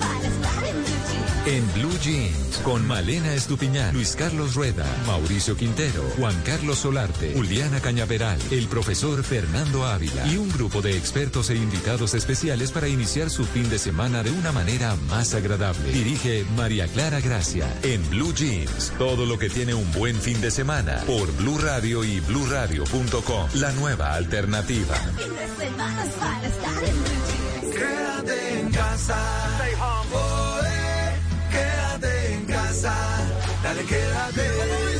para estar en blue jeans. En. En con Malena Estupiñán, Luis Carlos Rueda, Mauricio Quintero, Juan Carlos Solarte, Juliana Cañaveral, el profesor Fernando Ávila y un grupo de expertos e invitados especiales para iniciar su fin de semana de una manera más agradable. Dirige María Clara Gracia. En Blue Jeans, todo lo que tiene un buen fin de semana por Blue Radio y bluradio.com. La nueva alternativa. El fin de semana es casa. Dale, quédate.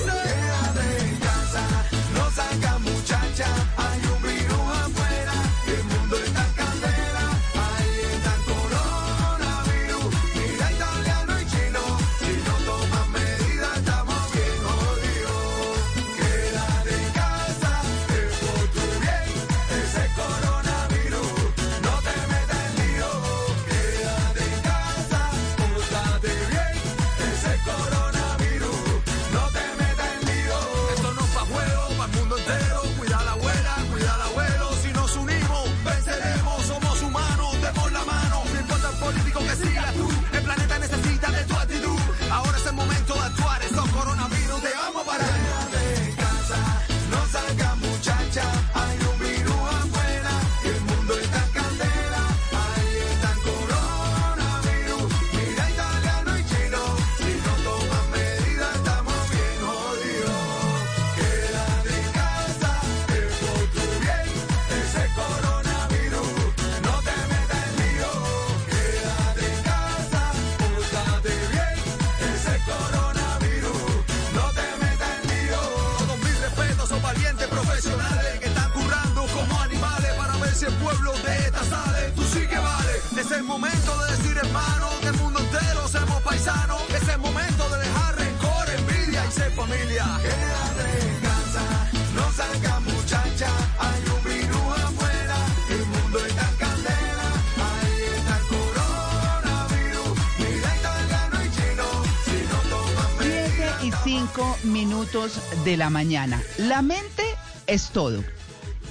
De la mañana. La mente es todo.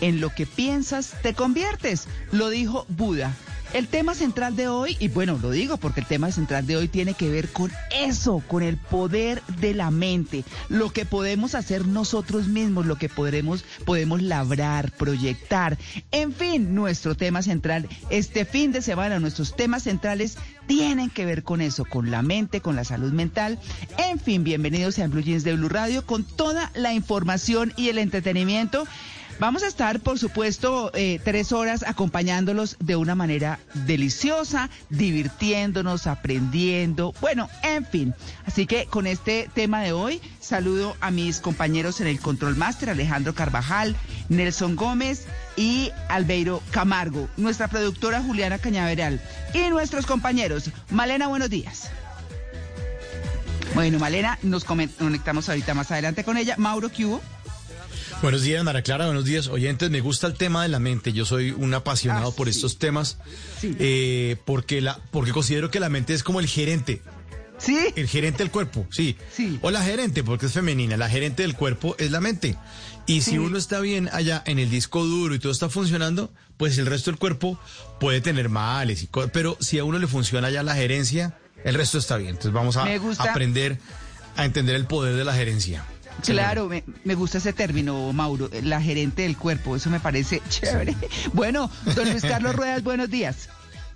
En lo que piensas te conviertes, lo dijo Buda. El tema central de hoy, y bueno, lo digo porque el tema central de hoy tiene que ver con eso, con el poder de la mente, lo que podemos hacer nosotros mismos, lo que podremos, podemos labrar, proyectar. En fin, nuestro tema central este fin de semana, nuestros temas centrales tienen que ver con eso, con la mente, con la salud mental. En fin, bienvenidos a Blue Jeans de Blue Radio con toda la información y el entretenimiento. Vamos a estar, por supuesto, eh, tres horas acompañándolos de una manera deliciosa, divirtiéndonos, aprendiendo, bueno, en fin. Así que con este tema de hoy, saludo a mis compañeros en el Control Master, Alejandro Carvajal, Nelson Gómez y Albeiro Camargo, nuestra productora Juliana Cañaveral y nuestros compañeros. Malena, buenos días. Bueno, Malena, nos conectamos ahorita más adelante con ella. Mauro, ¿qué? Buenos días, Mara Clara. Buenos días, oyentes. Me gusta el tema de la mente. Yo soy un apasionado Ah, por sí. estos temas Sí. eh, porque, la, porque considero que la mente es como el gerente. ¿Sí? El gerente del cuerpo, sí. Sí. O la gerente, porque es femenina. La gerente del cuerpo es la mente. Y Sí. si uno está bien allá en el disco duro y todo está funcionando, pues el resto del cuerpo puede tener males. y pero si a uno le funciona ya la gerencia, el resto está bien. Entonces vamos a aprender a entender el poder de la gerencia. Claro, me, me gusta ese término, Mauro, la gerente del cuerpo, eso me parece chévere. Bueno, don Luis Carlos Ruedas, buenos días.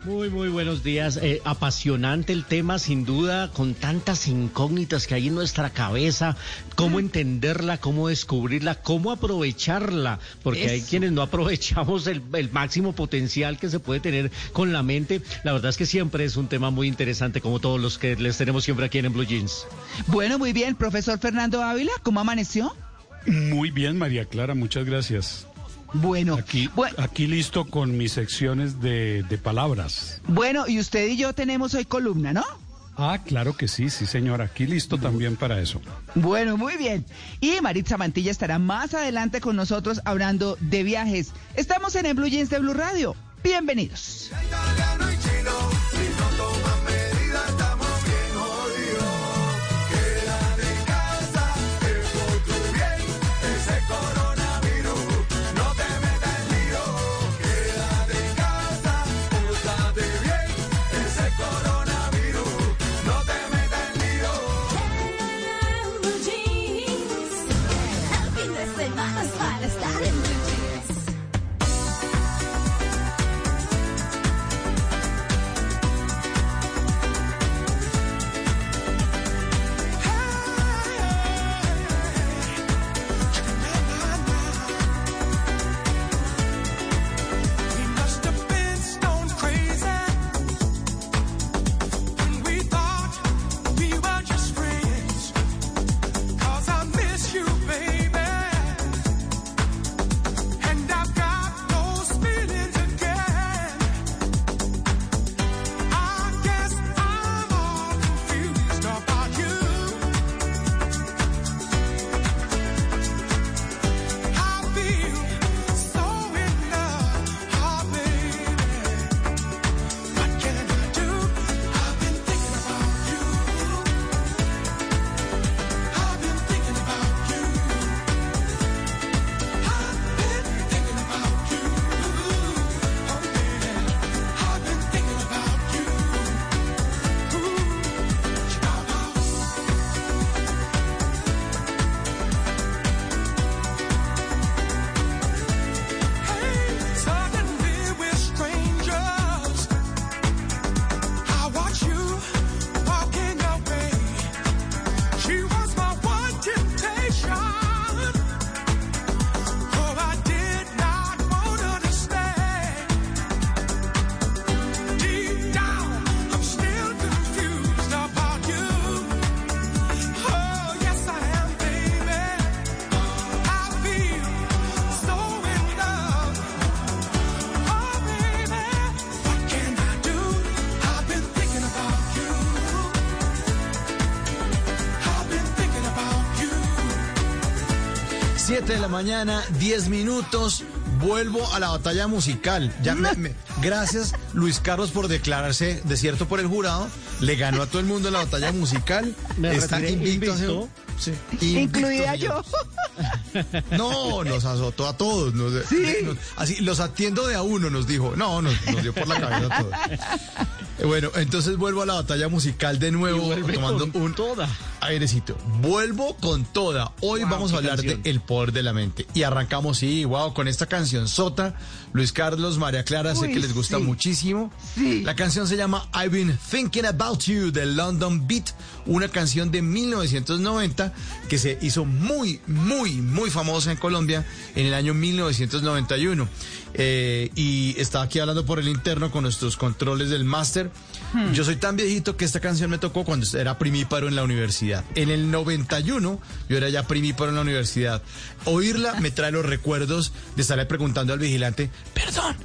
Muy, muy buenos días. Eh, apasionante el tema, sin duda, con tantas incógnitas que hay en nuestra cabeza. Cómo entenderla, cómo descubrirla, cómo aprovecharla. Porque hay quienes no aprovechamos el, el máximo potencial que se puede tener con la mente. La verdad es que siempre es un tema muy interesante, como todos los que les tenemos siempre aquí en Blue Jeans. Bueno, muy bien, profesor Fernando Ávila, ¿cómo amaneció? Muy bien, María Clara, muchas gracias. Bueno, Aquí, listo con mis secciones de, de palabras. bueno, y usted y yo tenemos hoy columna, ¿no? Ah, claro que sí, sí, señor. Aquí listo también para eso. Bueno, muy bien. Y Maritza Mantilla estará más adelante con nosotros hablando de viajes. Estamos en el Blue Jeans de Blue Radio. Bienvenidos. Mañana, 10 minutos. Vuelvo a la batalla musical. Ya me- me- gracias, Luis Carlos, por declararse desierto por el jurado. Le ganó a todo el mundo en la batalla musical. Me Está retiré invicto. invicto. sí, invicto, Incluida yo. No, nos azotó a todos. nos- Sí. nos- así, los atiendo de a uno, nos dijo. No, nos, nos dio por la cabeza a todos. Eh, Bueno, entonces vuelvo a la batalla musical de nuevo, tomando un toda. Airecito. Vuelvo con toda. Hoy Wow, vamos a hablar canción. de El Poder de la Mente. Y arrancamos, sí, wow, con esta canción sota. Luis Carlos, María Clara, sé que les gusta sí. muchísimo. Sí. La canción se llama I've Been Thinking About You de London Beat, una canción de 1990 que se hizo muy, muy, muy famosa en Colombia en el año 1991. Eh, y estaba aquí hablando por el interno con nuestros controles del máster. Yo soy tan viejito que esta canción me tocó cuando era primíparo en la universidad. En el 91 yo era ya primíparo en la universidad. Oírla me trae los recuerdos de estarle preguntando al vigilante, perdón,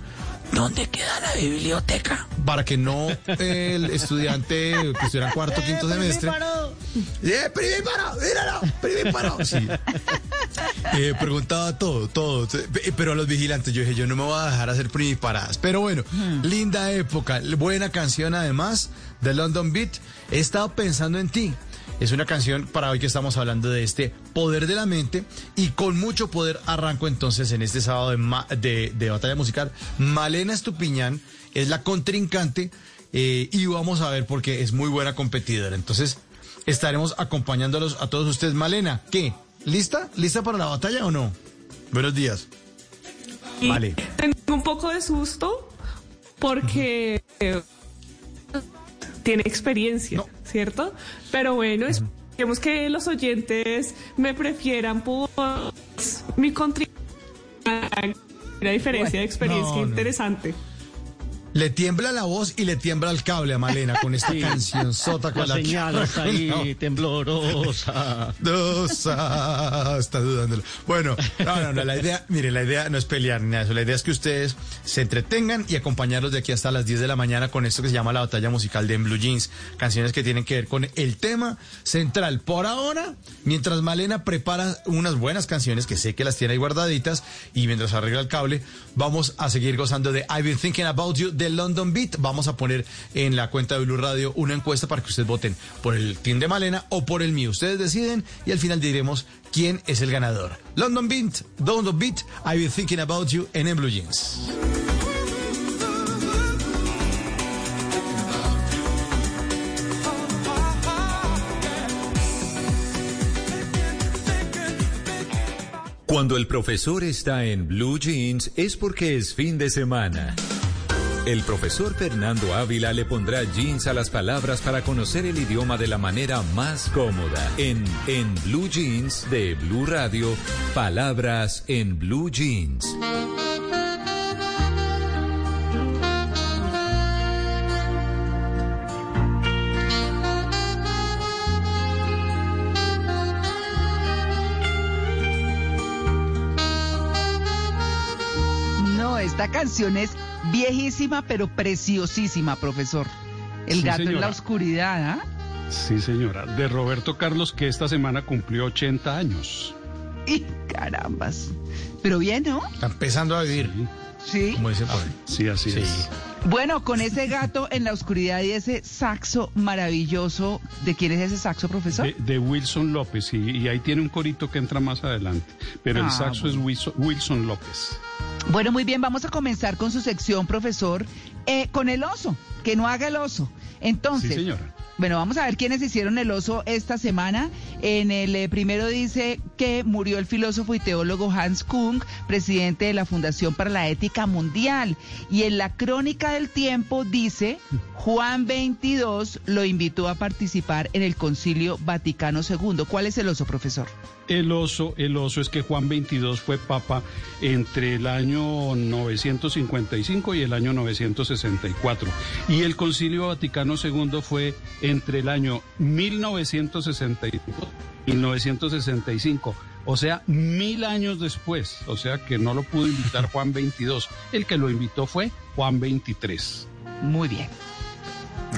¿dónde queda la biblioteca? Para que no eh, el estudiante que estuviera en cuarto, quinto semestre. ¡Eh, primíparo! ¡Míralo! ¡Primíparo! Sí. Eh, preguntaba todo, todo. Eh, Pero a los vigilantes, yo dije, yo no me voy a dejar hacer primiparadas. Pero bueno, linda época, buena canción además de London Beat. He estado pensando en ti. Es una canción para hoy que estamos hablando de este poder de la mente y con mucho poder arranco entonces en este sábado de, ma- de- de batalla musical. Malena Estupiñán es la contrincante eh, y vamos a ver porque es muy buena competidora. Entonces estaremos acompañándolos a todos ustedes. Malena, ¿qué? ¿Lista? ¿Lista para la batalla o no? Buenos días. Y Vale. Tengo un poco de susto porque eh, tiene experiencia, ¿cierto? Pero bueno, esperemos que los oyentes me prefieran por mi contribución. Una diferencia de experiencia no, no. Le tiembla la voz y le tiembla el cable a Malena con esta canción sota con La la, señal que- está ahí, temblorosa. Dosa, está dudándolo. Bueno, no, no, no, la idea, mire, la idea no es pelear ni nada de eso. La idea es que ustedes se entretengan y acompañarlos de aquí hasta las 10 de la mañana con esto que se llama la batalla musical de En Blue Jeans. Canciones que tienen que ver con el tema central. Por ahora, mientras Malena prepara unas buenas canciones que sé que las tiene ahí guardaditas y mientras arregla el cable, vamos a seguir gozando de I've Been Thinking About You de London Beat. Vamos a poner en la cuenta de Blue Radio una encuesta para que ustedes voten por el team de Malena o por el mío. Ustedes deciden y al final diremos quién es el ganador. London Beat, London Beat, I've Been Thinking About You En Blue Jeans. Cuando el profesor está en Blue Jeans es porque es fin de semana. El profesor Fernando Ávila le pondrá jeans a las palabras para conocer el idioma de la manera más cómoda. En En Blue Jeans de Blue Radio, palabras en Blue Jeans. Canción es viejísima, pero preciosísima, profesor. El Sí, gato en la oscuridad, ¿ah? Sí, señora. De Roberto Carlos, que esta semana cumplió 80 años. Y carambas. Pero bien, ¿no? Está empezando a vivir, Sí. como por ahí. Sí, así Sí. es. Bueno, con ese gato en la oscuridad y ese saxo maravilloso. ¿De quién es ese saxo, profesor? De, de Wilson López, y, y ahí tiene un corito que entra más adelante. Pero el Ah, saxo es Wilson, Wilson López. Bueno, muy bien, vamos a comenzar con su sección, profesor, eh, con el oso, que no haga el oso. Entonces, Sí, señora. bueno, vamos a ver quiénes hicieron el oso esta semana. En el eh, primero dice que murió el filósofo y teólogo Hans Kung, presidente de la Fundación para la Ética Mundial. Y en la crónica del tiempo dice, Juan 22 lo invitó a participar en el Concilio Vaticano II. ¿Cuál es el oso, profesor? El oso, el oso es que Juan 22 fue papa entre el año 955 y el año 964. Y el Concilio Vaticano II fue entre el año 1962 y 1965. O sea, mil años después. O sea que no lo pudo invitar Juan 22. El que lo invitó fue Juan 23. Muy bien.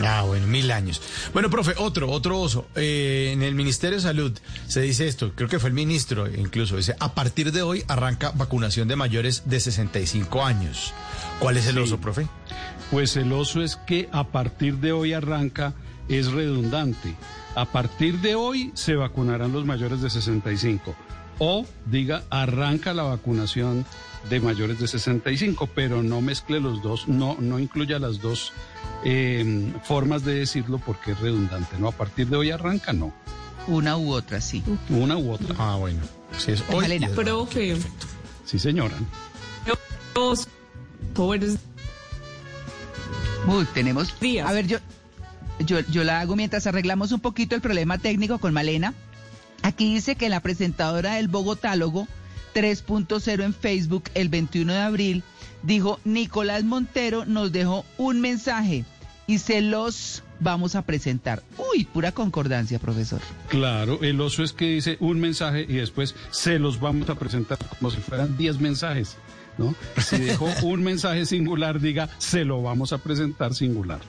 Ah, bueno, mil años. Bueno, profe, otro, otro oso. Eh, en el Ministerio de Salud se dice esto, creo que fue el ministro incluso, dice, a partir de hoy arranca vacunación de mayores de 65 años. ¿Cuál es el Sí. oso, profe? Pues el oso es que a partir de hoy arranca, es redundante. A partir de hoy se vacunarán los mayores de 65. O diga, arranca la vacunación de mayores de 65, pero no mezcle los dos, no, no incluya las dos eh, formas de decirlo porque es redundante. No, a partir de hoy arranca, no. Una u otra, sí. Una u otra. Ah, bueno. Si es hoy. Malena. es- Profe, Sí, señora. los buenos Uy, tenemos. Días. A ver, yo, yo, yo la hago mientras arreglamos un poquito el problema técnico con Malena. Aquí dice que la presentadora del Bogotálogo 3.0 en Facebook el 21 de abril dijo: Nicolás Montero nos dejó un mensaje y se los vamos a presentar. Uy, pura concordancia, profesor. Claro, el oso es que dice un mensaje y después se los vamos a presentar como si fueran 10 mensajes, ¿no? Si dejó un mensaje singular, diga, se lo vamos a presentar singular.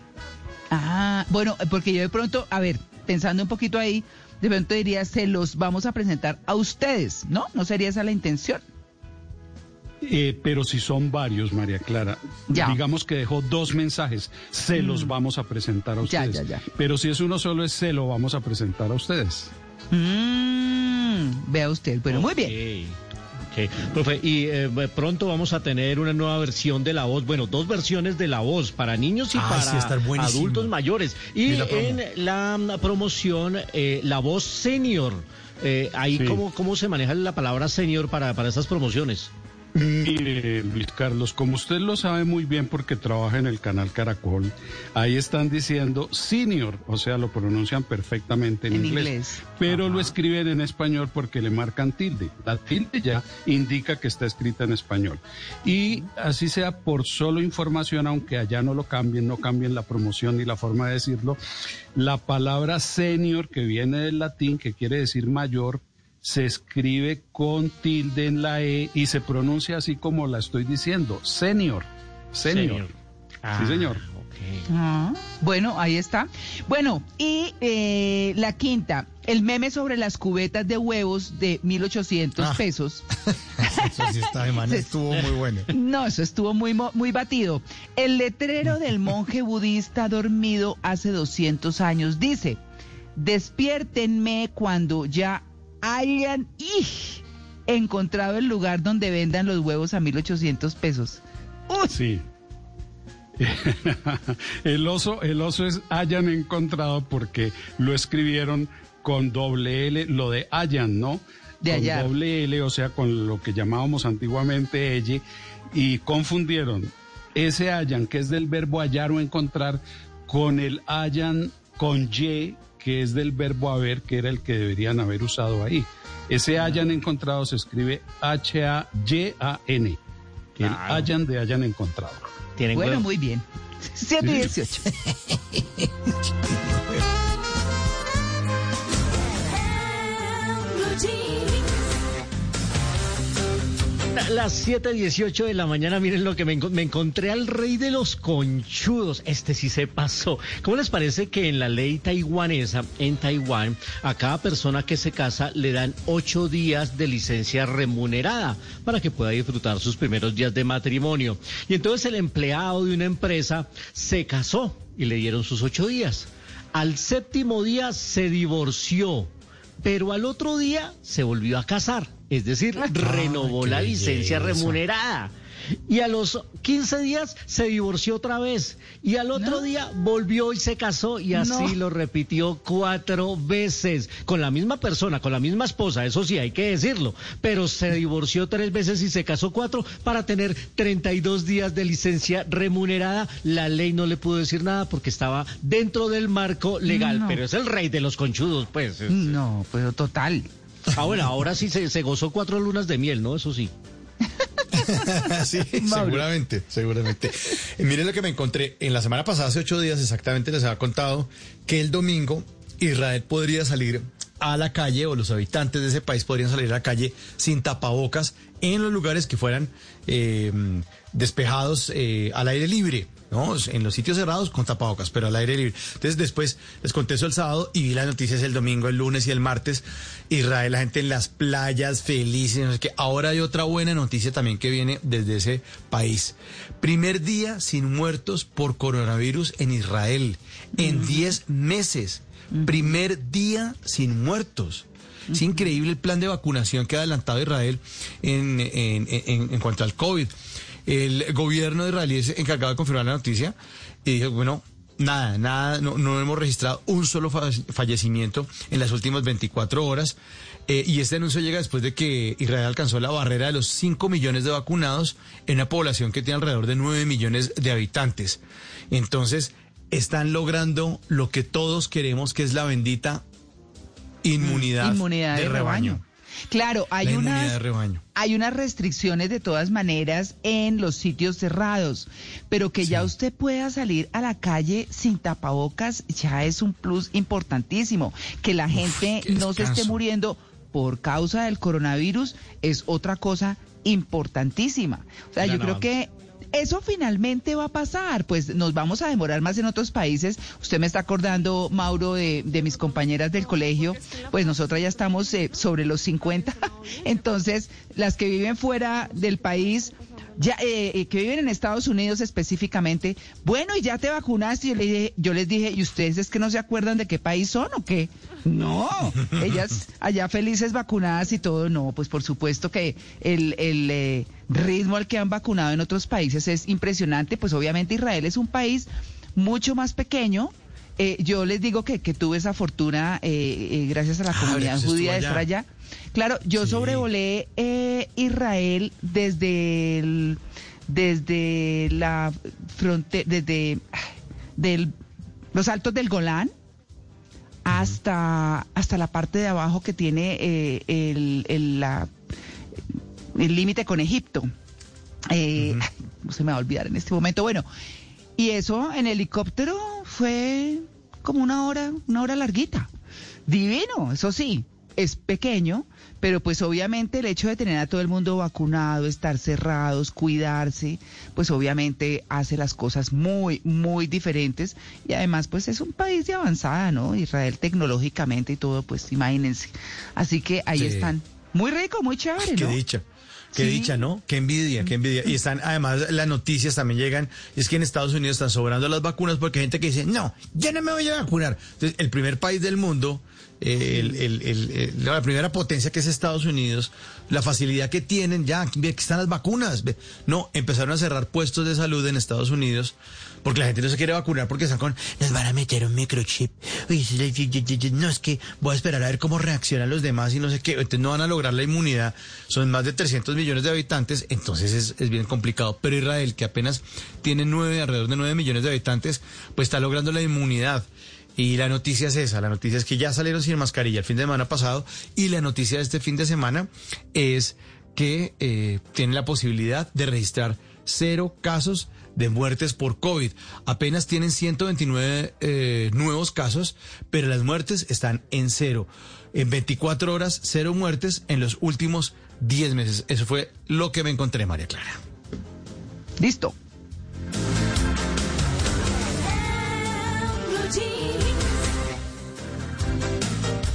Ah, bueno, porque yo de pronto, a ver, pensando un poquito ahí, de pronto diría: se los vamos a presentar a ustedes, ¿no? ¿No sería esa la intención? Eh, pero si son varios, María Clara, Ya. digamos que dejó dos mensajes, se los vamos a presentar a ustedes. ya, ya. Pero si es uno solo, es se lo vamos a presentar a ustedes. Mm, vea usted, bueno, muy bien. Ok. Profe, y eh, pronto vamos a tener una nueva versión de La Voz, bueno, dos versiones de La Voz, para niños y sí, para adultos mayores. Y la en la mm, promoción, eh, La Voz Senior, Eh, ahí, Sí. ¿cómo, ¿cómo se maneja la palabra senior para, para estas promociones? Mire, Luis Carlos, como usted lo sabe muy bien porque trabaja en el canal Caracol, ahí están diciendo senior, o sea, lo pronuncian perfectamente en, En inglés, inglés. pero lo escriben en español porque le marcan tilde. La tilde ya indica que está escrita en español. Y así sea por solo información, aunque allá no lo cambien, no cambien la promoción ni la forma de decirlo, la palabra senior que viene del latín, que quiere decir mayor, se escribe con tilde en la E y se pronuncia así como la estoy diciendo, senior. Senior. Ah, Sí, señor. ok. Ah, bueno, ahí está. Bueno, y eh, la quinta, el meme sobre las cubetas de huevos de 1.800 Ah. pesos. Eso sí está de man, estuvo muy bueno. No, eso estuvo muy, muy batido. El letrero del monje budista dormido hace 200 años dice, despiértenme cuando ya hayan encontrado el lugar donde vendan los huevos a 1.800 pesos. Uy, Sí. el oso, el oso es hayan encontrado porque lo escribieron con doble L, lo de hayan, ¿no? De con hallar. doble L, o sea, con lo que llamábamos antiguamente elle, y confundieron ese hayan, que es del verbo hallar o encontrar, con el hayan con Y, que es del verbo haber, que era el que deberían haber usado ahí. Ese hayan encontrado se escribe H-A-Y-A-N. El Claro. hayan de hayan encontrado. Tienen bueno, huevo. muy bien. 7 y 18. Las 7:18 de la mañana, miren lo que me, me encontré al rey de los conchudos. Este sí se pasó. ¿Cómo les parece que en la ley taiwanesa, en Taiwán, a cada persona que se casa le dan ocho días de licencia remunerada para que pueda disfrutar sus primeros días de matrimonio? Y entonces el empleado de una empresa se casó y le dieron sus ocho días. Al séptimo día se divorció pero al otro día se volvió a casar, es decir, renovó qué la licencia remunerada. Y a los 15 días se divorció otra vez. Y al otro día volvió y se casó y así No. lo repitió cuatro veces. Con la misma persona, con la misma esposa, eso sí hay que decirlo. Pero se divorció tres veces y se casó cuatro para tener 32 días de licencia remunerada. La ley no le pudo decir nada porque estaba dentro del marco legal. No. Pero es el rey de los conchudos, pues. Es- No, pero total. Ah, bueno, ahora sí se, se gozó cuatro lunas de miel, ¿no? Eso sí. sí, seguramente, seguramente. Eh, miren lo que me encontré. En la semana pasada, hace ocho días exactamente, les había contado que el domingo Israel podría salir a la calle o los habitantes de ese país podrían salir a la calle sin tapabocas en los lugares que fueran eh, despejados eh, al aire libre. ¿no? En los sitios cerrados con tapabocas, pero al aire libre. Entonces después les conté eso el sábado y vi las noticias el domingo, el lunes y el martes. Israel, la gente en las playas, felices. No sé qué. Ahora hay otra buena noticia también que viene desde ese país. Primer día sin muertos por coronavirus en Israel en 10 meses. Primer día sin muertos. Es increíble el plan de vacunación que ha adelantado Israel en, en, en, en cuanto al COVID. El gobierno israelí es encargado de confirmar la noticia y dijo, bueno, nada, nada, no, no hemos registrado un solo fa- fallecimiento en las últimas 24 horas. Eh, y este anuncio llega después de que Israel alcanzó la barrera de los 5 millones de vacunados en una población que tiene alrededor de 9 millones de habitantes. Entonces, están logrando lo que todos queremos, que es la bendita inmunidad, Inmunidad de, rebaño. Claro, hay unas hay unas restricciones de todas maneras en los sitios cerrados, pero que ya usted pueda salir a la calle sin tapabocas ya es un plus importantísimo. Que la gente no se esté muriendo por causa del coronavirus es otra cosa importantísima. O sea, yo no. creo que eso finalmente va a pasar, pues nos vamos a demorar más en otros países. Usted me está acordando, Mauro, de, de mis compañeras del colegio, pues nosotras ya estamos eh, sobre los 50, entonces las que viven fuera del país, ya eh, eh, que viven en Estados Unidos específicamente, bueno, y ya te vacunaste, yo, le dije- yo les dije, ¿y ustedes es que no se acuerdan de qué país son o qué? No, ellas allá felices vacunadas y todo, no, pues por supuesto que el, el eh, ritmo al que han vacunado en otros países es impresionante, pues obviamente Israel es un país mucho más pequeño. Eh, yo les digo que, que tuve esa fortuna eh, eh, gracias a la Ah, comunidad judía de estar allá. Claro, yo Sí. sobrevolé eh, Israel desde el- desde la frontera, desde del, los altos del Golán hasta, hasta la parte de abajo que tiene eh, el, el, la- el límite con Egipto. Eh, no se me va a olvidar en este momento. Bueno, y eso en helicóptero fue como una hora, una hora larguita. Divino, eso sí, es pequeño, pero pues obviamente el hecho de tener a todo el mundo vacunado, estar cerrados, cuidarse, pues obviamente hace las cosas muy, muy diferentes y además pues es un país de avanzada, ¿no? Israel tecnológicamente y todo, pues imagínense. Así que ahí Sí. están. Muy rico, muy chévere, Qué ¿no? dicha. Qué Sí. dicha, ¿no? Qué envidia, qué envidia. Y están, además, las noticias también llegan. Es que en Estados Unidos están sobrando las vacunas porque hay gente que dice, no, ya no me voy a vacunar. Entonces, el primer país del mundo, el- el- el- el- la primera potencia que es Estados Unidos, la facilidad que tienen, ya, aquí están las vacunas. No, empezaron a cerrar puestos de salud en Estados Unidos porque la gente no se quiere vacunar porque están con, nos van a meter un microchip. No, es que voy a esperar a ver cómo reaccionan los demás y no sé qué. Entonces no van a lograr la inmunidad. Son más de 300 millones de habitantes, entonces es, es bien complicado. Pero Israel, que apenas tiene nueve, alrededor de 9 millones de habitantes, pues está logrando la inmunidad. Y la noticia es esa, la noticia es que ya salieron sin mascarilla el fin de semana pasado y la noticia de este fin de semana es que eh, tienen la posibilidad de registrar cero casos de muertes por COVID. Apenas tienen 129 eh, nuevos casos, pero las muertes están en cero. En 24 horas, cero muertes en los últimos 10 meses. Eso fue lo que me encontré, María Clara. Listo.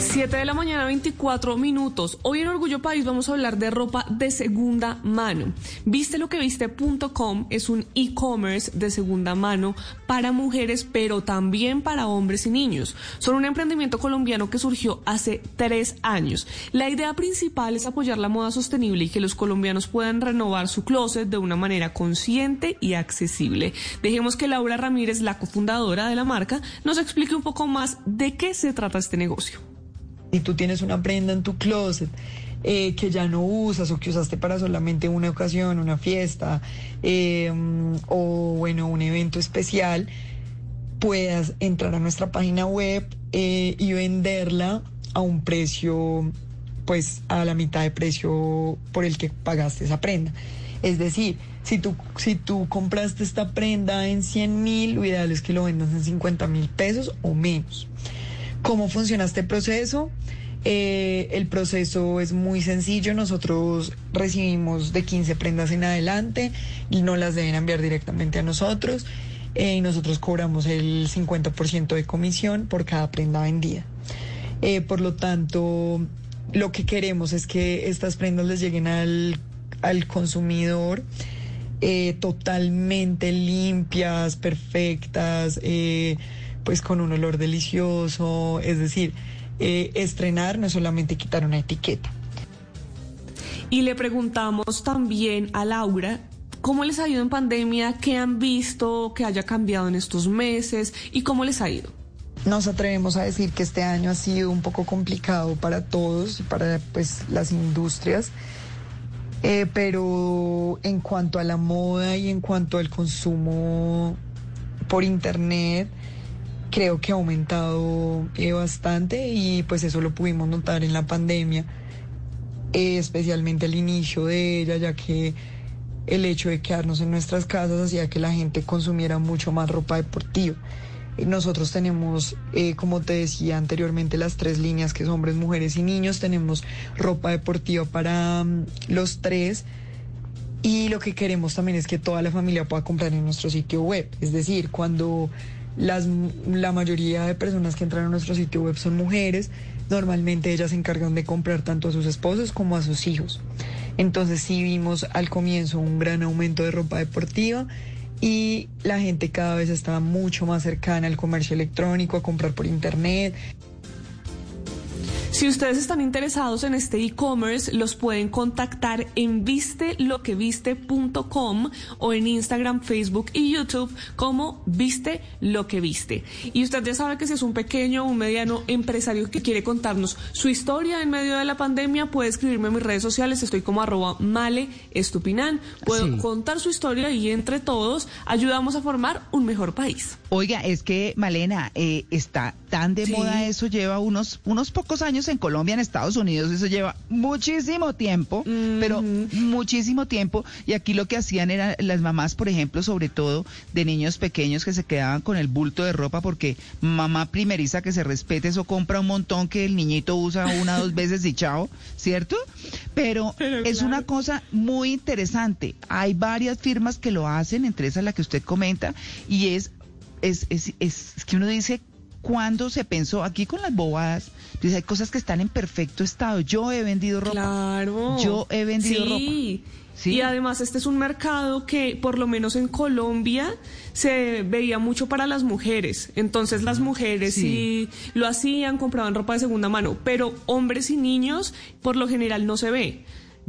7 de la mañana, 24 minutos. Hoy en Orgullo País vamos a hablar de ropa de segunda mano. Viste lo que viste.com es un e-commerce de segunda mano para mujeres, pero también para hombres y niños. Son un emprendimiento colombiano que surgió hace tres años. La idea principal es apoyar la moda sostenible y que los colombianos puedan renovar su closet de una manera consciente y accesible. Dejemos que Laura Ramírez, la cofundadora de la marca, nos explique un poco más de qué se trata este negocio. Si tú tienes una prenda en tu closet eh, que ya no usas o que usaste para solamente una ocasión, una fiesta mm, o bueno, un evento especial, puedas entrar a nuestra página web eh, y venderla a un precio, pues a la mitad de precio por el que pagaste esa prenda. Es decir, si tú, si tú compraste esta prenda en 100 mil, lo ideal es que lo vendas en 50 mil pesos o menos. ¿Cómo funciona este proceso? Eh, el proceso es muy sencillo. Nosotros recibimos de 15 prendas en adelante y no las deben enviar directamente a nosotros. Eh, y nosotros cobramos el 50% de comisión por cada prenda vendida. Eh, por lo tanto, lo que queremos es que estas prendas les lleguen al, al consumidor totalmente limpias, perfectas, pues con un olor delicioso. Es decir, eh, estrenar no es solamente quitar una etiqueta. Y le preguntamos también a Laura cómo les ha ido en pandemia, qué han visto que haya cambiado en estos meses y cómo les ha ido. Nos atrevemos a decir que este año ha sido un poco complicado para todos y para pues, las industrias, Eh, pero en cuanto a la moda y en cuanto al consumo por internet, creo que ha aumentado eh, bastante y pues eso lo pudimos notar en la pandemia, eh, especialmente al inicio de ella, ya que el hecho de quedarnos en nuestras casas hacía que la gente consumiera mucho más ropa deportiva. Eh, Nosotros tenemos, como te decía anteriormente, las tres líneas que es hombres, mujeres y niños. Tenemos ropa deportiva para mm, los tres. Y lo que queremos también es que toda la familia pueda comprar en nuestro sitio web. Es decir, cuando las, la mayoría de personas que entran a nuestro sitio web son mujeres, normalmente ellas se encargan de comprar tanto a sus esposos como a sus hijos. Entonces sí vimos al comienzo un gran aumento de ropa deportiva y la gente cada vez está mucho más cercana al comercio electrónico, a comprar por internet. Si ustedes están interesados en este e-commerce, los pueden contactar en visteloqueviste.com o en Instagram, Facebook y YouTube como Viste lo que viste. Y usted ya sabe que si es un pequeño o un mediano empresario que quiere contarnos su historia en medio de la pandemia, puede escribirme en mis redes sociales. Estoy como arroba male estupinan. Puedo Sí. contar su historia y entre todos ayudamos a formar un mejor país. Oiga, es que Malena, eh, está tan de Sí. moda eso, lleva unos, unos pocos años en Colombia, en Estados Unidos, eso lleva muchísimo tiempo, pero muchísimo tiempo. Y aquí lo que hacían eran las mamás, por ejemplo, sobre todo de niños pequeños que se quedaban con el bulto de ropa porque mamá primeriza que se respete, eso compra un montón que el niñito usa una dos veces y chao, ¿cierto? Pero, Pero es claro. una cosa muy interesante. Hay varias firmas que lo hacen, entre esas la que usted comenta, y es, es, es, es que uno dice, ¿cuándo se pensó? Aquí con las bobadas, dice, hay cosas que están en perfecto estado. Yo he vendido ropa. Claro. Yo he vendido sí. ropa. Sí. Y además este es un mercado que por lo menos en Colombia se veía mucho para las mujeres. Entonces las mujeres Sí. sí. lo hacían, compraban ropa de segunda mano, pero hombres y niños por lo general no se ve.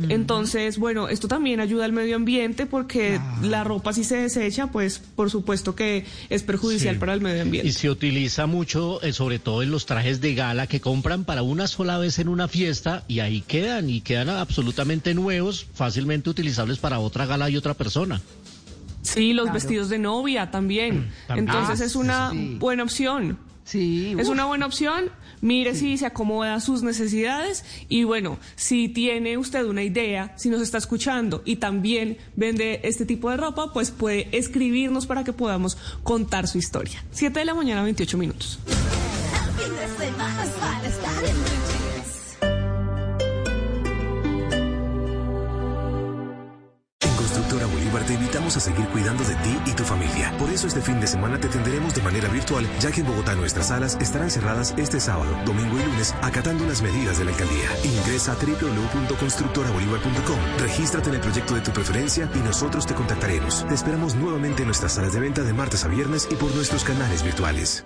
Entonces, bueno, esto también ayuda al medio ambiente porque la ropa si se desecha, pues por supuesto que es perjudicial Sí. para el medio ambiente. Y se utiliza mucho, eh, sobre todo en los trajes de gala que compran para una sola vez en una fiesta y ahí quedan y quedan absolutamente nuevos, fácilmente utilizables para otra gala y otra persona. Sí, los Claro. vestidos de novia también. También. Entonces Ah, es una sí. buena opción. Sí, Es uf. una buena opción. Mire si se acomoda a sus necesidades y bueno, si tiene usted una idea, si nos está escuchando y también vende este tipo de ropa, pues puede escribirnos para que podamos contar su historia. 7 de la mañana, 28 minutos. Te invitamos a seguir cuidando de ti y tu familia. Por eso este fin de semana te atenderemos de manera virtual, ya que en Bogotá nuestras salas estarán cerradas este sábado, domingo y lunes, acatando las medidas de la alcaldía. Ingresa a www.constructorabolívar.com, regístrate en el proyecto de tu preferencia y nosotros te contactaremos. Te esperamos nuevamente en nuestras salas de venta de martes a viernes y por nuestros canales virtuales.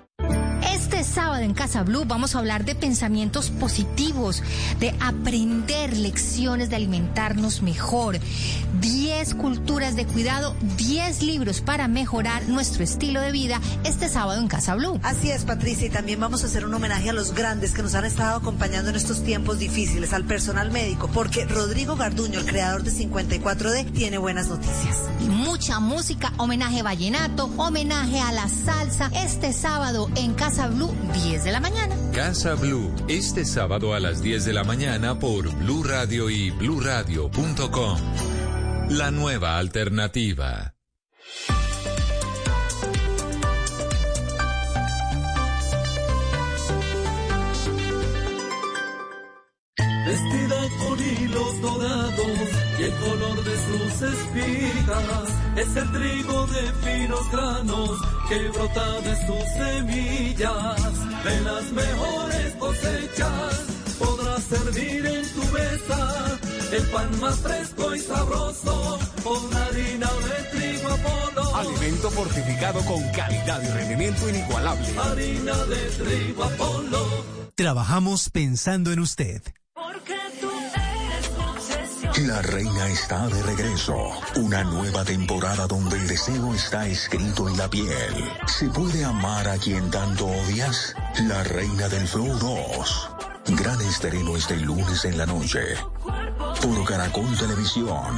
Este sábado en Casa Blue vamos a hablar de pensamientos positivos, de aprender lecciones de alimentarnos mejor, 10 culturas de cuidado, 10 libros para mejorar nuestro estilo de vida este sábado en Casa Blue. Así es, Patricia, y también vamos a hacer un homenaje a los grandes que nos han estado acompañando en estos tiempos difíciles, al personal médico, porque Rodrigo Garduño, el creador de 54D, tiene buenas noticias. Y mucha música, homenaje vallenato, homenaje a la salsa, este sábado en Casa Blue, 10 de la mañana. Casa Blue, este sábado a las 10 de la mañana por Blue Radio y bluradio.com. La nueva alternativa. Vestida con hilos dorados y el color de sus espigas es el trigo de finos granos que brota de sus semillas. De las mejores cosechas podrás servir en tu mesa el pan más fresco y sabroso con harina de trigo Apolo. Alimento fortificado con calidad y rendimiento inigualable. Harina de trigo Apolo. Trabajamos pensando en usted. Porque tú eres. La reina está de regreso. Una nueva temporada donde el deseo está escrito en la piel. ¿Se puede amar a quien tanto odias? La reina del Flow 2. Gran estreno este lunes en la noche. Por Caracol Televisión.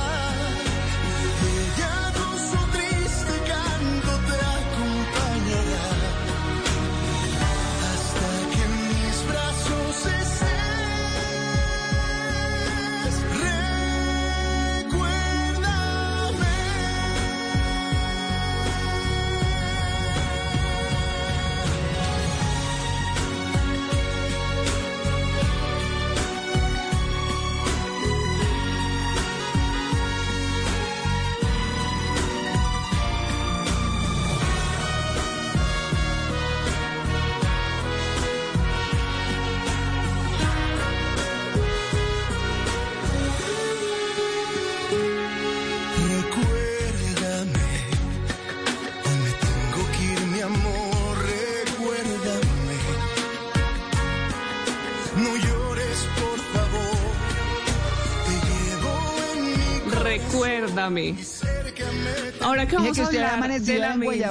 Ahora que vamos que a hablar de la en mente.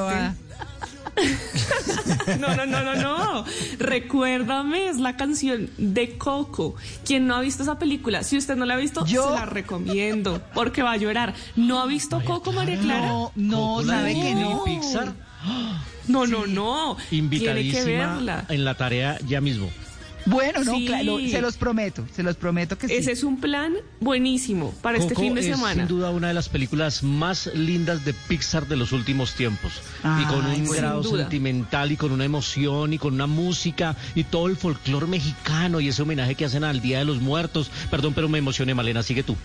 No, no, no, no, no. Recuérdame es la canción de Coco. Quien no ha visto esa película, si usted no la ha visto, Yo- se la recomiendo porque va a llorar. ¿No ha visto Coco, María Clara? No, no, sabe que no. Pixar, No, no, no. Tiene que invitadísima verla. en la tarea ya mismo. Bueno, no, Sí. claro, se los prometo, se los prometo que sí. Ese es un plan buenísimo para este fin de es semana. sin duda una de las películas más lindas de Pixar de los últimos tiempos. y con un grado sentimental y con una emoción y con una música y todo el folclore mexicano y ese homenaje que hacen al Día de los Muertos. Perdón, pero me emocioné, Malena, sigue tú.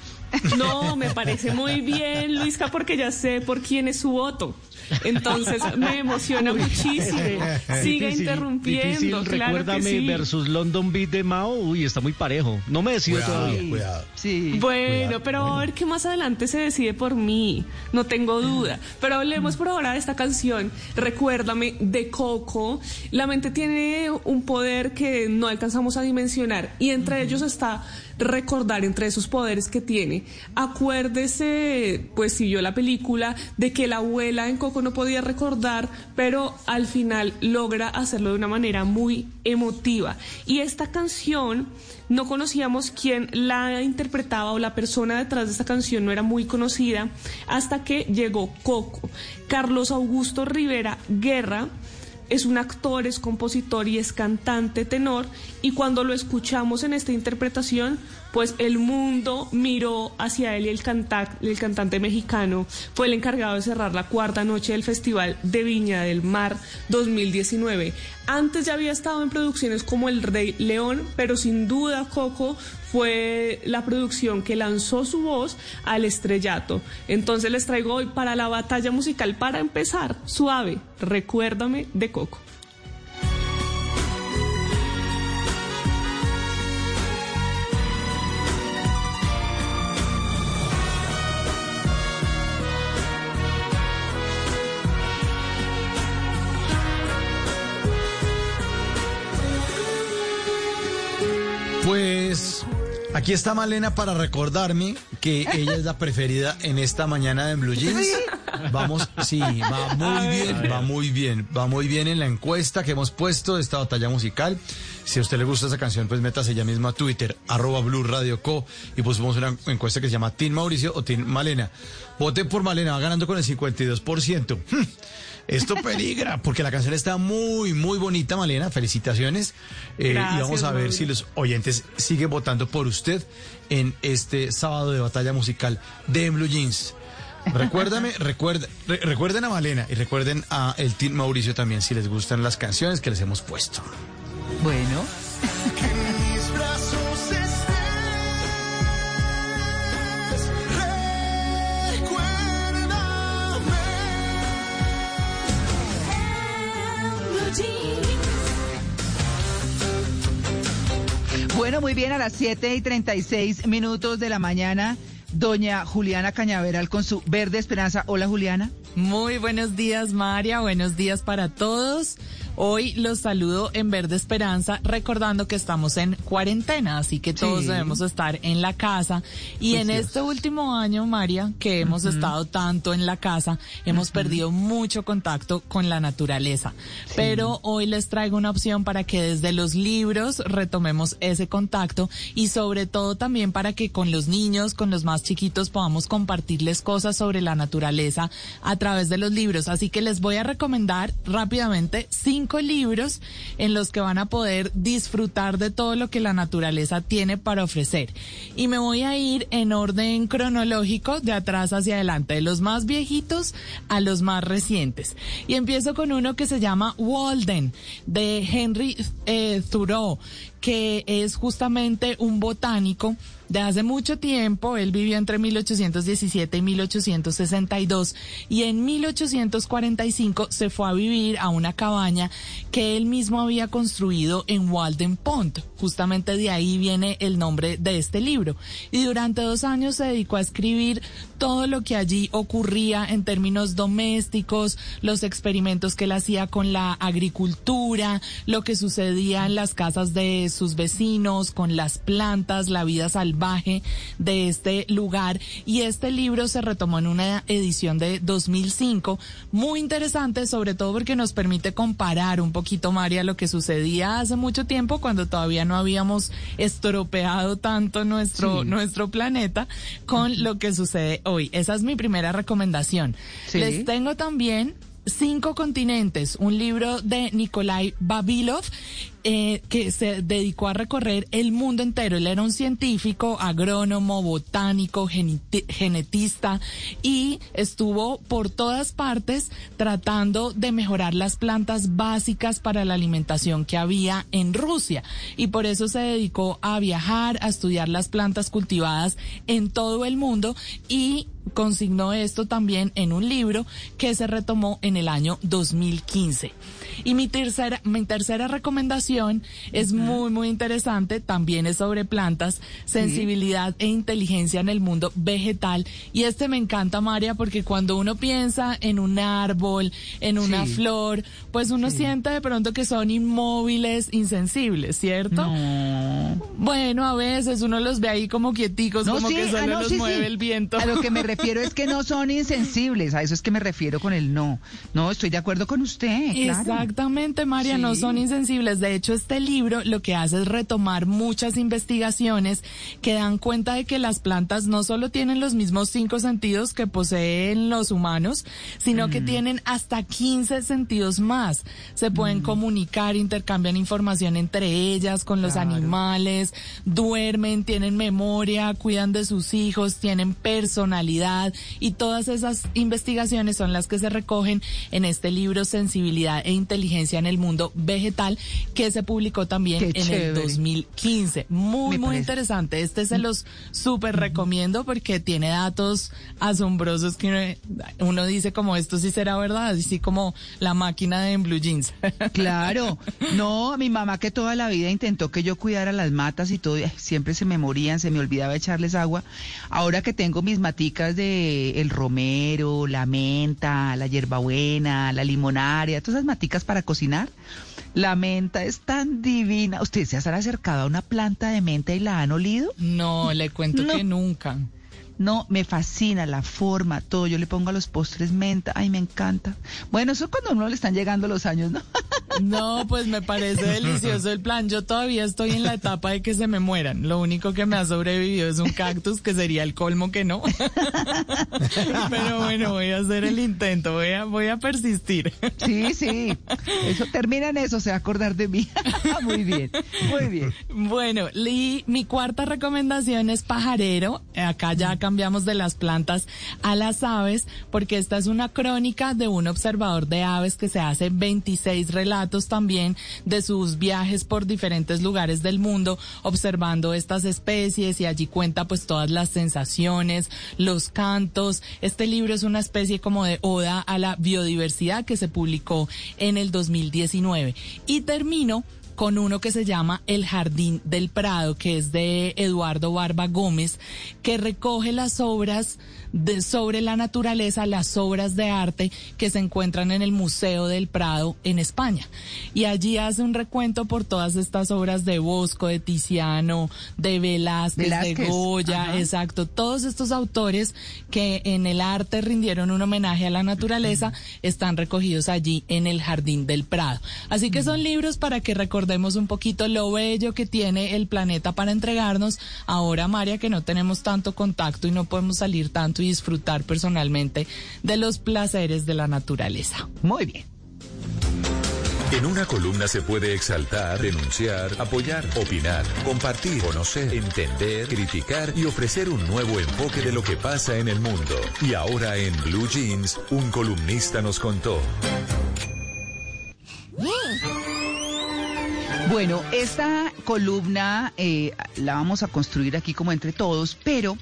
No, me parece muy bien, Luisca, porque ya sé por quién es su voto. Entonces me emociona muchísimo. Siga Difícil, interrumpiendo. difícil, claro que recuérdame sí. versus London Beat de Mao. Uy, está muy parejo. No me decido todavía. cuidado. Sí. Bueno, pero a ver que más adelante se decide por mí, no tengo duda. Pero hablemos por ahora de esta canción, Recuérdame, de Coco. La mente tiene un poder que no alcanzamos a dimensionar y entre ellos está recordar entre esos poderes que tiene. Acuérdese, pues si vio la película, de que la abuela en Coco no podía recordar, pero al final logra hacerlo de una manera muy emotiva. Y esta canción no conocíamos quién la interpretaba o la persona detrás de esta canción no era muy conocida hasta que llegó Coco. Carlos Augusto Rivera Guerra es un actor, es compositor y es cantante tenor y cuando lo escuchamos en esta interpretación, pues el mundo miró hacia él y el, el cantante mexicano fue el encargado de cerrar la cuarta noche del Festival de Viña del Mar 2019. Antes ya había estado en producciones como El Rey León, pero sin duda Coco fue la producción que lanzó su voz al estrellato. Entonces les traigo hoy para la batalla musical, para empezar, suave, recuérdame de Coco. Aquí está Malena para recordarme que ella es la preferida en esta mañana de Blue Jeans. Vamos, sí, va muy bien, va muy bien, va muy bien en la encuesta que hemos puesto de esta batalla musical. Si a usted le gusta esa canción, pues métase ya mismo a Twitter, arroba Blue Radio Co. Y pusimos una encuesta que se llama Team Mauricio o Team Malena. Voten por Malena, va ganando con el 52%. Hmm. Esto peligra, porque la canción está muy, muy bonita, Malena. Felicitaciones. Eh, y vamos a ver Mauricio. si los oyentes siguen votando por usted en este sábado de batalla musical de Blue Jeans. Recuérdame, recuerda, re- recuerden a Malena y recuerden a el Team Mauricio también si les gustan las canciones que les hemos puesto. Bueno, mis brazos estés. Recuérdame. bueno, muy bien, a las 7 y 36 minutos de la mañana, doña Juliana Cañaveral con su Verde Esperanza. Hola, Juliana. Muy buenos días, María. Buenos días para todos. Hoy los saludo en Verde Esperanza, recordando que estamos en cuarentena, así que todos Sí. debemos estar en la casa. Y Pues en este último año, María, que hemos estado tanto en la casa, hemos perdido mucho contacto con la naturaleza. Pero hoy les traigo una opción para que desde los libros retomemos ese contacto y sobre todo también para que con los niños, con los más chiquitos, podamos compartirles cosas sobre la naturaleza a través de los libros. Así que les voy a recomendar rápidamente cinco libros en los que van a poder disfrutar de todo lo que la naturaleza tiene para ofrecer. Y me voy a ir en orden cronológico de atrás hacia adelante, de los más viejitos a los más recientes. Y empiezo con uno que se llama Walden, de Henry eh, Thoreau, que es justamente un botánico de hace mucho tiempo. Él vivió entre 1817 y 1862 y en 1845 se fue a vivir a una cabaña que él mismo había construido en Walden Pond. Justamente de ahí viene el nombre de este libro. Y durante dos años se dedicó a escribir todo lo que allí ocurría en términos domésticos, los experimentos que él hacía con la agricultura, lo que sucedía en las casas de sus vecinos, con las plantas, la vida salvaje de este lugar. Y este libro se retomó en una edición de 2005 muy interesante sobre todo porque nos permite comparar un poquito María lo que sucedía hace mucho tiempo cuando todavía no habíamos estropeado tanto nuestro Sí. nuestro planeta con lo que sucede hoy. Esa es mi primera recomendación. Sí. les tengo también Cinco continentes, un libro de Nikolai Babilov eh, que se dedicó a recorrer el mundo entero. Él era un científico, agrónomo, botánico, geneti- genetista y estuvo por todas partes tratando de mejorar las plantas básicas para la alimentación que había en Rusia. Y por eso se dedicó a viajar, a estudiar las plantas cultivadas en todo el mundo y consignó esto también en un libro que se retomó en el año 2015. Y mi tercera, mi tercera recomendación es muy, muy interesante, también es sobre plantas, sensibilidad e inteligencia en el mundo vegetal. Y este me encanta, María, porque cuando uno piensa en un árbol, en una Sí. flor, pues uno siente de pronto que son inmóviles, insensibles, ¿cierto? Bueno, a veces uno los ve ahí como quieticos, como que ah, solo no, los mueve el viento. A lo que me refiero es que no son insensibles, a eso es que me refiero con el no. No, estoy de acuerdo con usted, claro. Exactamente, María, no son insensibles. De hecho, este libro lo que hace es retomar muchas investigaciones que dan cuenta de que las plantas no solo tienen los mismos cinco sentidos que poseen los humanos, sino Mm. que tienen hasta 15 sentidos más. Se Mm. pueden comunicar, intercambian información entre ellas, con los Claro. animales, duermen, tienen memoria, cuidan de sus hijos, tienen personalidad y todas esas investigaciones son las que se recogen en este libro Sensibilidad e Inteligencia en el Mundo Vegetal que se publicó también Qué en el chévere. 2015. Muy, Me muy parece. interesante. Este se los súper recomiendo porque tiene datos asombrosos que uno dice como esto sí será verdad, así como la máquina de en Blue Jeans. Claro, no, mi mamá que toda la vida intentó que yo cuidara las matas y todo, siempre se me morían, se me olvidaba echarles agua. Ahora que tengo mis maticas de el romero, la menta, la hierbabuena, la limonaria, todas esas maticas para cocinar, la menta es tan divina. ¿Ustedes se han acercado a una planta de menta y la han olido? No, le cuento No. que nunca. No, me fascina la forma, todo. Yo le pongo a los postres menta. Ay, me encanta. Bueno, eso cuando a uno le están llegando los años, ¿no? No, pues me parece delicioso el plan. Yo todavía estoy en la etapa de que se me mueran. Lo único que me ha sobrevivido es un cactus, que sería el colmo que no. Pero bueno, voy a hacer el intento, voy a, voy a persistir. Sí, sí. Eso termina en eso, se va a acordar de mí. muy bien, muy bien. Bueno, y mi cuarta recomendación es pajarero. Acá ya cambiamos de las plantas a las aves, porque esta es una crónica de un observador de aves que se hace 26 relatos también de sus viajes por diferentes lugares del mundo, observando estas especies y allí cuenta pues todas las sensaciones, los cantos. Este libro es una especie como de oda a la biodiversidad que se publicó en el 2019. Y termino con uno que se llama El Jardín del Prado, que es de Eduardo Barba Gómez, que recoge las obras de, sobre la naturaleza, las obras de arte que se encuentran en el Museo del Prado en España. Y allí hace un recuento por todas estas obras de Bosco, de Tiziano, de Velázquez, Velázquez, de Goya, ajá. exacto, todos estos autores que en el arte rindieron un homenaje a la naturaleza están recogidos allí en el Jardín del Prado. Así que son libros para que recordemos un poquito lo bello que tiene el planeta para entregarnos. Ahora, María, que no tenemos tanto contacto y no podemos salir tanto y disfrutar personalmente de los placeres de la naturaleza. Muy bien. En una columna se puede exaltar, denunciar, apoyar, opinar, compartir, conocer, entender, criticar y ofrecer un nuevo enfoque de lo que pasa en el mundo. Y ahora en Blue Jeans, un columnista nos contó. Bueno, esta columna eh, la vamos a construir aquí como entre todos, pero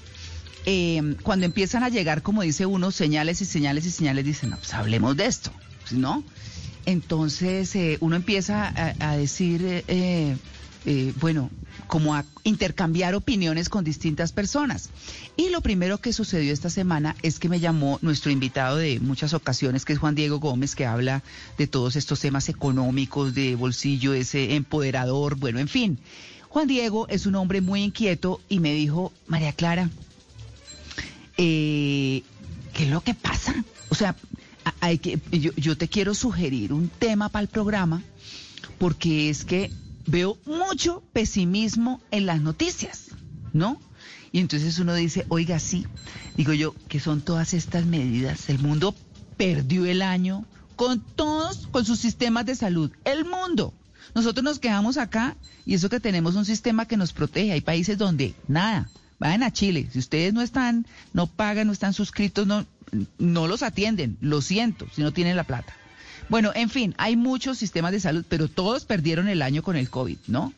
eh, cuando empiezan a llegar, como dice uno, señales y señales y señales, dicen, no, pues hablemos de esto, ¿no? Entonces eh, uno empieza a, decir, eh, eh, bueno, como a intercambiar opiniones con distintas personas. Y lo primero que sucedió esta semana es que me llamó nuestro invitado de muchas ocasiones, que es Juan Diego Gómez, que habla de todos estos temas económicos, de bolsillo, ese empoderador, bueno, en fin. Juan Diego es un hombre muy inquieto y me dijo, María Clara, eh, ¿qué es lo que pasa? O sea, hay que, yo, yo te quiero sugerir un tema para el programa porque es que veo mucho pesimismo en las noticias, ¿no? Y entonces uno dice, oiga, sí, digo yo, que son todas estas medidas? El mundo perdió el año con todos, con sus sistemas de salud. El mundo. Nosotros nos quedamos acá y eso que tenemos un sistema que nos protege. Hay países donde nada. Vayan a Chile. Si ustedes no están, no pagan, no están suscritos, no, no los atienden. Lo siento, si no tienen la plata. Bueno, en fin, hay muchos sistemas de salud, pero todos perdieron el año con el COVID, ¿no?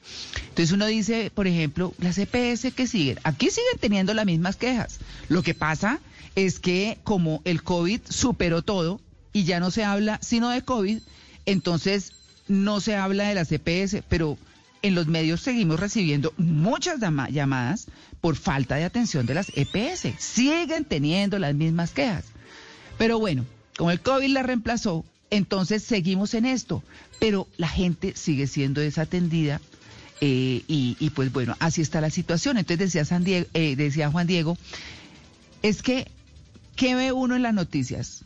Entonces uno dice, por ejemplo, las EPS que siguen, aquí siguen teniendo las mismas quejas. Lo que pasa es que como el COVID superó todo y ya no se habla sino de COVID, entonces no se habla de las EPS, pero en los medios seguimos recibiendo muchas llama- llamadas por falta de atención de las EPS. Siguen teniendo las mismas quejas. Pero bueno, como el COVID la reemplazó, entonces seguimos en esto. Pero la gente sigue siendo desatendida eh, y, pues bueno, así está la situación. Entonces decía, San Diego, eh, decía Juan Diego, es que, ¿qué ve uno en las noticias?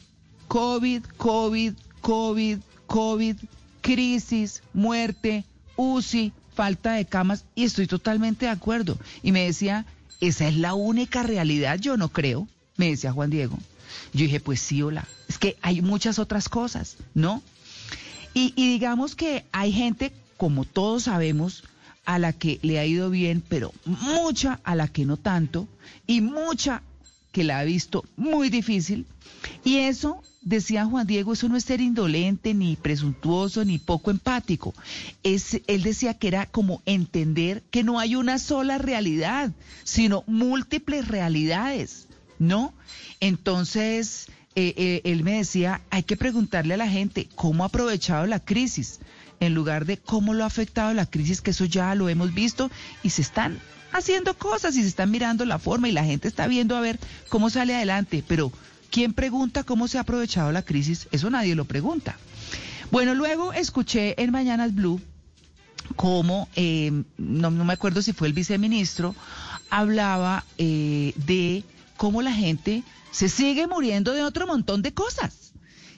COVID, COVID, COVID, COVID, crisis, muerte, UCI, falta de camas, y estoy totalmente de acuerdo. Y me decía, esa es la única realidad, yo no creo, me decía Juan Diego. Yo dije, pues sí, hola, es que hay muchas otras cosas, ¿no? Y, y digamos que hay gente, como todos sabemos, a la que le ha ido bien, pero mucha a la que no tanto, y mucha que la ha visto muy difícil. Y eso, decía Juan Diego, eso no es ser indolente, ni presuntuoso, ni poco empático. Es, él decía que era como entender que no hay una sola realidad, sino múltiples realidades, ¿no? Entonces, eh, eh, él me decía, hay que preguntarle a la gente cómo ha aprovechado la crisis, en lugar de cómo lo ha afectado la crisis, que eso ya lo hemos visto, y se están haciendo cosas y se están mirando la forma y la gente está viendo a ver cómo sale adelante, pero ¿quién pregunta cómo se ha aprovechado la crisis? Eso nadie lo pregunta. Bueno, luego escuché en Mañanas Blue cómo, eh, no, no me acuerdo si fue el viceministro, hablaba eh, de cómo la gente se sigue muriendo de otro montón de cosas.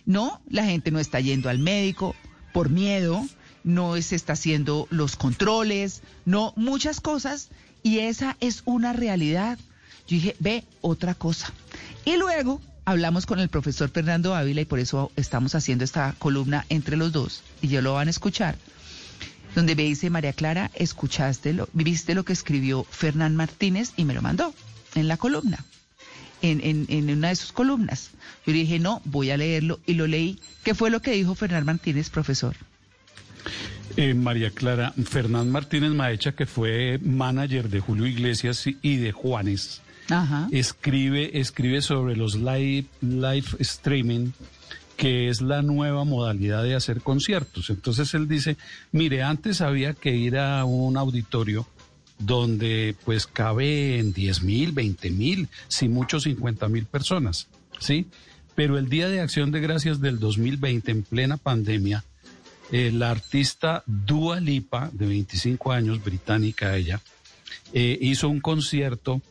No, la gente no está yendo al médico por miedo, no se está haciendo los controles, no, muchas cosas, y esa es una realidad. Yo dije, ve otra cosa. Y luego hablamos con el profesor Fernando Ávila y por eso estamos haciendo esta columna entre los dos, y ya lo van a escuchar, donde me dice, María Clara, escuchaste, lo, viste lo que escribió Fernán Martínez y me lo mandó en la columna en, en, en una de sus columnas. Yo dije, no, voy a leerlo y lo leí. ¿Qué fue lo que dijo Fernán Martínez, profesor? Eh, María Clara, Fernán Martínez Maecha, que fue manager de Julio Iglesias y- de Juanes, Ajá. escribe, escribe sobre los live, live streaming, que es la nueva modalidad de hacer conciertos. Entonces él dice, mire, antes había que ir a un auditorio donde pues caben 10 mil, 20 mil, si mucho 50 mil personas, ¿sí? Pero el Día de Acción de Gracias del 2020, en plena pandemia, eh, la artista Dua Lipa, de 25 años, británica ella, eh, hizo un concierto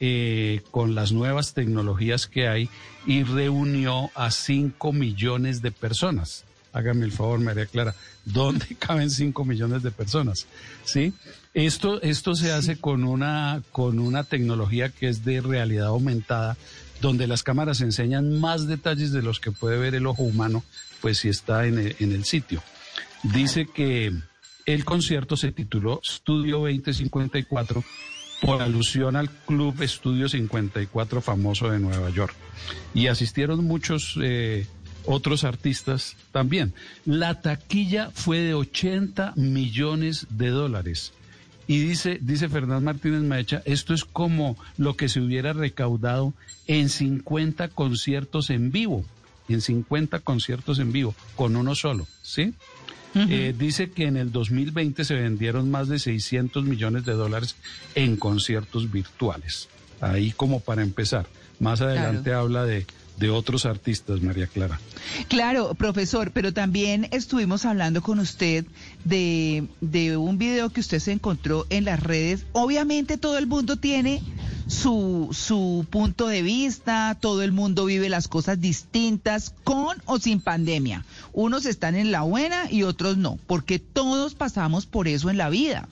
eh, con las nuevas tecnologías que hay y reunió a 5 millones de personas. Hágame el favor, María Clara, ¿dónde caben 5 millones de personas? ¿Sí? Esto, esto se hace con una, con una tecnología que es de realidad aumentada, donde las cámaras enseñan más detalles de los que puede ver el ojo humano, pues si está en el, en el sitio. Dice que el concierto se tituló Studio 2054 por alusión al Club Estudio 54 famoso de Nueva York. Y asistieron muchos eh, otros artistas también. La taquilla fue de 80 millones de dólares. Y dice, dice Fernán Martínez Maecha, esto es como lo que se hubiera recaudado en 50 conciertos en vivo, en 50 conciertos en vivo, con uno solo, ¿sí? Eh, dice que en el 2020 se vendieron más de 600 millones de dólares en conciertos virtuales. Ahí como para empezar. Más adelante habla de, de otros artistas, María Clara. Claro, profesor, pero también estuvimos hablando con usted de, de un video que usted se encontró en las redes. Obviamente todo el mundo tiene su, su punto de vista, todo el mundo vive las cosas distintas, con o sin pandemia. Unos están en la buena y otros no, porque todos pasamos por eso en la vida.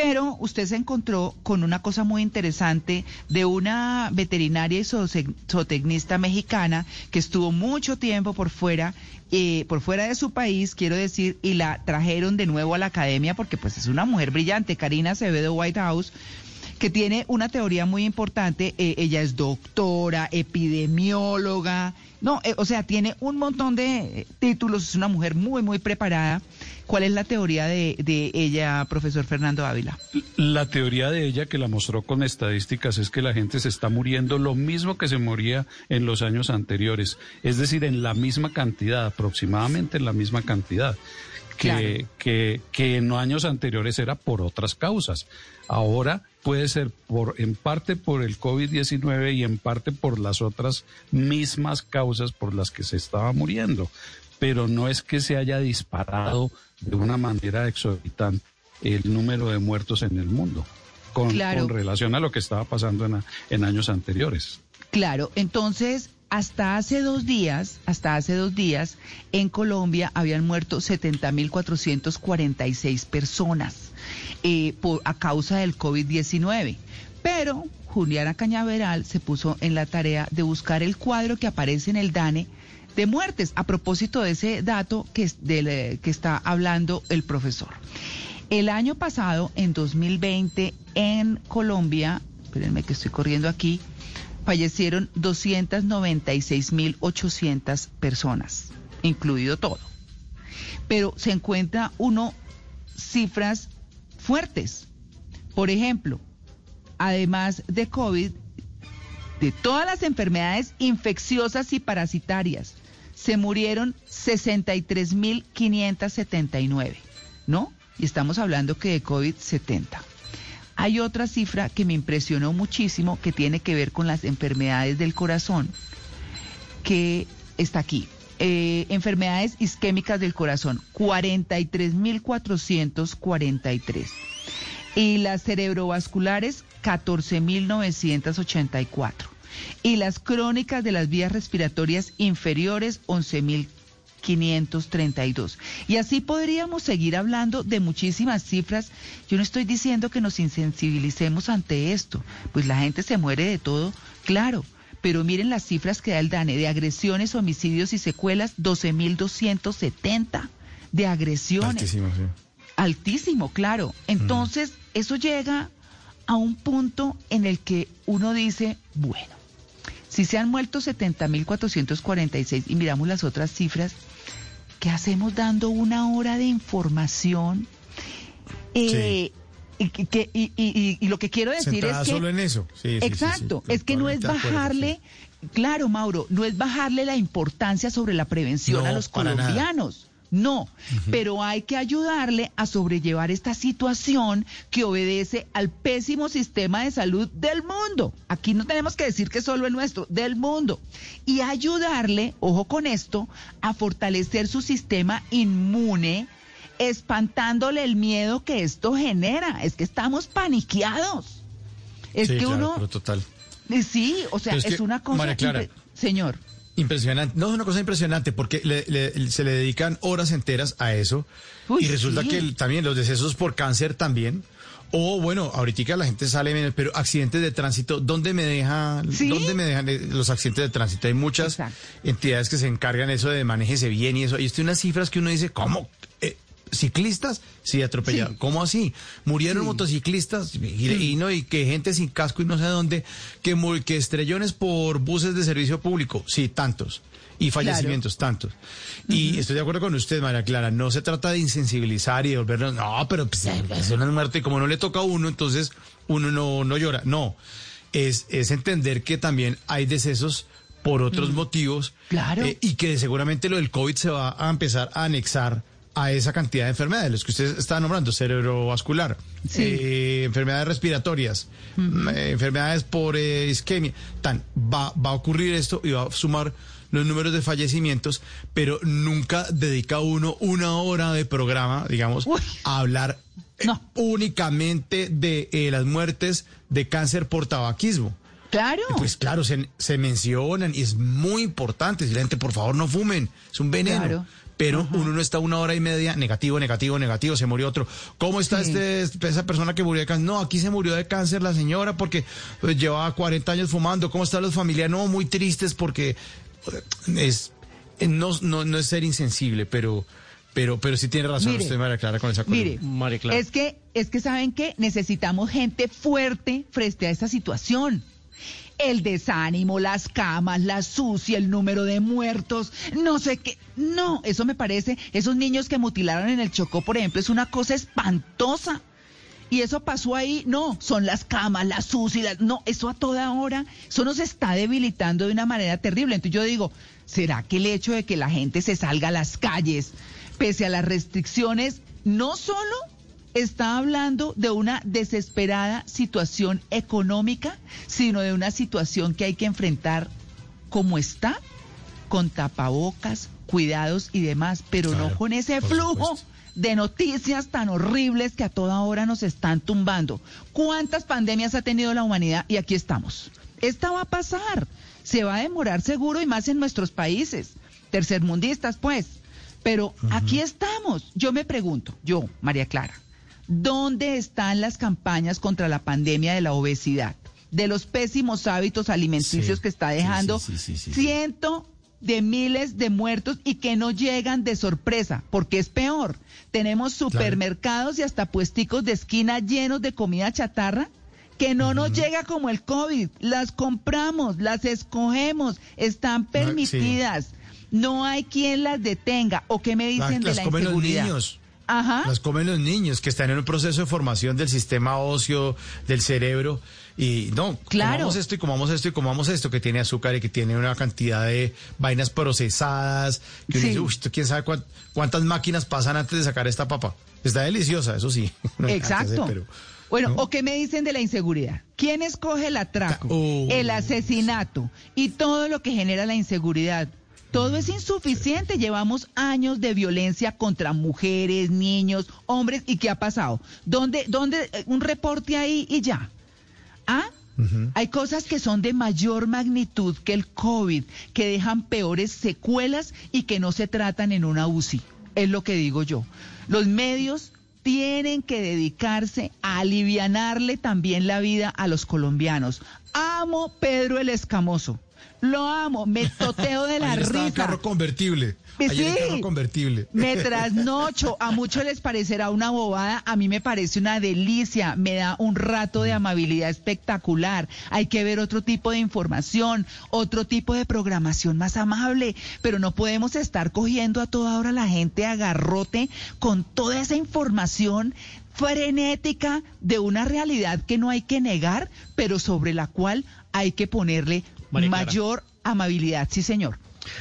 Pero usted se encontró con una cosa muy interesante de una veterinaria y zootec- zootecnista mexicana que estuvo mucho tiempo por fuera, eh, por fuera de su país, quiero decir, y la trajeron de nuevo a la academia porque pues es una mujer brillante, Karina Acevedo White House que tiene una teoría muy importante. eh, ella es doctora, epidemióloga, no, eh, o sea, tiene un montón de eh, títulos, es una mujer muy, muy preparada. ¿Cuál es la teoría de, de ella, profesor Fernando Ávila? La teoría de ella, que la mostró con estadísticas, es que la gente se está muriendo lo mismo que se moría en los años anteriores, es decir, en la misma cantidad, aproximadamente en la misma cantidad. Que, que, que en años anteriores era por otras causas. Ahora puede ser por, en parte por el COVID-19 y en parte por las otras mismas causas por las que se estaba muriendo. Pero no es que se haya disparado de una manera exorbitante el número de muertos en el mundo con, Claro. con relación a lo que estaba pasando en, en años anteriores. Claro, entonces hasta hace dos días, hasta hace dos días, en Colombia habían muerto 70.446 personas eh, por, a causa del COVID-19. Pero Juliana Cañaveral se puso en la tarea de buscar el cuadro que aparece en el DANE de muertes, a propósito de ese dato que, eh, que está hablando el profesor. El año pasado, en 2020, en Colombia, espérenme que estoy corriendo aquí, fallecieron 296.800 personas, incluido todo. Pero se encuentra uno cifras fuertes. Por ejemplo, además de COVID, de todas las enfermedades infecciosas y parasitarias, se murieron 63.579, ¿no? Y estamos hablando que de COVID 70. Hay otra cifra que me impresionó muchísimo que tiene que ver con las enfermedades del corazón, que está aquí. Eh, enfermedades isquémicas del corazón, 43.443. Y las cerebrovasculares, 14.984. Y las crónicas de las vías respiratorias inferiores, 11.532. Y así podríamos seguir hablando de muchísimas cifras. Yo no estoy diciendo que nos insensibilicemos ante esto, pues la gente se muere de todo, claro. Pero miren las cifras que da el DANE de agresiones, homicidios y secuelas, 12.270 de agresiones Altísimo, sí. altísimo, claro. Entonces, eso llega a un punto en el que uno dice, bueno, si se han muerto 70.446 y miramos las otras cifras, ¿qué hacemos dando una hora de información? Eh, y, que- y- y- y- lo que quiero decir es que... solo en eso. Sí, sí, sí, Exacto, sí, es que no es acuerdo, bajarle, claro, Mauro, no es bajarle la importancia sobre la prevención No, a los para No, pero hay que ayudarle a sobrellevar esta situación que obedece al pésimo sistema de salud del mundo. Aquí no tenemos que decir que solo el nuestro, del mundo. Y ayudarle, ojo con esto, a fortalecer su sistema inmune, espantándole el miedo que esto genera. Es que estamos paniqueados. Es Sí, que claro, uno... pero total. Eh, Sí, o sea, es es, que, una cosa... María Clara, Señor. Impresionante. No, es una cosa impresionante porque le- le- se le dedican horas enteras a eso. Uy, y resulta sí. que el- también los decesos por cáncer también. O bueno, ahorita la gente sale menos, pero accidentes de tránsito, ¿dónde me deja, ¿Sí? dónde me dejan los accidentes de tránsito? Hay muchas entidades que se encargan eso de manéjese bien y eso. Y estoy unas cifras que uno dice, ¿cómo? Eh, ¿Ciclistas? Sí, atropellados. ¿Cómo así? Murieron motociclistas y, y no, y que gente sin casco y no sé dónde, que, que estrellones por buses de servicio público. Sí, tantos. Y fallecimientos, tantos. Y estoy de acuerdo con usted, María Clara. No se trata de insensibilizar y de volvernos, no, pero pues, es una muerte. y Como no le toca a uno, entonces uno no, no llora. No. Es, es entender que también hay decesos por otros motivos. Claro. eh, y que seguramente lo del COVID se va a empezar a anexar a esa cantidad de enfermedades, los que usted está nombrando, cerebrovascular, eh, enfermedades respiratorias, eh, enfermedades por eh, isquemia, tan, va, va a ocurrir esto y va a sumar los números de fallecimientos, pero nunca dedica uno una hora de programa, digamos, a hablar únicamente de eh, las muertes de cáncer por tabaquismo. Claro. Pues claro, se, se mencionan y es muy importante. Si la gente, por favor, no fumen, es un veneno. Claro. Pero uno no está una hora y media, negativo, negativo, negativo, se murió otro. ¿Cómo está Sí. este, esa persona que murió de cáncer? No, aquí se murió de cáncer la señora porque pues, llevaba 40 años fumando. ¿Cómo están los familiares? No, muy tristes porque es, no, no, no es ser insensible, pero, pero, pero sí tiene razón Mire, usted, María Clara, con esa Mire, columna. es que, es que saben que necesitamos gente fuerte frente a esta situación. El desánimo, las camas, la sucia, el número de muertos, no sé qué. No, eso me parece, esos niños que mutilaron en el Chocó, por ejemplo, es una cosa espantosa. Y eso pasó ahí, no, son las camas, las sucias, las- no, eso a toda hora, eso nos está debilitando de una manera terrible. Entonces yo digo, ¿será que el hecho de que la gente se salga a las calles, pese a las restricciones, no solo está hablando de una desesperada situación económica, sino de una situación que hay que enfrentar como está, con tapabocas, cuidados y demás, pero no con ese flujo de noticias tan horribles que a toda hora nos están tumbando. ¿Cuántas pandemias ha tenido la humanidad? Y aquí estamos. Esta va a pasar. Se va a demorar seguro y más en nuestros países. Tercermundistas, pues. Pero aquí estamos. Yo me pregunto, yo, María Clara, ¿dónde están las campañas contra la pandemia de la obesidad? De los pésimos hábitos alimenticios Sí, que está dejando sí, sí, ciento de miles de muertos y que no llegan de sorpresa, porque es peor. Tenemos supermercados y hasta puesticos de esquina llenos de comida chatarra que no nos llega como el COVID. Las compramos, las escogemos, están permitidas. No hay quien las detenga. ¿O qué me dicen de la los inseguridad? niños. Ajá. Las comen los niños que están en un proceso de formación del sistema óseo, del cerebro. Y no, Claro. comamos esto y comamos esto y comamos esto que tiene azúcar y que tiene una cantidad de vainas procesadas. Que Sí. dice, "Uy, esto quién sabe cuán- cuántas máquinas pasan antes de sacar esta papa. Está deliciosa, eso sí. Ese, Exacto. pero- Bueno, ¿o qué me dicen de la inseguridad? ¿Quién escoge el atraco, Oh. el asesinato y todo lo que genera la inseguridad? Todo es insuficiente. Llevamos años de violencia contra mujeres, niños, hombres. ¿Y qué ha pasado? ¿Dónde, dónde eh, un reporte ahí y ya? ¿Ah? Hay cosas que son de mayor magnitud que el COVID, que dejan peores secuelas y que no se tratan en una UCI. Es lo que digo yo. Los medios tienen que dedicarse a alivianarle también la vida a los colombianos. Amo Pedro el Escamoso. Lo amo, me toteo de la Ayer estaba risa. carro convertible. Sí. carro convertible. Me trasnocho, a muchos les parecerá una bobada, a mí me parece una delicia, me da un rato de amabilidad espectacular. Hay que ver otro tipo de información, otro tipo de programación más amable, pero no podemos estar cogiendo a toda hora la gente a garrote con toda esa información frenética de una realidad que no hay que negar, pero sobre la cual hay que ponerle. Mayor amabilidad, sí señor.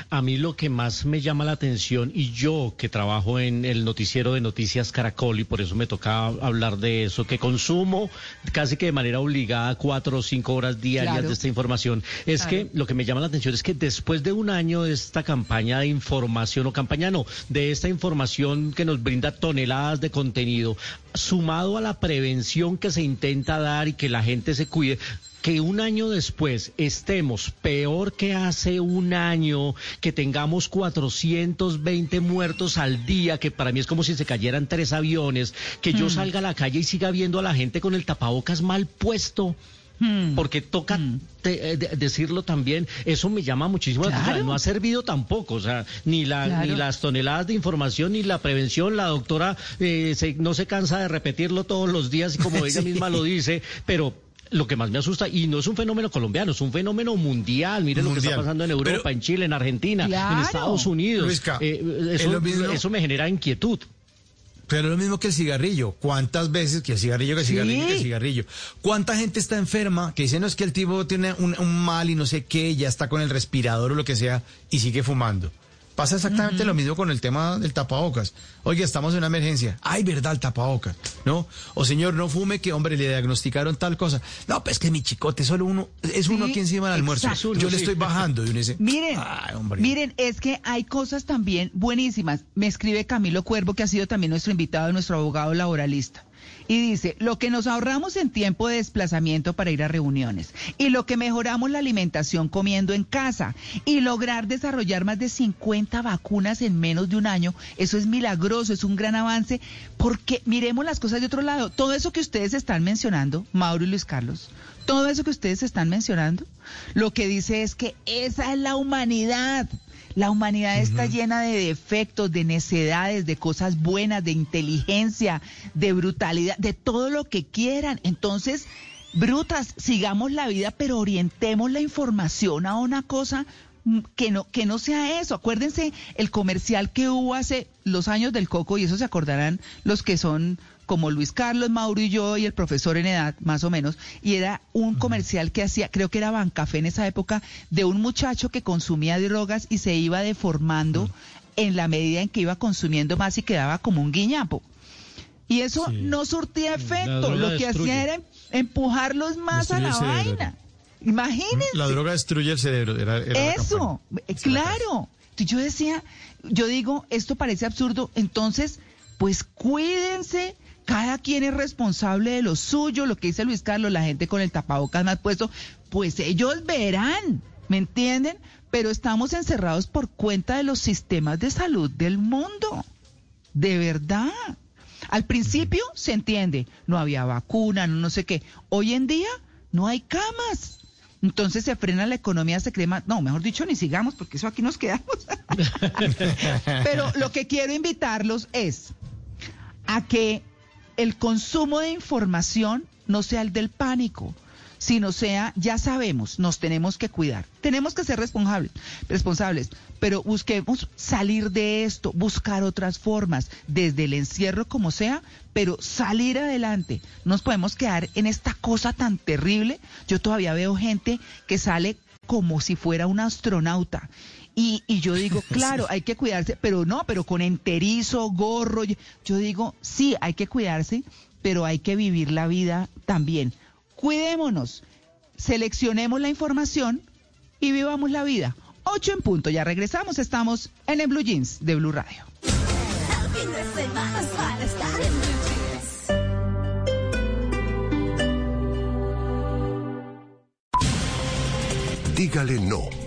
A mí lo que más me llama la atención, y yo que trabajo en el noticiero de Noticias Caracol, y por eso me toca hablar de eso, que consumo casi que de manera obligada cuatro o cinco horas diarias Claro. de esta información, es Claro. que lo que me llama la atención es que después de un año de esta campaña de información, o campaña no, de esta información que nos brinda toneladas de contenido, sumado a la prevención que se intenta dar y que la gente se cuide, que un año después estemos peor que hace un año, que tengamos 420 muertos al día, que para mí es como si se cayeran tres aviones, que yo Hmm. salga a la calle y siga viendo a la gente con el tapabocas mal puesto. Porque toca te- eh, de- decirlo también, eso me llama muchísimo la atención. Claro. No ha servido tampoco, o sea, ni, la, Claro. ni las toneladas de información, ni la prevención. La doctora eh, se- no se cansa de repetirlo todos los días, y como ella misma lo dice, pero lo que más me asusta, y no es un fenómeno colombiano, es un fenómeno mundial. Miren lo que está pasando en Europa, Pero- en Chile, en Argentina, en. Estados Unidos. Luisca, Eh, es eso, lo mismo- eso me genera inquietud. Pero es lo mismo que el cigarrillo. ¿Cuántas veces que el cigarrillo, que el Sí. cigarrillo, que el cigarrillo? ¿Cuánta gente está enferma que dice, no es que el tipo tiene un, un mal y no sé qué, ya está con el respirador o lo que sea y sigue fumando? Pasa exactamente lo mismo con el tema del tapabocas. Oye, estamos en una emergencia. Ay, verdad, el tapabocas. ¿No? O señor, no fume que, hombre, le diagnosticaron tal cosa. No, pues que mi chicote, solo uno, es uno Sí, aquí encima del almuerzo. exacto. Yo le estoy bajando. Y uno dice, Miren, "Ay, hombre". miren, es que hay cosas también buenísimas. Me escribe Camilo Cuervo, que ha sido también nuestro invitado, nuestro abogado laboralista. Y dice, lo que nos ahorramos en tiempo de desplazamiento para ir a reuniones y lo que mejoramos la alimentación comiendo en casa y lograr desarrollar más de 50 vacunas en menos de un año, eso es milagroso, es un gran avance, porque miremos las cosas de otro lado. Todo eso que ustedes están mencionando, Mauro y Luis Carlos, todo eso que ustedes están mencionando, lo que dice es que esa es la humanidad. La humanidad está llena de defectos, de necedades, de cosas buenas, de inteligencia, de brutalidad, de todo lo que quieran. Entonces, brutas, sigamos la vida, pero orientemos la información a una cosa mm, que no, que no sea eso. Acuérdense el comercial que hubo hace los años del coco, y eso se acordarán los que son como Luis Carlos, Mauro y yo y el profesor en edad, más o menos, y era un comercial que hacía, creo que era Bancafé en esa época, de un muchacho que consumía drogas y se iba deformando en la medida en que iba consumiendo más y quedaba como un guiñapo. Y eso no surtía efecto, lo que destruye. hacía era empujarlos más a la vaina. Imagínense. La droga destruye el cerebro. Era, era Eso, claro. Yo decía, yo digo, esto parece absurdo, entonces, pues cuídense, cada quien es responsable de lo suyo, lo que dice Luis Carlos, la gente con el tapabocas más puesto, pues ellos verán, ¿me entienden? Pero estamos encerrados por cuenta de los sistemas de salud del mundo, de verdad. Al principio se entiende, no había vacuna, no, no sé qué. Hoy en día no hay camas. Entonces se frena la economía, se crema. No, mejor dicho, ni sigamos, porque eso aquí nos quedamos. Pero lo que quiero invitarlos es a que el consumo de información no sea el del pánico, sino sea, ya sabemos, nos tenemos que cuidar, tenemos que ser responsables, responsables, pero busquemos salir de esto, buscar otras formas, desde el encierro como sea, pero salir adelante. Nos podemos quedar en esta cosa tan terrible. Yo todavía veo gente que sale como si fuera un astronauta. Y, y yo digo, claro, hay que cuidarse, pero no, pero con enterizo, gorro. Yo, digo, sí, hay que cuidarse, pero hay que vivir la vida también. Cuidémonos, seleccionemos la información y vivamos la vida. Ocho en punto, ya regresamos, estamos en el Blue Jeans de Blue Radio. Dígale no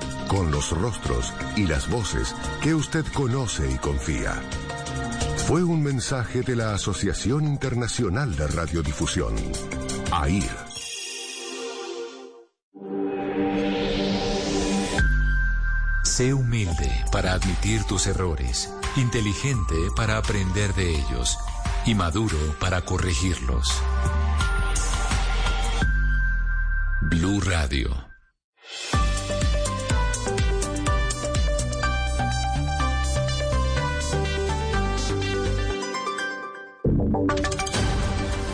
con los rostros y las voces que usted conoce y confía. Fue un mensaje de la Asociación Internacional de Radiodifusión, AIR. Sé humilde para admitir tus errores, inteligente para aprender de ellos y maduro para corregirlos. Blue Radio.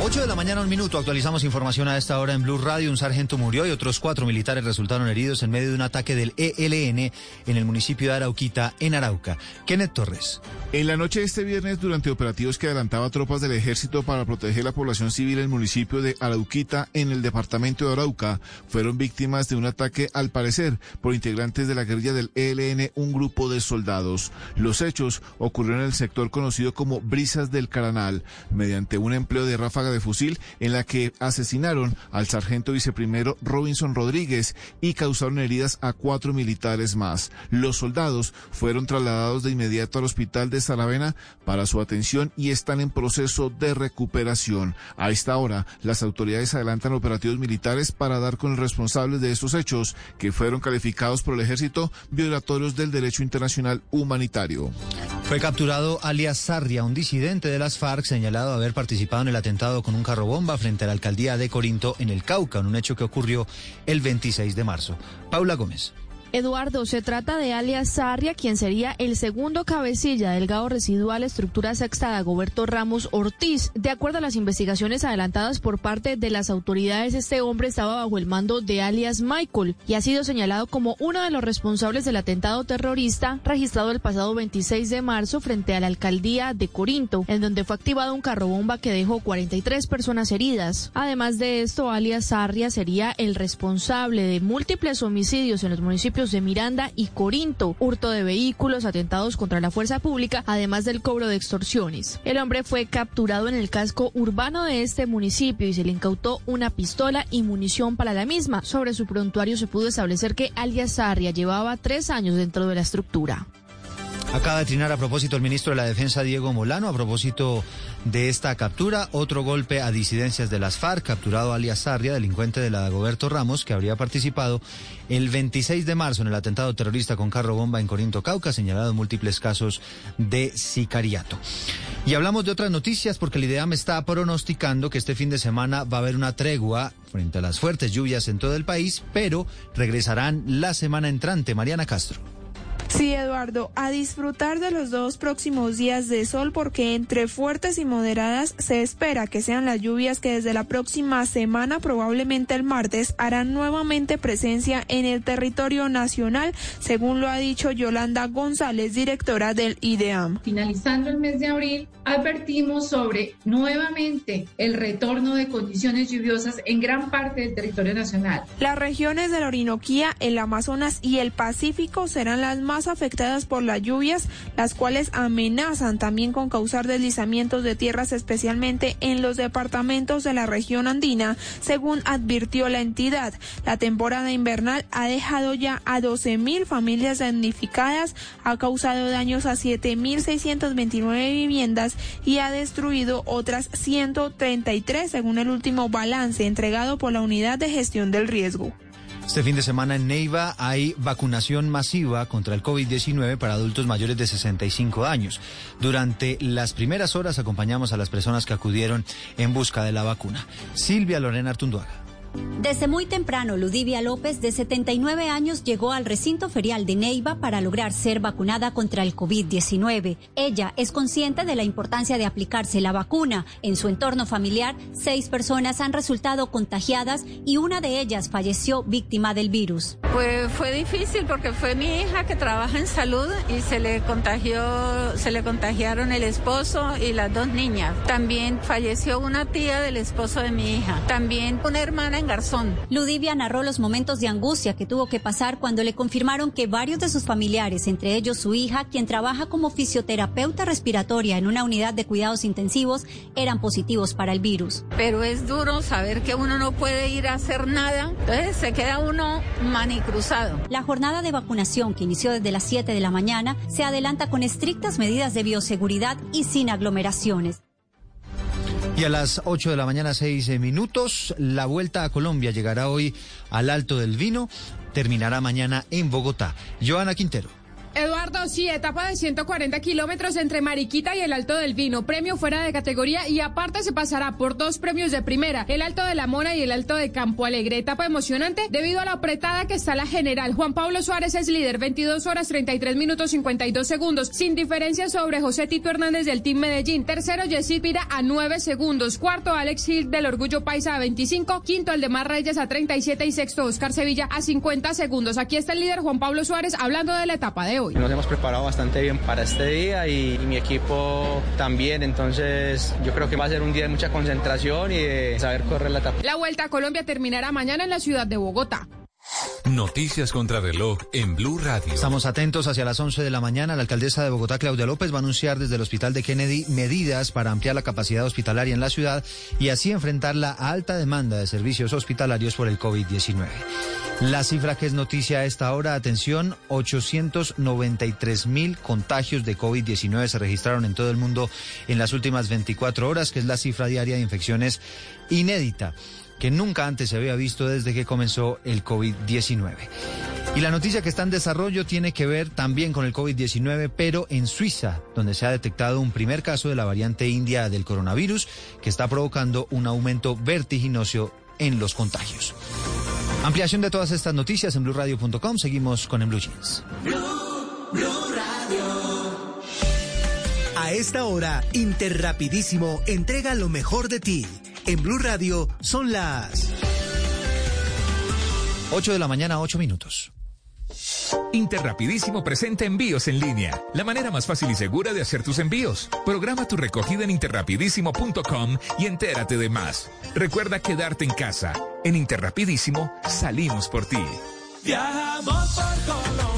8 de la mañana, un minuto. Actualizamos información a esta hora en Blue Radio. Un sargento murió y otros cuatro militares resultaron heridos en medio de un ataque del ELN en el municipio de Arauquita, en Arauca. Kenneth Torres. En la noche de este viernes, durante operativos que adelantaba tropas del ejército para proteger la población civil en el municipio de Arauquita, en el departamento de Arauca, fueron víctimas de un ataque, al parecer, por integrantes de la guerrilla del ELN, un grupo de soldados. Los hechos ocurrieron en el sector conocido como Brisas del Caranal, mediante un empleo de ráfagas de fusil en la que asesinaron al sargento viceprimero Robinson Rodríguez y causaron heridas a cuatro militares más. Los soldados fueron trasladados de inmediato al hospital de Saravena para su atención y están en proceso de recuperación. A esta hora, las autoridades adelantan operativos militares para dar con los responsables de estos hechos, que fueron calificados por el ejército violatorios del derecho internacional humanitario. Fue capturado alias Sarria, un disidente de las FARC señalado haber participado en el atentado con un carro bomba frente a la alcaldía de Corinto en el Cauca, en un hecho que ocurrió el 26 de marzo. Paula Gómez. Eduardo, se trata de alias Sarria, quien sería el segundo cabecilla del GAO residual estructura sexta de Ramos Ortiz. De acuerdo a las investigaciones adelantadas por parte de las autoridades, este hombre estaba bajo el mando de alias Michael y ha sido señalado como uno de los responsables del atentado terrorista registrado el pasado 26 de marzo frente a la alcaldía de Corinto, en donde fue activado un carro bomba que dejó 43 personas heridas. Además de esto, alias Sarria sería el responsable de múltiples homicidios en los municipios de Miranda y Corinto, hurto de vehículos, atentados contra la fuerza pública, además del cobro de extorsiones. El hombre fue capturado en el casco urbano de este municipio y se le incautó una pistola y munición para la misma. Sobre su prontuario se pudo establecer que alias Sarria llevaba tres años dentro de la estructura. Acaba de trinar a propósito el ministro de la Defensa Diego Molano a propósito de esta captura. Otro golpe a disidencias de las FARC, capturado alias Sarria, delincuente de la Dagoberto Ramos, que habría participado el 26 de marzo en el atentado terrorista con carro bomba en Corinto, Cauca, señalado en múltiples casos de sicariato. Y hablamos de otras noticias porque el IDEAM está pronosticando que este fin de semana va a haber una tregua frente a las fuertes lluvias en todo el país, pero regresarán la semana entrante. Mariana Castro. Sí, Eduardo, a disfrutar de los dos próximos días de sol porque entre fuertes y moderadas se espera que sean las lluvias que desde la próxima semana, probablemente el martes, harán nuevamente presencia en el territorio nacional, según lo ha dicho Yolanda González, directora del IDEAM. Finalizando el mes de abril, advertimos sobre nuevamente el retorno de condiciones lluviosas en gran parte del territorio nacional. Las regiones de la Orinoquía, el Amazonas y el Pacífico serán las más afectadas por las lluvias, las cuales amenazan también con causar deslizamientos de tierras, especialmente en los departamentos de la región andina, según advirtió la entidad. La temporada invernal ha dejado ya a 12 mil familias damnificadas, ha causado daños a 7.629 viviendas y ha destruido otras 133, según el último balance entregado por la Unidad de Gestión del Riesgo. Este fin de semana en Neiva hay vacunación masiva contra el COVID-19 para adultos mayores de 65 años. Durante las primeras horas acompañamos a las personas que acudieron en busca de la vacuna. Silvia Lorena Artunduaga. Desde muy temprano, Ludivia López, de 79 años, llegó al recinto ferial de Neiva para lograr ser vacunada contra el COVID-19. Ella es consciente de la importancia de aplicarse la vacuna. En su entorno familiar, seis personas han resultado contagiadas y una de ellas falleció víctima del virus. Pues fue difícil porque fue mi hija que trabaja en salud y se le contagió, se le contagiaron el esposo y las dos niñas. También falleció una tía del esposo de mi hija. También una hermana en Garzón. Ludivia narró los momentos de angustia que tuvo que pasar cuando le confirmaron que varios de sus familiares, entre ellos su hija, quien trabaja como fisioterapeuta respiratoria en una unidad de cuidados intensivos, eran positivos para el virus. Pero es duro saber que uno no puede ir a hacer nada, entonces se queda uno manicruzado. La jornada de vacunación que inició desde las 7 de la mañana se adelanta con estrictas medidas de bioseguridad y sin aglomeraciones. Y a las 8 de la mañana, 6 minutos, la vuelta a Colombia llegará hoy al Alto del Vino, terminará mañana en Bogotá. Joana Quintero. Eduardo, sí, etapa de 140 kilómetros entre Mariquita y el Alto del Vino, premio fuera de categoría y aparte se pasará por dos premios de primera, el Alto de la Mona y el Alto de Campo Alegre. Etapa emocionante debido a la apretada que está la general. Juan Pablo Suárez es líder, 22 horas 33 minutos 52 segundos, sin diferencia sobre José Tito Hernández del Team Medellín. Tercero, Yesid Pira a 9 segundos. Cuarto, Alex Hill del Orgullo Paisa a 25. Quinto, el de Mar Reyes a 37 y sexto, Oscar Sevilla a 50 segundos. Aquí está el líder Juan Pablo Suárez hablando de la etapa de hoy. Nos hemos preparado bastante bien para este día y, mi equipo también, entonces yo creo que va a ser un día de mucha concentración y de saber correr la etapa. La vuelta a Colombia terminará mañana en la ciudad de Bogotá. Noticias contra reloj en Blue Radio. Estamos atentos hacia las 11 de la mañana. La alcaldesa de Bogotá, Claudia López, va a anunciar desde el Hospital de Kennedy medidas para ampliar la capacidad hospitalaria en la ciudad y así enfrentar la alta demanda de servicios hospitalarios por el COVID-19. La cifra que es noticia a esta hora, atención, 893 mil contagios de COVID-19 se registraron en todo el mundo en las últimas 24 horas, que es la cifra diaria de infecciones inédita que nunca antes se había visto desde que comenzó el COVID-19. Y la noticia que está en desarrollo tiene que ver también con el COVID-19, pero en Suiza, donde se ha detectado un primer caso de la variante india del coronavirus, que está provocando un aumento vertiginoso en los contagios. Ampliación de todas estas noticias en blueradio.com. Seguimos con En Blue Jeans. A esta hora, Interrapidísimo entrega lo mejor de ti. En Blue Radio son las 8 de la mañana, 8 minutos. Interrapidísimo presenta envíos en línea, la manera más fácil y segura de hacer tus envíos. Programa tu recogida en interrapidísimo.com y entérate de más. Recuerda quedarte en casa. En Interrapidísimo salimos por ti. Viajamos por Colombia,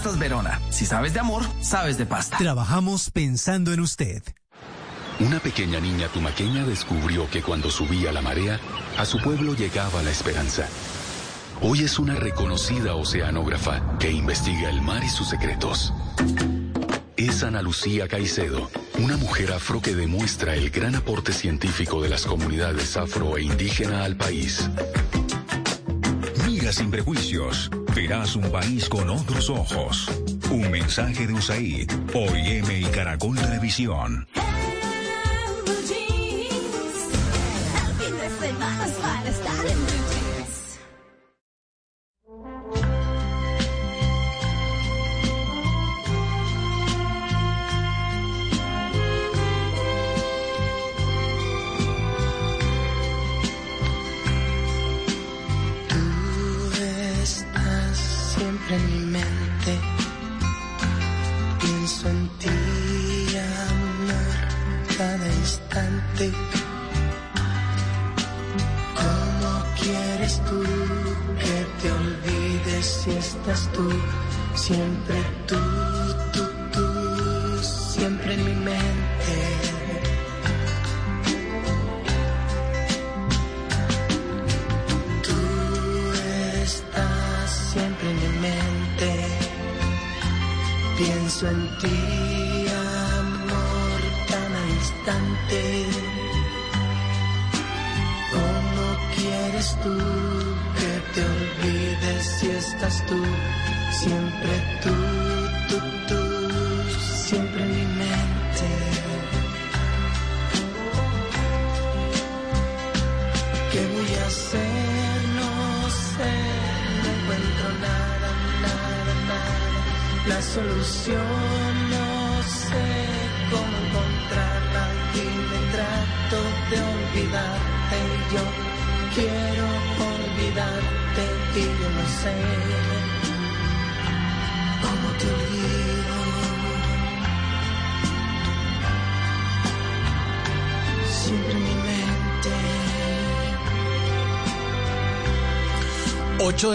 Pastas Verona. Si sabes de amor, sabes de pasta. Trabajamos pensando en usted. Una pequeña niña tumaqueña descubrió que cuando subía la marea, a su pueblo llegaba la esperanza. Hoy es una reconocida oceanógrafa que investiga el mar y sus secretos. Es Ana Lucía Caicedo, una mujer afro que demuestra el gran aporte científico de las comunidades afro e indígena al país. Sin prejuicios. Verás un país con otros ojos. Un mensaje de USAID, OIM y Caracol Televisión.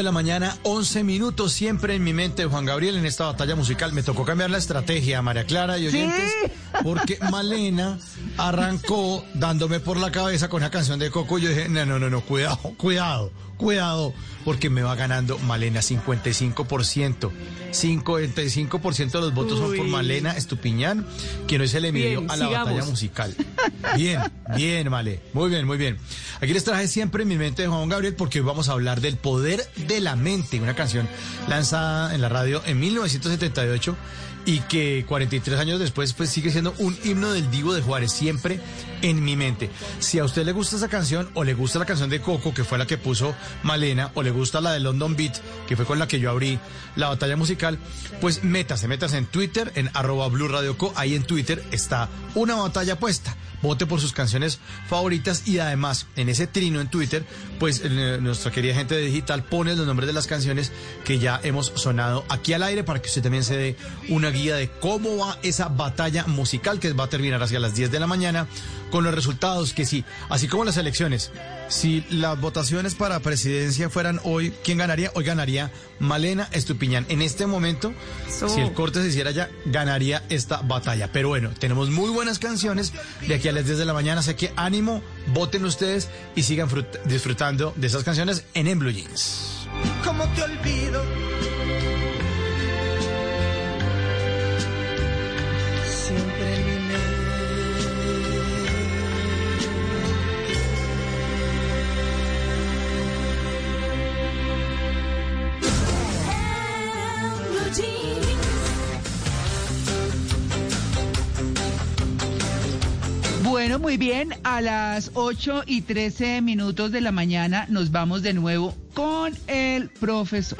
La mañana, 11 minutos, siempre en mi mente, Juan Gabriel, en esta batalla musical. Me tocó cambiar la estrategia, María Clara y oyentes, porque Malena arrancó dándome por la cabeza con una canción de Coco. Yo dije, no, no, no, no, cuidado, cuidado, cuidado, porque me va ganando Malena 55%. 55% de los votos son por. Malena Estupiñán, quien hoy se le midió a la sigamos. batalla musical. Bien, bien, Male. Muy bien, muy bien. Aquí les traje siempre en mi mente de Juan Gabriel porque hoy vamos a hablar del poder de la mente, una canción lanzada en la radio en 1978 y que 43 años después pues sigue siendo un himno del Divo de Juárez, siempre en mi mente. Si a usted le gusta esa canción o le gusta la canción de Coco, que fue la que puso Malena, o le gusta la de London Beat, que fue con la que yo abrí la batalla musical, pues métase, métase en Twitter, en arroba Blue Co. Ahí en Twitter está una batalla puesta. Vote por sus canciones favoritas y además en ese trino en Twitter, pues eh, nuestra querida gente de digital pone los nombres de las canciones que ya hemos sonado aquí al aire para que usted también se dé una guía de cómo va esa batalla musical que va a terminar hacia las 10 de la mañana con los resultados que sí, así como las elecciones. Si las votaciones para presidencia fueran hoy, ¿quién ganaría? Hoy ganaría Malena Estupiñán. En este momento, si el corte se hiciera ya, ganaría esta batalla. Pero bueno, tenemos muy buenas canciones de aquí a las 10 de la mañana, así que ánimo, voten ustedes y sigan frut- disfrutando de esas canciones en En Blue Jeans. ¿Cómo te olvido? Bueno, muy bien. A las 8 y 13 minutos de la mañana nos vamos de nuevo con el profesor.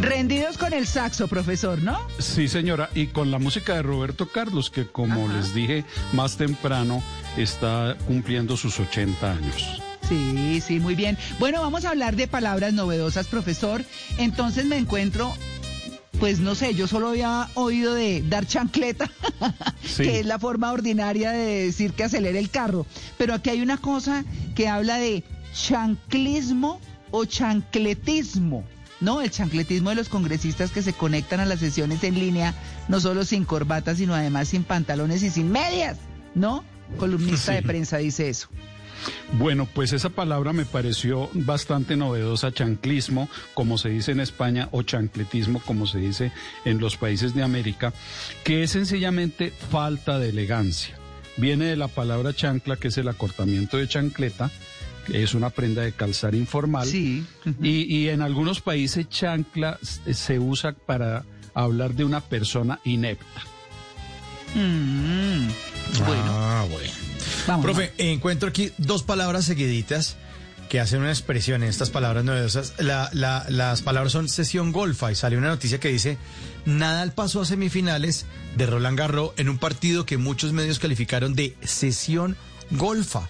Rendidos con el saxo, profesor, ¿no? Sí, señora, y con la música de Roberto Carlos, que como les dije más temprano, está cumpliendo sus 80 años. Sí, sí, muy bien. Bueno, vamos a hablar de palabras novedosas, profesor. Entonces me encuentro, pues no sé, yo solo había oído de dar chancleta, Sí. que es la forma ordinaria de decir que acelere el carro. Pero aquí hay una cosa que habla de chanclismo o chancletismo. No, el chancletismo de los congresistas que se conectan a las sesiones en línea, no solo sin corbata, sino además sin pantalones y sin medias, ¿no? Columnista de prensa dice eso. Bueno, pues esa palabra me pareció bastante novedosa, chanclismo, como se dice en España, o chancletismo, como se dice en los países de América, que es sencillamente falta de elegancia. Viene de la palabra chancla, que es el acortamiento de chancleta, que es una prenda de calzar informal. Sí. Y, y en algunos países chancla se usa para hablar de una persona inepta. Mm, bueno. Ah, bueno. Profe, encuentro aquí dos palabras seguiditas que hacen una expresión en estas palabras novedosas. La- la- las palabras son sesión golfa y sale una noticia que dice Nadal pasó a semifinales de Roland Garros en un partido que muchos medios calificaron de sesión golfa.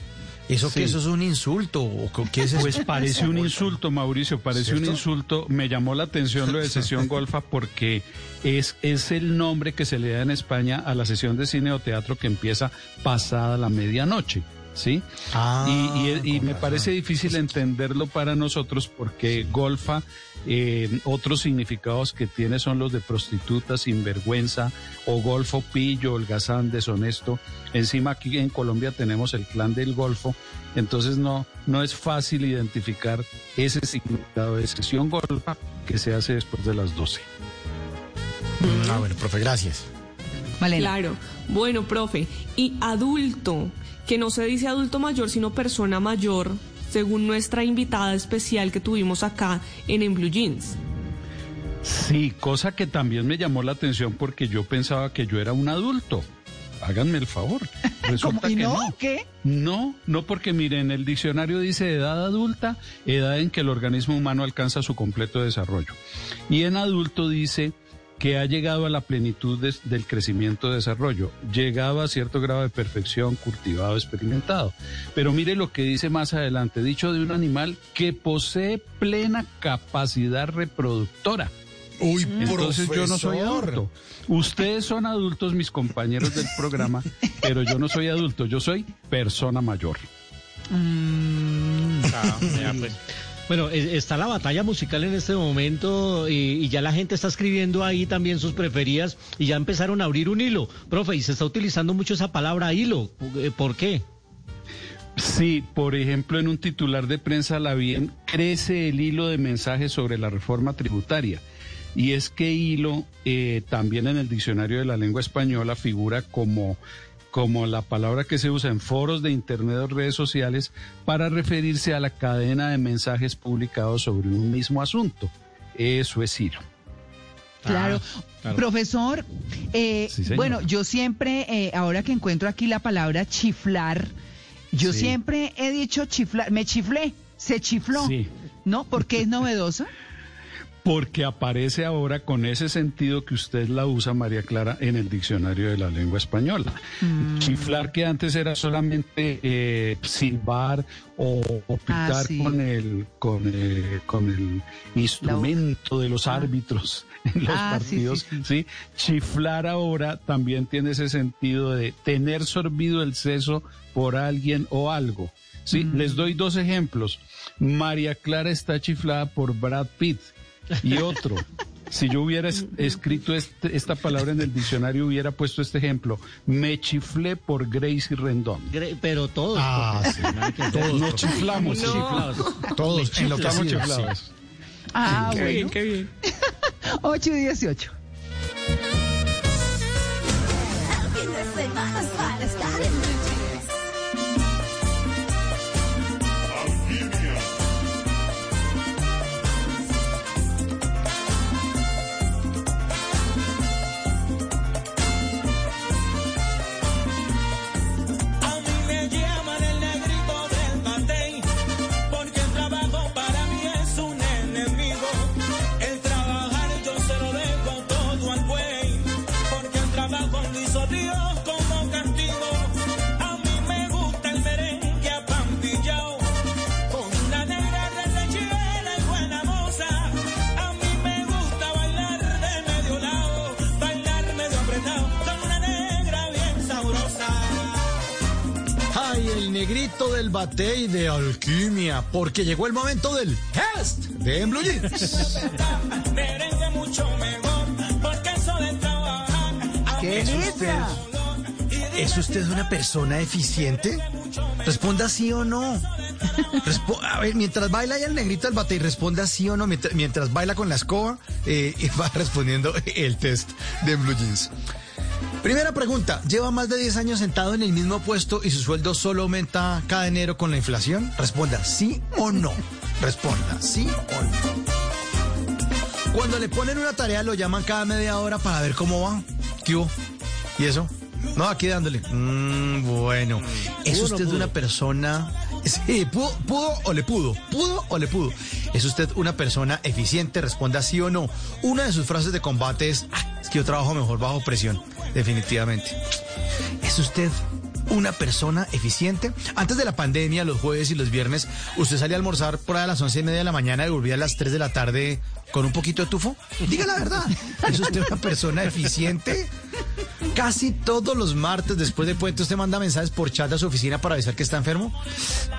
¿Eso Sí. que eso es un insulto? ¿O qué es? Pues parece un insulto, Mauricio, parece ¿Cierto? un insulto. Me llamó la atención lo de sesión golfa porque es, es el nombre que se le da en España a la sesión de cine o teatro que empieza pasada la medianoche. ¿Sí? Ah, y y- y con me parece difícil entenderlo para nosotros porque golfa, eh, otros significados que tiene son los de prostituta, sinvergüenza, o golfo, pillo, holgazán, deshonesto. Encima aquí en Colombia tenemos el clan del golfo, entonces no, no es fácil identificar ese significado de sesión golfa que se hace después de las 12. Ah, bueno, profe, gracias. Claro. Bueno, profe, y adulto, que no se dice adulto mayor, sino persona mayor, según nuestra invitada especial que tuvimos acá en En Blue Jeans. Sí, cosa que también me llamó la atención porque yo pensaba que yo era un adulto. Háganme el favor. Resulta ¿Y que no? no. ¿Qué? No, no porque miren, el diccionario dice edad adulta, edad en que el organismo humano alcanza su completo desarrollo. Y en adulto dice que ha llegado a la plenitud del crecimiento y desarrollo, llegado a cierto grado de perfección, cultivado, experimentado. Pero mire lo que dice más adelante, dicho de un animal que posee plena capacidad reproductora. Uy, Entonces yo no soy profesor. adulto. Ustedes son adultos, mis compañeros del programa, pero yo no soy adulto, yo soy persona mayor. Mm, Bueno, e- está la batalla musical en este momento y, y ya la gente está escribiendo ahí también sus preferidas y ya empezaron a abrir un hilo. Profe, y se está utilizando mucho esa palabra hilo. Eh, ¿Por qué? Sí, por ejemplo, en un titular de prensa la bien crece el hilo de mensajes sobre la reforma tributaria. Y es que hilo eh, también en el diccionario de la lengua española figura como, como la palabra que se usa en foros de Internet o redes sociales para referirse a la cadena de mensajes publicados sobre un mismo asunto. Eso es Ciro. Claro. Ah, claro. Profesor, eh, Sí, bueno, yo siempre, eh, ahora que encuentro aquí la palabra chiflar, yo Sí. siempre he dicho chiflar, me chiflé, se chifló, Sí. ¿no? Porque es novedosa. Porque aparece ahora con ese sentido que usted la usa, María Clara, en el diccionario de la lengua española. Mm. Chiflar que antes era solamente eh, silbar o, o pitar Ah, sí. con el con, eh, con el instrumento de los árbitros en los Ah, sí, partidos. sí. Chiflar ahora también tiene ese sentido de tener sorbido el seso por alguien o algo. Sí, Mm. les doy dos ejemplos. María Clara está chiflada por Brad Pitt. Y otro, si yo hubiera es- escrito este- esta palabra en el diccionario, hubiera puesto este ejemplo. Me chiflé por Gracie Rendón. Pero todos. Ah, sí. hacer. Todos nos chiflamos. No. chiflados. Todos enloquecidos, chiflados. Ah, Qué bueno. bien, qué bien. 8 y 18. Negrito del batey de alquimia, porque llegó el momento del test de En Blue Jeans. ¿Qué es usted? ¿Es usted una persona eficiente? Responda sí o no. Respo- a ver, mientras baila ahí el negrito del batey, responda sí o no. Mientras, mientras baila con la escoba, eh, y va respondiendo el test de Blue Jeans. Primera pregunta, ¿lleva más de 10 años sentado en el mismo puesto y su sueldo solo aumenta cada enero con la inflación? Responda sí o no. Responda sí o no. Cuando le ponen una tarea lo llaman cada media hora para ver cómo va. ¿Qué hubo? ¿Y eso? No, aquí dándole. Mm, bueno, ¿es ¿Pudo o no usted una persona... Sí, ¿pudo, ¿pudo o le pudo? ¿Pudo o le pudo? ¿Es usted una persona eficiente? Responda sí o no. Una de sus frases de combate es, "Ah, que yo trabajo mejor bajo presión, definitivamente. ¿Es usted una persona eficiente? Antes de la pandemia, los jueves y los viernes, ¿usted salía a almorzar por ahí a las once y media de la mañana y volvía a las 3 de la tarde con un poquito de tufo? Diga la verdad. ¿Es usted una persona eficiente? Casi todos los martes después de puente usted manda mensajes por chat a su oficina para avisar que está enfermo.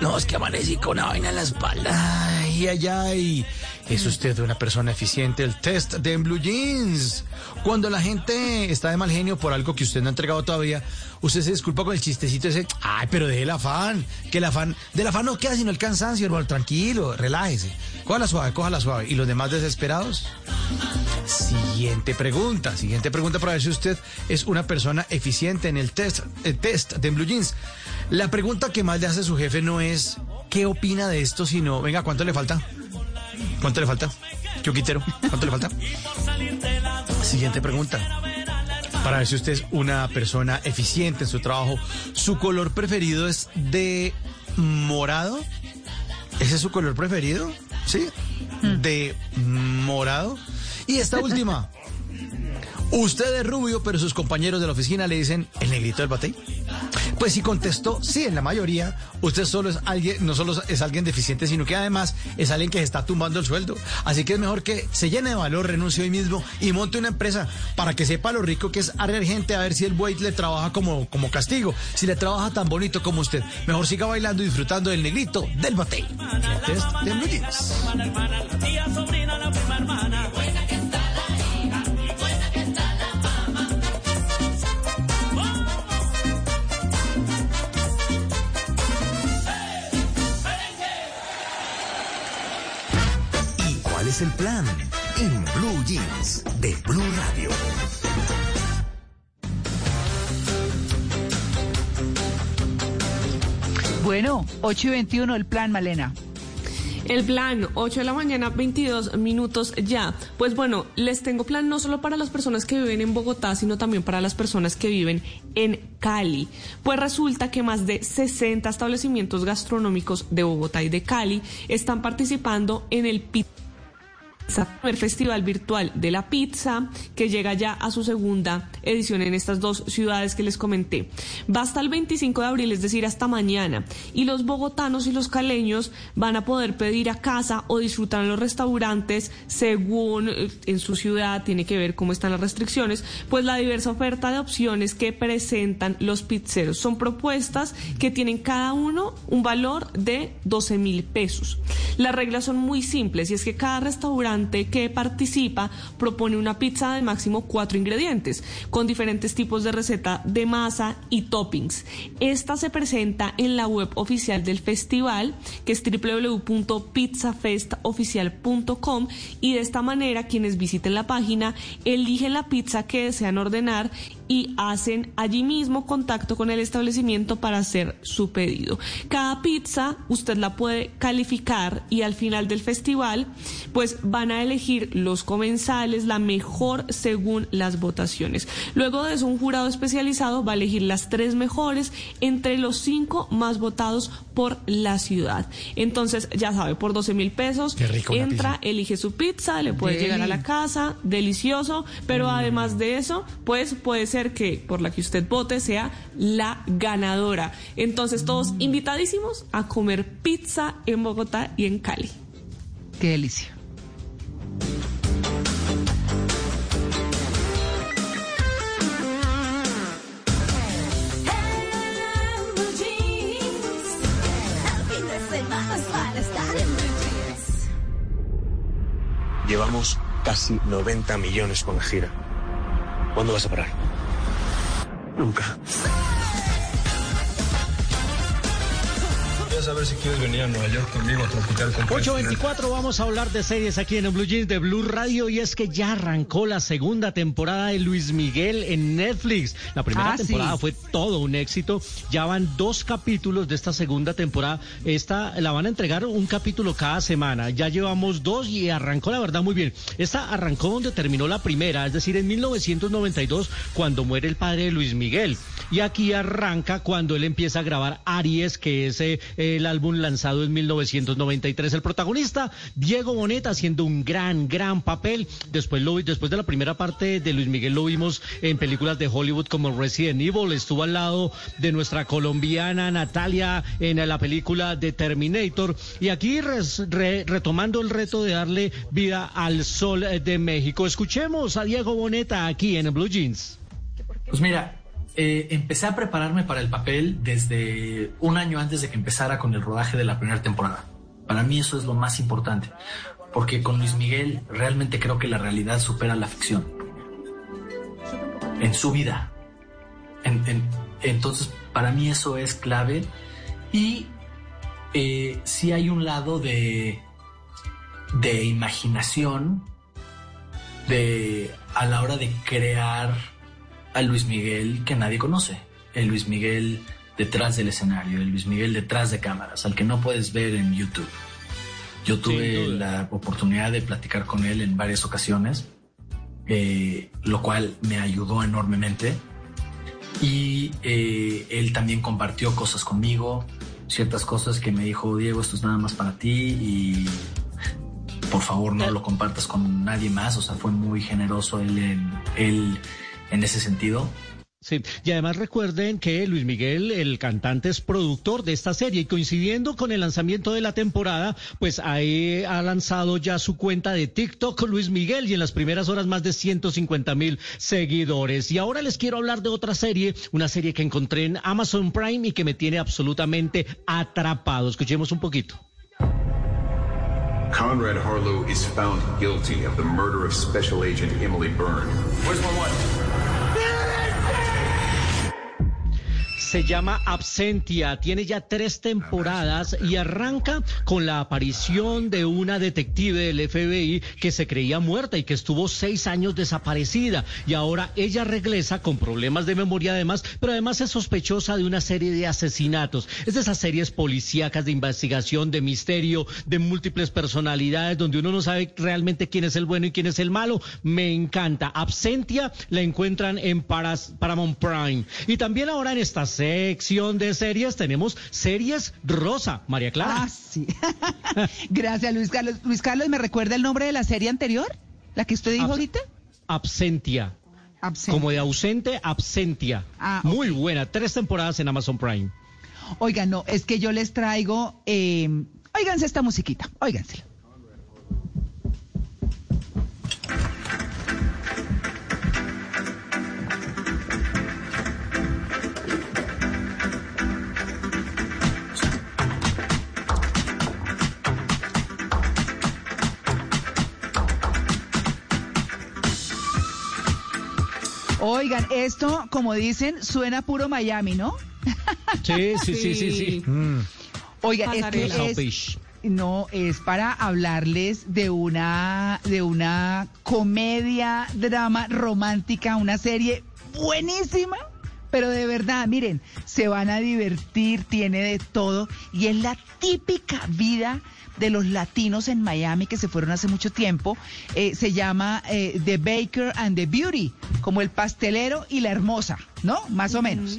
No, es que amanecí con una vaina en la espalda. Ay, ay. ¿Es usted una persona eficiente? El test de Blue Jeans. Cuando la gente está de mal genio por algo que usted no ha entregado todavía, usted se disculpa con el chistecito ese. Ay, pero deje el afán. Que el afán, del afán no queda sino el cansancio, hermano. Tranquilo, relájese. Cójala suave, cójala suave. ¿Y los demás desesperados? Siguiente pregunta, siguiente pregunta para ver si usted es una persona eficiente en el test, el test de Blue Jeans. La pregunta que más le hace su jefe no es qué opina de esto, sino, venga, ¿cuánto le falta? ¿Cuánto le falta? Chuquitero, ¿cuánto le falta? Siguiente pregunta. Para ver si usted es una persona eficiente en su trabajo, ¿su color preferido es de morado? ¿Ese es su color preferido? ¿Sí? De morado. Y esta última. Usted es rubio, pero sus compañeros de la oficina le dicen el negrito del batey. Pues si contestó sí en la mayoría, usted solo es alguien, no solo es alguien deficiente, sino que además es alguien que se está tumbando el sueldo. Así que es mejor que se llene de valor, renuncie hoy mismo y monte una empresa para que sepa lo rico que es arrear gente a ver si el buey le trabaja como, como castigo, si le trabaja tan bonito como usted. Mejor siga bailando y disfrutando del negrito del batey. Es el plan? En Blue Jeans de Blue Radio. Bueno, 8 y 21 el plan, Malena. El plan, 8 de la mañana, 22 minutos ya. Pues bueno, les tengo plan no solo para las personas que viven en Bogotá, sino también para las personas que viven en Cali. Pues resulta que más de 60 establecimientos gastronómicos de Bogotá y de Cali están participando en el PIT el Festival Virtual de la Pizza, que llega ya a su segunda edición en estas dos ciudades que les comenté. Va hasta el 25 de abril, es decir, hasta mañana. Y los bogotanos y los caleños van a poder pedir a casa o disfrutar en los restaurantes según eh, en su ciudad, tiene que ver cómo están las restricciones, pues la diversa oferta de opciones que presentan los pizzeros. Son propuestas que tienen cada uno un valor de 12 mil pesos. Las reglas son muy simples y es que cada restaurante que participa propone una pizza de máximo cuatro ingredientes, con diferentes tipos de receta de masa y toppings. Esta se presenta en la web oficial del festival, que es www.pizzafestoficial.com, y de esta manera quienes visiten la página eligen la pizza que desean ordenar y hacen allí mismo contacto con el establecimiento para hacer su pedido. Cada pizza usted la puede calificar y al final del festival pues van a elegir los comensales la mejor según las votaciones. Luego de eso un jurado especializado va a elegir las tres mejores entre los cinco más votados por la ciudad. Entonces ya sabe, por 12 mil pesos entra, elige su pizza, le puede llegar a la casa, delicioso, pero además de eso pues puede ser que por la que usted vote sea la ganadora. Entonces todos invitadísimos a comer pizza en Bogotá y en Cali. Qué delicia. Llevamos casi 90 millones con la gira. ¿Cuándo vas a parar? Nunca. A ver si quieres venir a Nueva York conmigo a tropical con 824 vamos a hablar de series aquí en el Blue Jeans de Blue Radio y es que ya arrancó la segunda temporada de Luis Miguel en Netflix. La primera Ah, sí. temporada fue todo un éxito. Ya van dos capítulos de esta segunda temporada. Esta la van a entregar un capítulo cada semana. Ya llevamos dos y arrancó la verdad muy bien. Esta arrancó donde terminó la primera, es decir, en 1992 cuando muere el padre de Luis Miguel. Y aquí arranca cuando él empieza a grabar Aries, que es eh, el álbum lanzado en 1993. El protagonista, Diego Boneta, haciendo un gran, gran papel. Después, lo, después de la primera parte de Luis Miguel lo vimos en películas de Hollywood como Resident Evil. Estuvo al lado de nuestra colombiana Natalia en la película de Terminator. Y aquí res- re- retomando el reto de darle vida al sol de México. Escuchemos a Diego Boneta aquí en Blue Jeans. Pues mira, eh, empecé a prepararme para el papel desde un año antes de que empezara con el rodaje de la primera temporada. Para mí eso es lo más importante, porque con Luis Miguel realmente creo que la realidad supera la ficción. En su vida. En- en- entonces, para mí eso es clave. Y eh, sí hay un lado de, de imaginación de a la hora de crear al Luis Miguel que nadie conoce, el Luis Miguel detrás del escenario, el Luis Miguel detrás de cámaras, al que no puedes ver en YouTube. Yo tuve la oportunidad de platicar con él en varias ocasiones, eh, lo cual me ayudó enormemente. Y eh, él también compartió cosas conmigo, ciertas cosas que me dijo, Diego, esto es nada más para ti y por favor no lo compartas con nadie más. O sea, fue muy generoso él él en ese sentido. Sí, y además recuerden que Luis Miguel, el cantante, es productor de esta serie y coincidiendo con el lanzamiento de la temporada, pues ahí ha lanzado ya su cuenta de TikTok Luis Miguel y en las primeras horas más de 150 mil seguidores. Y ahora les quiero hablar de otra serie, una serie que encontré en Amazon Prime y que me tiene absolutamente atrapado. Escuchemos un poquito. Conrad Harlow is found guilty of the murder of Special Agent Emily Byrne. Where's my wife? Se llama Absentia, tiene ya tres temporadas y arranca con la aparición de una detective del FBI que se creía muerta y que estuvo seis años desaparecida y ahora ella regresa con problemas de memoria además, pero además es sospechosa de una serie de asesinatos. Es de esas series policíacas de investigación, de misterio, de múltiples personalidades donde uno no sabe realmente quién es el bueno y quién es el malo. Me encanta. Absentia la encuentran en Paramount Prime. Y también ahora en esta sección de series tenemos series rosa, María Clara. Ah, sí. Gracias, Luis Carlos. Luis Carlos, ¿me recuerda el nombre de la serie anterior? ¿La que usted dijo Abs- ahorita? Absentia. Como de ausente, absentia. Ah, Muy buena. Tres temporadas en Amazon Prime. Oiga, no, es que yo les traigo. Eh, óiganse esta musiquita, óigansela. Oigan, esto, como dicen, suena puro Miami, ¿no? Sí, sí, sí, sí, sí. Oigan, es que Pasarela. es, no, es para hablarles de una, de una comedia, drama romántica, una serie buenísima. Pero de verdad, miren, se van a divertir, tiene de todo y es la típica vida de los latinos en Miami que se fueron hace mucho tiempo. Eh, se llama eh, The Baker and the Beauty, como el pastelero y la hermosa, ¿no? Más o menos.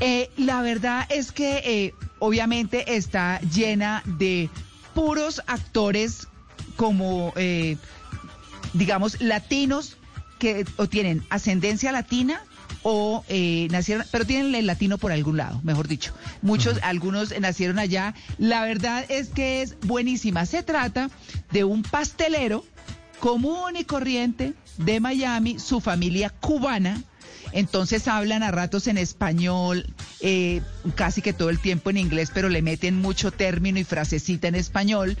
Eh, la verdad es que obviamente está llena de puros actores como, eh, digamos, latinos que o tienen ascendencia latina o eh, nacieron, pero tienen el latino por algún lado, mejor dicho. Muchos, algunos nacieron allá. La verdad es que es buenísima. Se trata de un pastelero común y corriente de Miami, su familia cubana. Entonces hablan a ratos en español, eh, casi que todo el tiempo en inglés, pero le meten mucho término y frasecita en español.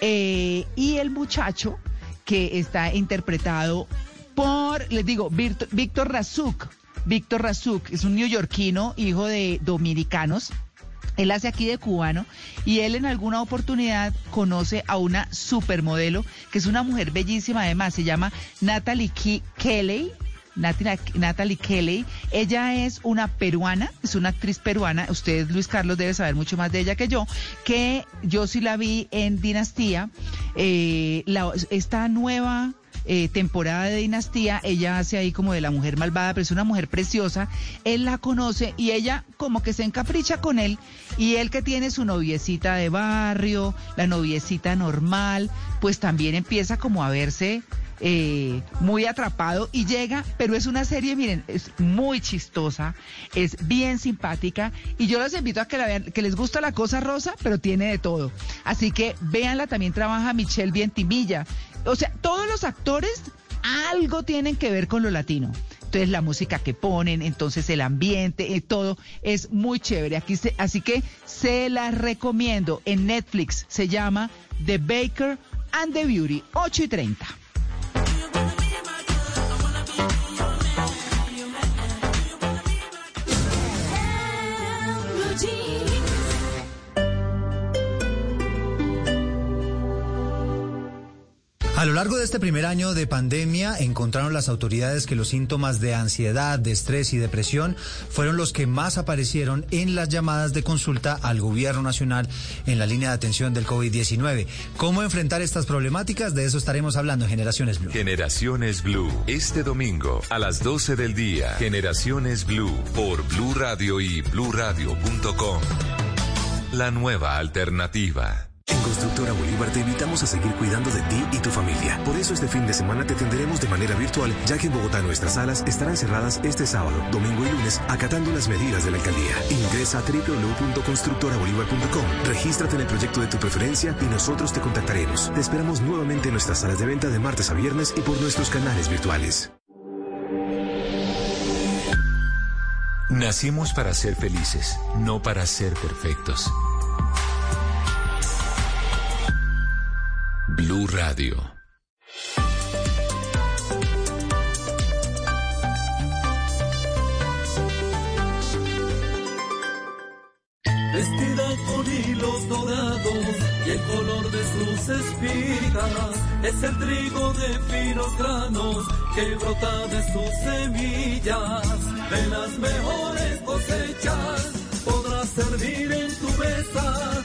Eh, y el muchacho que está interpretado por, les digo, Víctor Razuk. Víctor Razuk es un neoyorquino, hijo de dominicanos. Él hace aquí de cubano y él en alguna oportunidad conoce a una supermodelo que es una mujer bellísima además, se llama Natalie Ke- Kelly. Natalie, Natalie Kelly, ella es una peruana, es una actriz peruana, usted Luis Carlos debe saber mucho más de ella que yo, que yo sí la vi en Dinastía, eh, la- esta nueva eh, temporada de Dinastía, ella hace ahí como de la mujer malvada, pero es una mujer preciosa, él la conoce y ella como que se encapricha con él y él que tiene su noviecita de barrio, la noviecita normal, pues también empieza como a verse eh, muy atrapado y llega, pero es una serie, miren, es muy chistosa, es bien simpática y yo los invito a que la vean, que les gusta la cosa rosa, pero tiene de todo. Así que véanla, también trabaja Michelle Vientimilla. O sea, todos los actores algo tienen que ver con lo latino. Entonces la música que ponen, entonces el ambiente, eh, todo es muy chévere. Aquí se- así que se las recomiendo. En Netflix se llama The Baker and the Beauty, 8 y 30. A lo largo de este primer año de pandemia encontraron las autoridades que los síntomas de ansiedad, de estrés y depresión fueron los que más aparecieron en las llamadas de consulta al gobierno nacional en la línea de atención del COVID-19. ¿Cómo enfrentar estas problemáticas? De eso estaremos hablando en Generaciones Blue. Generaciones Blue, este domingo a las 12 del día. Generaciones Blue por Blue Radio y bluradio.com. La nueva alternativa. En Constructora Bolívar te invitamos a seguir cuidando de ti y tu familia. Por eso este fin de semana te atenderemos de manera virtual, ya que en Bogotá nuestras salas estarán cerradas este sábado, domingo y lunes, acatando las medidas de la alcaldía. Ingresa a www.constructorabolívar.com, regístrate en el proyecto de tu preferencia y nosotros te contactaremos. Te esperamos nuevamente en nuestras salas de venta de martes a viernes y por nuestros canales virtuales. Nacimos para ser felices, no para ser perfectos. Blue Radio. Vestida con hilos dorados y el color de sus espigas es el trigo de finos granos que brota de sus semillas. De las mejores cosechas podrás servir en tu mesa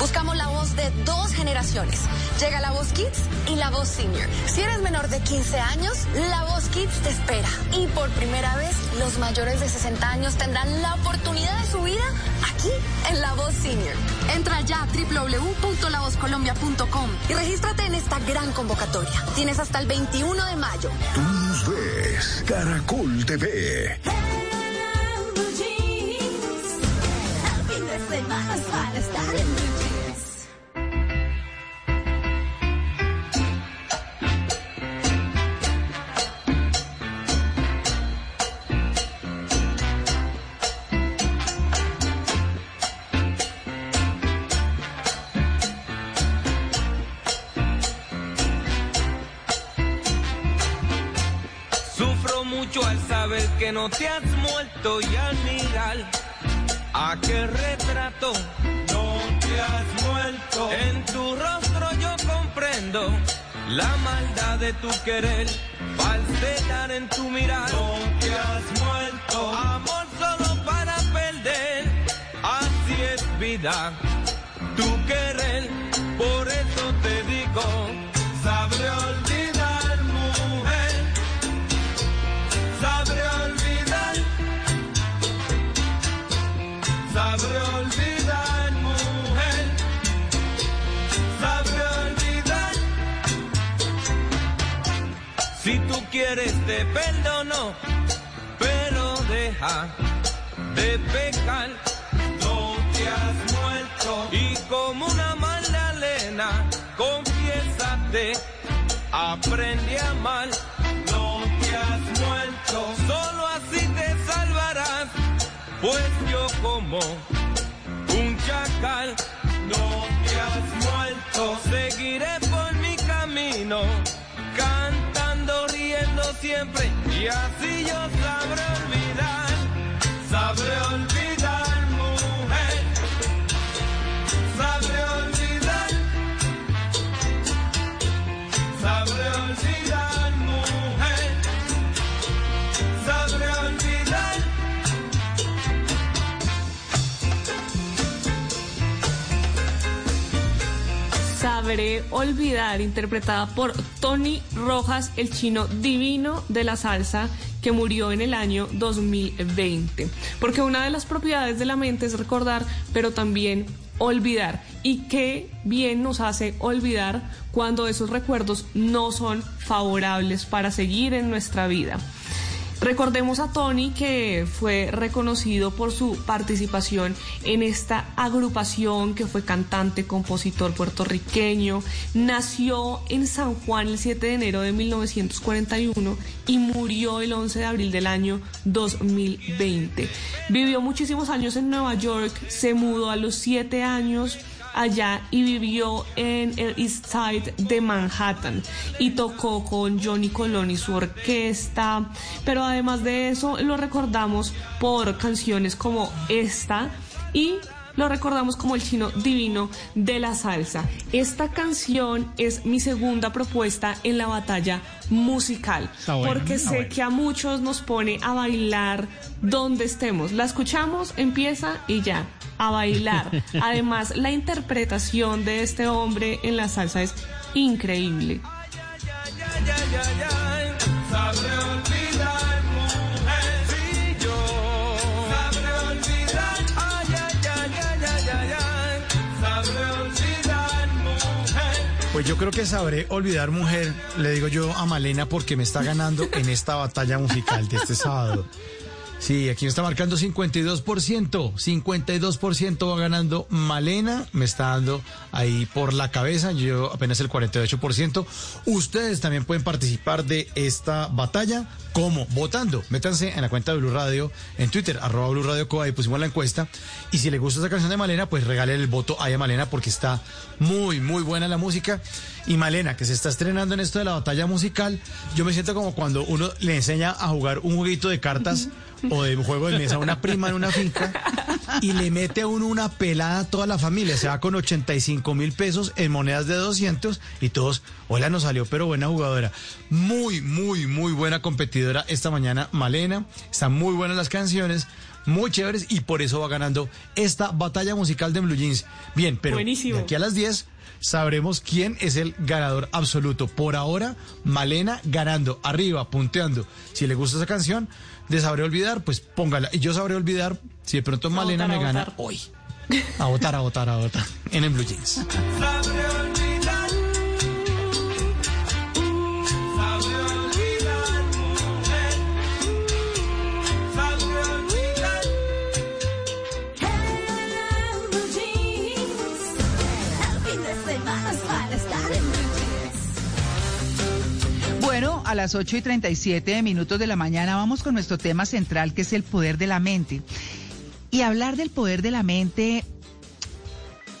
Buscamos la voz de dos generaciones. Llega la voz Kids y la voz Senior. Si eres menor de 15 años, la voz Kids te espera. Y por primera vez, los mayores de 60 años tendrán la oportunidad de su vida aquí en la voz Senior. Entra ya a www.lavozcolombia.com y regístrate en esta gran convocatoria. Tienes hasta el 21 de mayo. Tú nos ves. Caracol TV. El fin de semana es para estar en no te has muerto y al mirar aquel retrato. No te has muerto. En tu rostro yo comprendo la maldad de tu querer, falsedad en tu mirar. No te has muerto. Amor solo para perder, así es vida. Tu querer, por eso te digo, te perdono, pero deja de pecar. No te has muerto y como una magdalena, confiésate, aprende a amar. No te has muerto, solo así te salvarás, pues yo como un chacal. No te has muerto, seguiré por mi camino, riendo siempre, y así yo sabré olvidar, sabré olvidar, Sabré olvidar, interpretada por Tony Rojas, el chino divino de la salsa que murió en el año 2020. Porque una de las propiedades de la mente es recordar, pero también olvidar. Y qué bien nos hace olvidar cuando esos recuerdos no son favorables para seguir en nuestra vida. Recordemos a Tony que fue reconocido por su participación en esta agrupación, que fue cantante, compositor puertorriqueño. Nació en San Juan el 7 de enero de 1941 y murió el 11 de abril del año 2020. Vivió muchísimos años en Nueva York, se mudó a los 7 años allá y vivió en el East Side de Manhattan y tocó con Johnny Colón y su orquesta, pero además de eso lo recordamos por canciones como esta y lo recordamos como el chino divino de la salsa. Esta canción es mi segunda propuesta en la batalla musical, bueno, porque sé bueno. que a muchos nos pone a bailar donde estemos. La escuchamos, empieza y ya, a bailar. Además, la interpretación de este hombre en la salsa es increíble. Pues yo creo que sabré olvidar, mujer, le digo yo a Malena porque me está ganando en esta batalla musical de este sábado. Sí, aquí está marcando 52%, 52% va ganando Malena, me está dando ahí por la cabeza, yo apenas el 48%. Ustedes también pueden participar de esta batalla, ¿cómo? Votando. Métanse en la cuenta de Blue Radio, en Twitter, arroba Blue Radio Co, ahí pusimos la encuesta. Y si le gusta esa canción de Malena, pues regale el voto ahí a Malena porque está muy, muy buena la música. Y Malena, que se está estrenando en esto de la batalla musical, yo me siento como cuando uno le enseña a jugar un jueguito de cartas o de juego de mesa a una prima en una finca y le mete a uno una pelada a toda la familia. Se va con 85 mil pesos en monedas de 200 y todos, hola, nos salió, pero buena jugadora. Muy, muy, muy buena competidora esta mañana, Malena. Están muy buenas las canciones muy chéveres y por eso va ganando esta batalla musical de Blue Jeans. Bien, pero Buenísimo. de aquí a las 10 sabremos quién es el ganador absoluto. Por ahora, Malena ganando, arriba, punteando. Si le gusta esa canción, de Sabré Olvidar, pues póngala. Y yo sabré olvidar si de pronto Malena votar, me gana votar. hoy. A votar, a votar, a votar. En el Blue Jeans. A las 8 y 37 minutos de la mañana vamos con nuestro tema central que es el poder de la mente. Y hablar del poder de la mente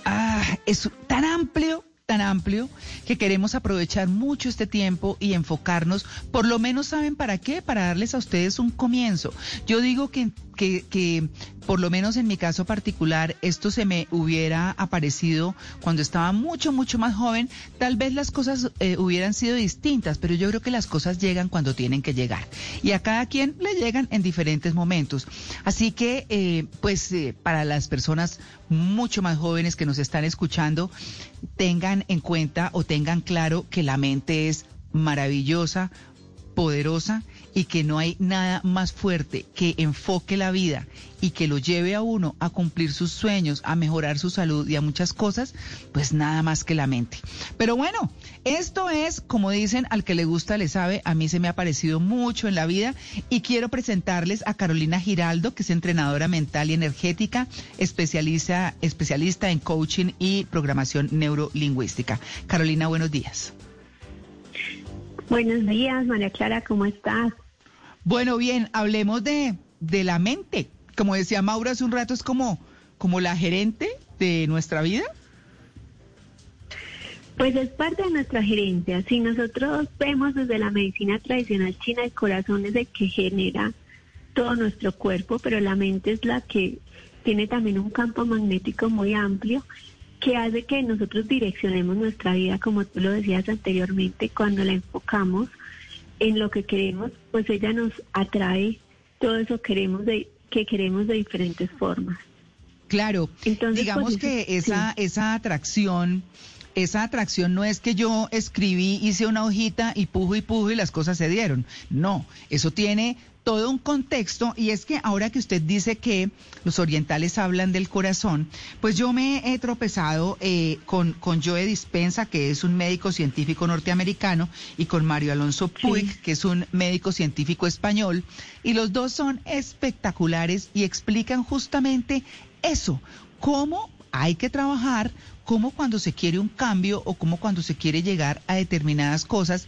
ah, es tan amplio, tan amplio, que queremos aprovechar mucho este tiempo y enfocarnos, por lo menos saben para qué, para darles a ustedes un comienzo. Yo digo que, que, que por lo menos en mi caso particular, esto se me hubiera aparecido cuando estaba mucho, mucho más joven, tal vez las cosas eh, hubieran sido distintas, pero yo creo que las cosas llegan cuando tienen que llegar. Y a cada quien le llegan en diferentes momentos. Así que, eh, pues, eh, para las personas mucho más jóvenes que nos están escuchando, tengan en cuenta o tengan claro que la mente es maravillosa, poderosa y que no hay nada más fuerte que enfoque la vida y que lo lleve a uno a cumplir sus sueños, a mejorar su salud y a muchas cosas, pues nada más que la mente. Pero bueno, esto es, como dicen, al que le gusta le sabe, a mí se me ha parecido mucho en la vida y quiero presentarles a Carolina Giraldo, que es entrenadora mental y energética, especialista, especialista en coaching y programación neurolingüística. Carolina, buenos días. Buenos días, María Clara, ¿cómo estás? Bueno, bien, hablemos de, de la mente. Como decía Maura hace un rato, es como, como la gerente de nuestra vida. Pues es parte de nuestra gerencia. Si nosotros vemos desde la medicina tradicional china, el corazón es el que genera todo nuestro cuerpo, pero la mente es la que tiene también un campo magnético muy amplio que hace que nosotros direccionemos nuestra vida, como tú lo decías anteriormente, cuando la enfocamos en lo que queremos, pues ella nos atrae todo eso queremos de, que queremos de diferentes formas. Claro, Entonces, digamos pues, que sí. esa, esa atracción, esa atracción no es que yo escribí, hice una hojita y pujo y pujo y las cosas se dieron. No, eso tiene todo un contexto y es que ahora que usted dice que los orientales hablan del corazón, pues yo me he tropezado eh, con, con Joe Dispensa, que es un médico científico norteamericano, y con Mario Alonso Puig, que es un médico científico español, y los dos son espectaculares y explican justamente eso, cómo hay que trabajar, cómo cuando se quiere un cambio o cómo cuando se quiere llegar a determinadas cosas,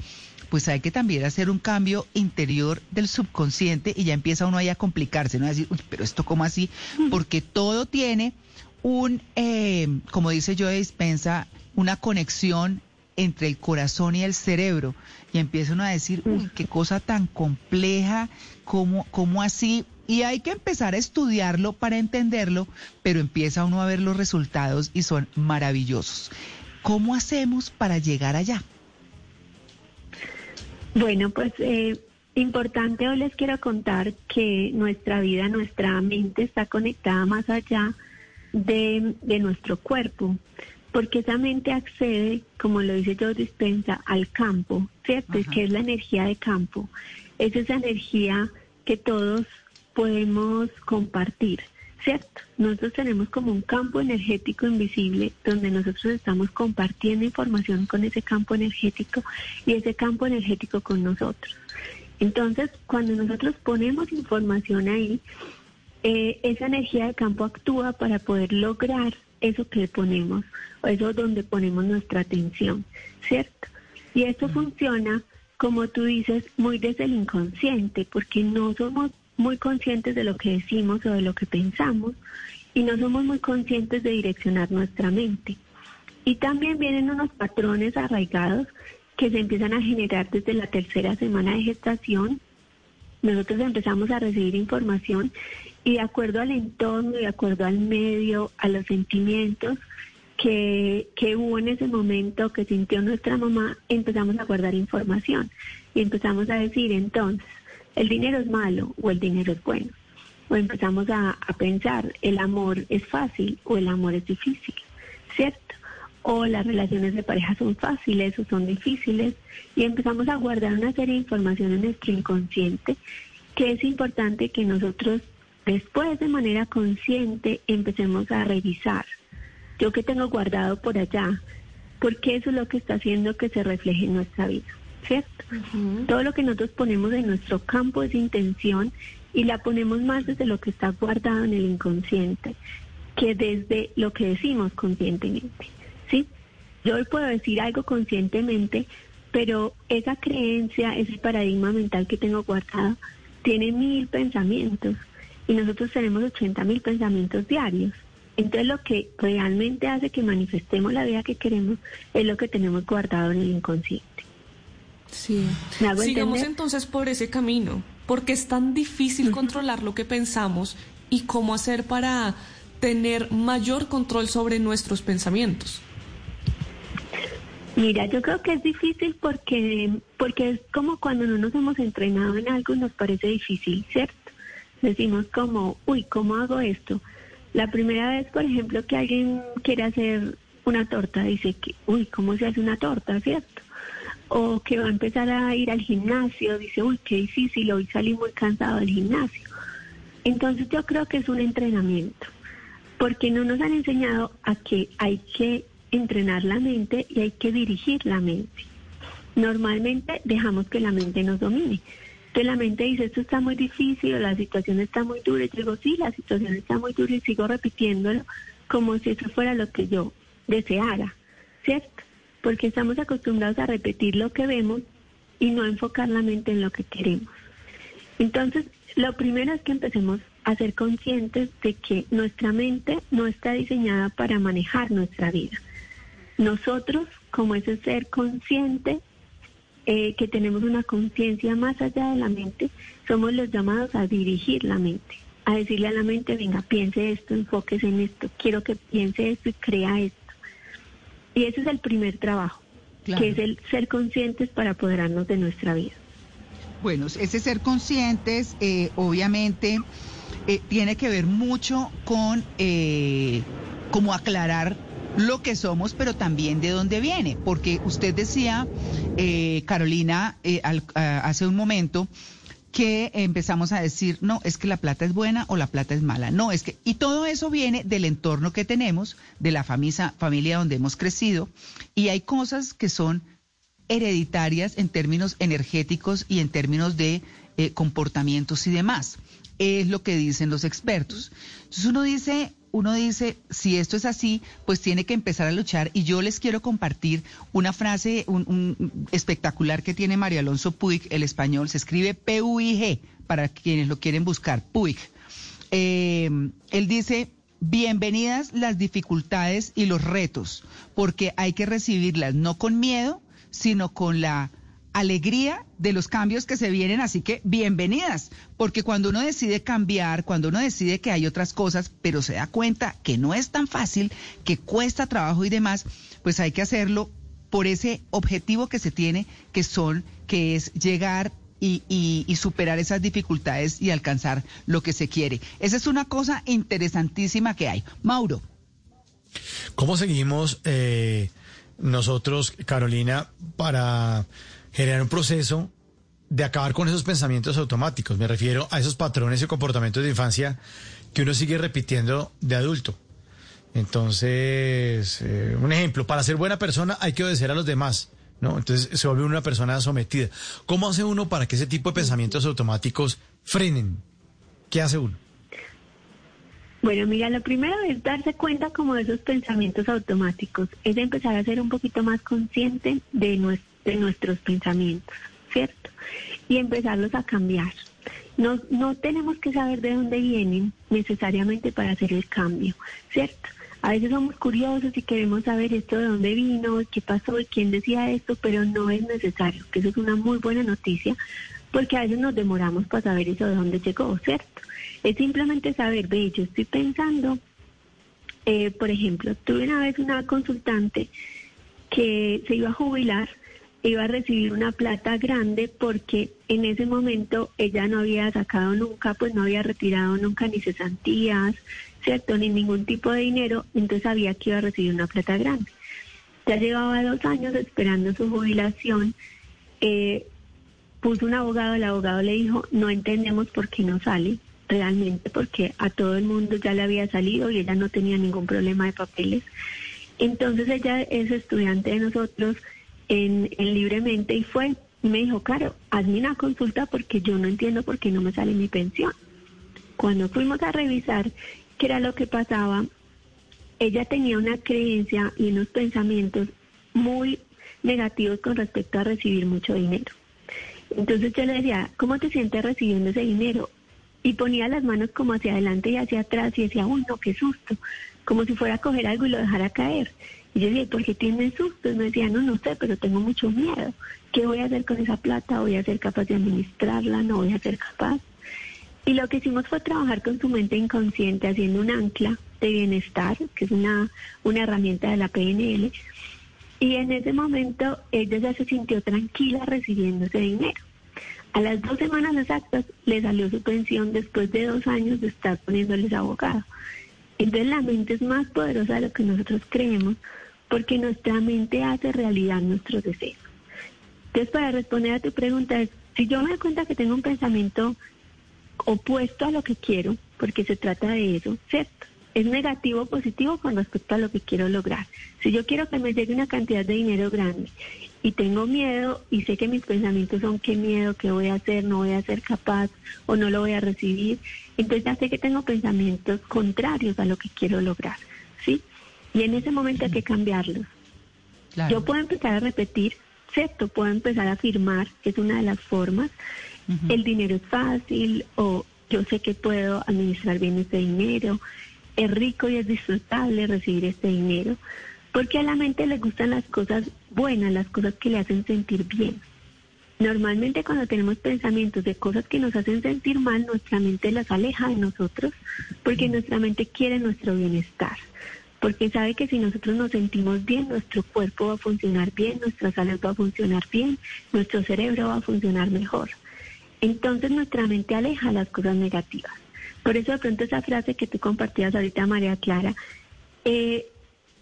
pues hay que también hacer un cambio interior del subconsciente y ya empieza uno ahí a complicarse, ¿no? A decir, uy, pero esto cómo así, porque todo tiene un, eh, como dice yo de dispensa, una conexión entre el corazón y el cerebro. Y empieza uno a decir, uy, qué cosa tan compleja, cómo, cómo así. Y hay que empezar a estudiarlo para entenderlo, pero empieza uno a ver los resultados y son maravillosos. ¿Cómo hacemos para llegar allá? Bueno, pues eh, importante hoy les quiero contar que nuestra vida, nuestra mente está conectada más allá de, de nuestro cuerpo, porque esa mente accede, como lo dice Joe Dispensa, al campo, ¿cierto? Y que es la energía de campo. Es esa energía que todos podemos compartir, ¿cierto? Nosotros tenemos como un campo energético invisible donde nosotros estamos compartiendo información con ese campo energético y ese campo energético con nosotros. Entonces, cuando nosotros ponemos información ahí, eh, esa energía de campo actúa para poder lograr eso que ponemos, o eso donde ponemos nuestra atención, ¿cierto? Y esto funciona, como tú dices, muy desde el inconsciente, porque no somos muy conscientes de lo que decimos o de lo que pensamos y no somos muy conscientes de direccionar nuestra mente. Y también vienen unos patrones arraigados que se empiezan a generar desde la tercera semana de gestación. Nosotros empezamos a recibir información y de acuerdo al entorno, de acuerdo al medio, a los sentimientos que, que hubo en ese momento, que sintió nuestra mamá, empezamos a guardar información y empezamos a decir entonces, el dinero es malo o el dinero es bueno. O empezamos a, pensar, el amor es fácil o el amor es difícil, ¿cierto? O las relaciones de pareja son fáciles o son difíciles. Y empezamos a guardar una serie de información en nuestro inconsciente que es importante que nosotros después de manera consciente empecemos a revisar. Yo que tengo guardado por allá, porque eso es lo que está haciendo que se refleje en nuestra vida, ¿cierto? Todo lo que nosotros ponemos en nuestro campo es intención y la ponemos más desde lo que está guardado en el inconsciente que desde lo que decimos conscientemente, ¿sí? Yo hoy puedo decir algo conscientemente, pero esa creencia, ese paradigma mental que tengo guardado, tiene mil pensamientos y nosotros tenemos 80 mil pensamientos diarios. Entonces lo que realmente hace que manifestemos la vida que queremos es lo que tenemos guardado en el inconsciente. Sí. ¿Me hago Sigamos entender? entonces por ese camino, porque es tan difícil controlar lo que pensamos y cómo hacer para tener mayor control sobre nuestros pensamientos. Mira, yo creo que es difícil porque, porque es como cuando no nos hemos entrenado en algo nos parece difícil, ¿cierto? Decimos como, uy, ¿cómo hago esto? La primera vez, por ejemplo, que alguien quiere hacer una torta, dice que, uy, ¿cómo se hace una torta, cierto? O que va a empezar a ir al gimnasio, dice, uy, qué difícil, hoy salí muy cansado del gimnasio. Entonces yo creo que es un entrenamiento, porque no nos han enseñado a que hay que entrenar la mente y hay que dirigir la mente. Normalmente dejamos que la mente nos domine. Entonces la mente dice, esto está muy difícil o la situación está muy dura. Y yo digo, sí, la situación está muy dura y sigo repitiéndolo como si eso fuera lo que yo deseara, ¿cierto? Porque estamos acostumbrados a repetir lo que vemos y no enfocar la mente en lo que queremos. Entonces, lo primero es que empecemos a ser conscientes de que nuestra mente no está diseñada para manejar nuestra vida. Nosotros, como ese ser consciente, eh, que tenemos una conciencia más allá de la mente, somos los llamados a dirigir la mente, a decirle a la mente, venga, piense esto, enfóquese en esto, quiero que piense esto y crea esto. Y ese es el primer trabajo, Claro. que es el ser conscientes para apoderarnos de nuestra vida. Bueno, ese ser conscientes, eh, obviamente, eh, tiene que ver mucho con eh, como aclarar lo que somos, pero también de dónde viene. Porque usted decía, eh, Carolina, eh, al- a- hace un momento, que empezamos a decir, no, es que la plata es buena o la plata es mala. No, es que, y todo eso viene del entorno que tenemos, de la familia, familia donde hemos crecido, y hay cosas que son hereditarias en términos energéticos y en términos de eh, comportamientos y demás. Es lo que dicen los expertos. Entonces uno dice, uno dice, si esto es así, pues tiene que empezar a luchar. Y yo les quiero compartir una frase un, un espectacular que tiene María Alonso Puig, el español, se escribe P-U-I-G, para quienes lo quieren buscar, Puig. Eh, él dice, bienvenidas las dificultades y los retos, porque hay que recibirlas no con miedo, sino con la alegría de los cambios que se vienen, así que bienvenidas, porque cuando uno decide cambiar, cuando uno decide que hay otras cosas, pero se da cuenta que no es tan fácil, que cuesta trabajo y demás, pues hay que hacerlo por ese objetivo que se tiene, que son, que es llegar y, y- superar esas dificultades y alcanzar lo que se quiere. Esa es una cosa interesantísima que hay. Mauro. ¿Cómo seguimos eh, nosotros, Carolina, para generar un proceso de acabar con esos pensamientos automáticos? Me refiero a esos patrones y comportamientos de infancia que uno sigue repitiendo de adulto. Entonces, eh, un ejemplo, para ser buena persona hay que obedecer a los demás. ¿no? Entonces se vuelve una persona sometida. ¿Cómo hace uno para que ese tipo de pensamientos automáticos frenen? ¿Qué hace uno? Bueno, mira, lo primero es darse cuenta como de esos pensamientos automáticos, es empezar a ser un poquito más consciente de, nues- de nuestros pensamientos, ¿cierto? Y empezarlos a cambiar. No, no tenemos que saber de dónde vienen necesariamente para hacer el cambio, ¿cierto? A veces somos curiosos y queremos saber esto de dónde vino, qué pasó y quién decía esto, pero no es necesario, que eso es una muy buena noticia, porque a veces nos demoramos para saber eso de dónde llegó, ¿cierto? Es simplemente saber, ve, yo estoy pensando, eh, por ejemplo, tuve una vez una consultante que se iba a jubilar, iba a recibir una plata grande porque en ese momento ella no había sacado nunca, pues no había retirado nunca ni cesantías, ¿cierto? Ni ningún tipo de dinero, entonces sabía que iba a recibir una plata grande. Ya llevaba dos años esperando su jubilación, eh, puso un abogado, el abogado le dijo, no entendemos por qué no sale realmente, porque a todo el mundo ya le había salido y ella no tenía ningún problema de papeles. Entonces ella es estudiante de nosotros en, en libremente y fue me dijo, Caro, hazme una consulta porque yo no entiendo por qué no me sale mi pensión. Cuando fuimos a revisar qué era lo que pasaba, ella tenía una creencia y unos pensamientos muy negativos con respecto a recibir mucho dinero. Entonces yo le decía, ¿cómo te sientes recibiendo ese dinero? Y ponía las manos como hacia adelante y hacia atrás y decía, uy, no, qué susto, como si fuera a coger algo y lo dejara caer. Y yo decía, ¿por qué tienes susto? Y me decía, no, no sé, pero tengo mucho miedo. ¿Qué voy a hacer con esa plata? ¿Voy a ser capaz de administrarla? ¿No voy a ser capaz? Y lo que hicimos fue trabajar con su mente inconsciente haciendo un ancla de bienestar, que es una, una herramienta de la PNL. Y en ese momento ella ya se sintió tranquila recibiendo ese dinero. A las dos semanas exactas le salió su pensión después de dos años de estar poniéndoles abogado. Entonces la mente es más poderosa de lo que nosotros creemos porque nuestra mente hace realidad nuestros deseos. Entonces para responder a tu pregunta si yo me doy cuenta que tengo un pensamiento opuesto a lo que quiero, porque se trata de eso, ¿cierto? Es negativo o positivo con respecto a lo que quiero lograr. Si yo quiero que me llegue una cantidad de dinero grande y tengo miedo y sé que mis pensamientos son qué miedo, qué voy a hacer, no voy a ser capaz o no lo voy a recibir, entonces ya sé que tengo pensamientos contrarios a lo que quiero lograr, ¿sí? Y en ese momento hay que cambiarlos. Yo puedo empezar a repetir, ¿cierto? Puedo empezar a afirmar, que es una de las formas, el dinero es fácil o yo sé que puedo administrar bien este dinero, es rico y es disfrutable recibir este dinero, porque a la mente le gustan las cosas buenas, las cosas que le hacen sentir bien. Normalmente cuando tenemos pensamientos de cosas que nos hacen sentir mal, nuestra mente las aleja de nosotros porque nuestra mente quiere nuestro bienestar, porque sabe que si nosotros nos sentimos bien, nuestro cuerpo va a funcionar bien, nuestra salud va a funcionar bien, nuestro cerebro va a funcionar mejor. Entonces nuestra mente aleja las cosas negativas. Por eso de pronto esa frase que tú compartías ahorita, María Clara, eh,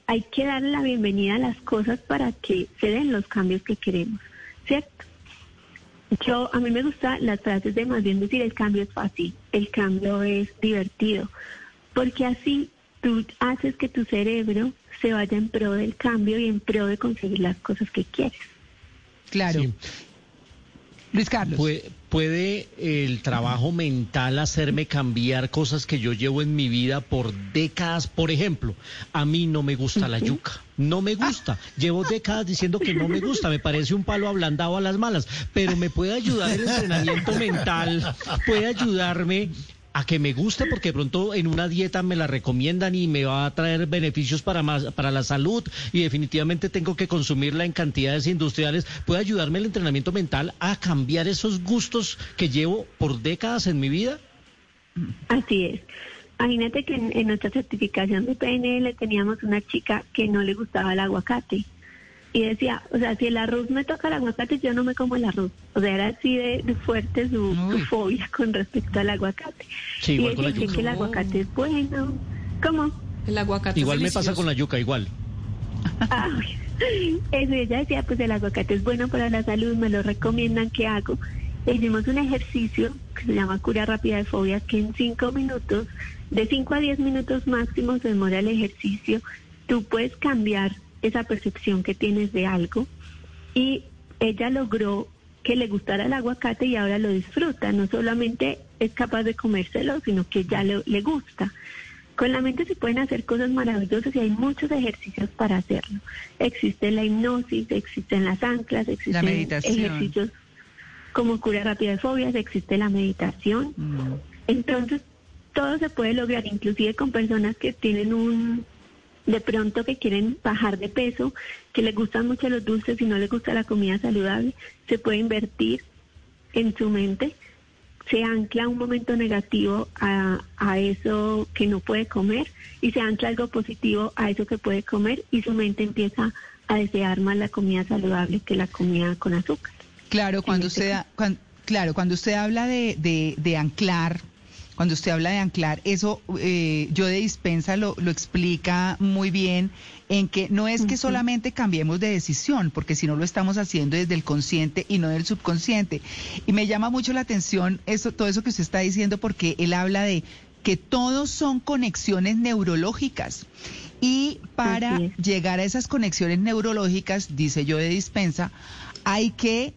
hay que darle la bienvenida a las cosas para que se den los cambios que queremos, ¿cierto? Yo, a mí me gustan las frases de más bien decir el cambio es fácil, el cambio es divertido, porque así tú haces que tu cerebro se vaya en pro del cambio y en pro de conseguir las cosas que quieres. Claro. Luis Carlos. Puede, puede el trabajo mental hacerme cambiar cosas que yo llevo en mi vida por décadas. Por ejemplo, a mí no me gusta la yuca. No me gusta. Llevo décadas diciendo que no me gusta. Me parece un palo ablandado a las malas. Pero me puede ayudar el entrenamiento mental. Puede ayudarme a que me guste porque pronto en una dieta me la recomiendan y me va a traer beneficios para más, para la salud y definitivamente tengo que consumirla en cantidades industriales, puede ayudarme el entrenamiento mental a cambiar esos gustos que llevo por décadas en mi vida. Así es. Imagínate que en, en nuestra certificación de PNL teníamos una chica que no le gustaba el aguacate y decía, o sea, si el arroz me toca el aguacate, yo no me como el arroz. O sea, era así de, de fuerte su, su fobia con respecto al aguacate. Sí, y con la yuca. que el aguacate es bueno. ¿Cómo? El aguacate Igual es me pasa con la yuca, igual. Eso ella decía, pues el aguacate es bueno para la salud, me lo recomiendan, ¿qué hago? E hicimos un ejercicio que se llama cura rápida de fobias, que en cinco minutos, de cinco a diez minutos máximo se demora el ejercicio, tú puedes cambiar esa percepción que tienes de algo y ella logró que le gustara el aguacate y ahora lo disfruta, no solamente es capaz de comérselo, sino que ya le, le gusta. Con la mente se pueden hacer cosas maravillosas y hay muchos ejercicios para hacerlo. Existe la hipnosis, existen las anclas, existen meditación. ejercicios como cura rápida de fobias, existe la meditación. Entonces, todo se puede lograr, inclusive con personas que tienen un, de pronto que quieren bajar de peso, que les gustan mucho los dulces y no les gusta la comida saludable, se puede invertir en su mente, se ancla un momento negativo a, a eso que no puede comer y se ancla algo positivo a eso que puede comer y su mente empieza a desear más la comida saludable que la comida con azúcar. Claro, cuando este usted, claro, cuando usted habla de, de- de anclar, cuando usted habla de anclar, eso eh, yo de dispensa lo, lo explica muy bien en que no es que solamente cambiemos de decisión, porque si no lo estamos haciendo desde el consciente y no del subconsciente. Y me llama mucho la atención eso, todo eso que usted está diciendo, porque él habla de que todos son conexiones neurológicas. Y para llegar a esas conexiones neurológicas, dice yo de dispensa, hay que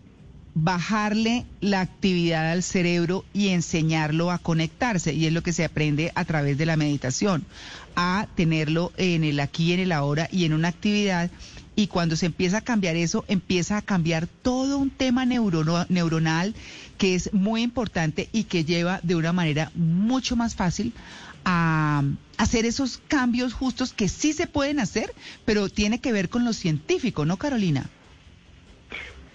bajarle la actividad al cerebro y enseñarlo a conectarse. Y es lo que se aprende a través de la meditación, a tenerlo en el aquí, en el ahora y en una actividad. Y cuando se empieza a cambiar eso, empieza a cambiar todo un tema neuronal que es muy importante y que lleva de una manera mucho más fácil a hacer esos cambios justos que sí se pueden hacer, pero tiene que ver con lo científico, ¿no, Carolina?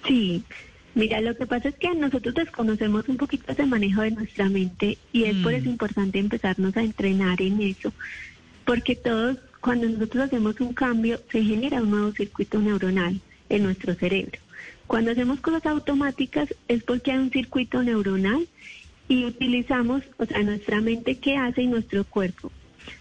Sí, mira, lo que pasa es que nosotros desconocemos un poquito ese manejo de nuestra mente y es por eso importante empezarnos a entrenar en eso, porque todos, cuando nosotros hacemos un cambio, se genera un nuevo circuito neuronal en nuestro cerebro. Cuando hacemos cosas automáticas es porque hay un circuito neuronal y utilizamos, o sea, nuestra mente qué hace y nuestro cuerpo.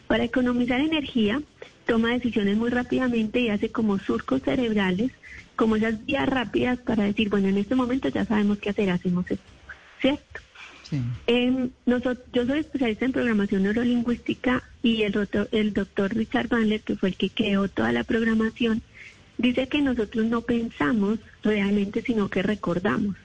Para economizar energía, toma decisiones muy rápidamente y hace como surcos cerebrales, como esas vías rápidas para decir, bueno, en este momento ya sabemos qué hacer, hacemos esto, ¿cierto? Em, nosotros, yo soy especialista en programación neurolingüística y el, doctor- el doctor Richard Bandler, que fue el que creó toda la programación, dice que nosotros no pensamos realmente, sino que recordamos,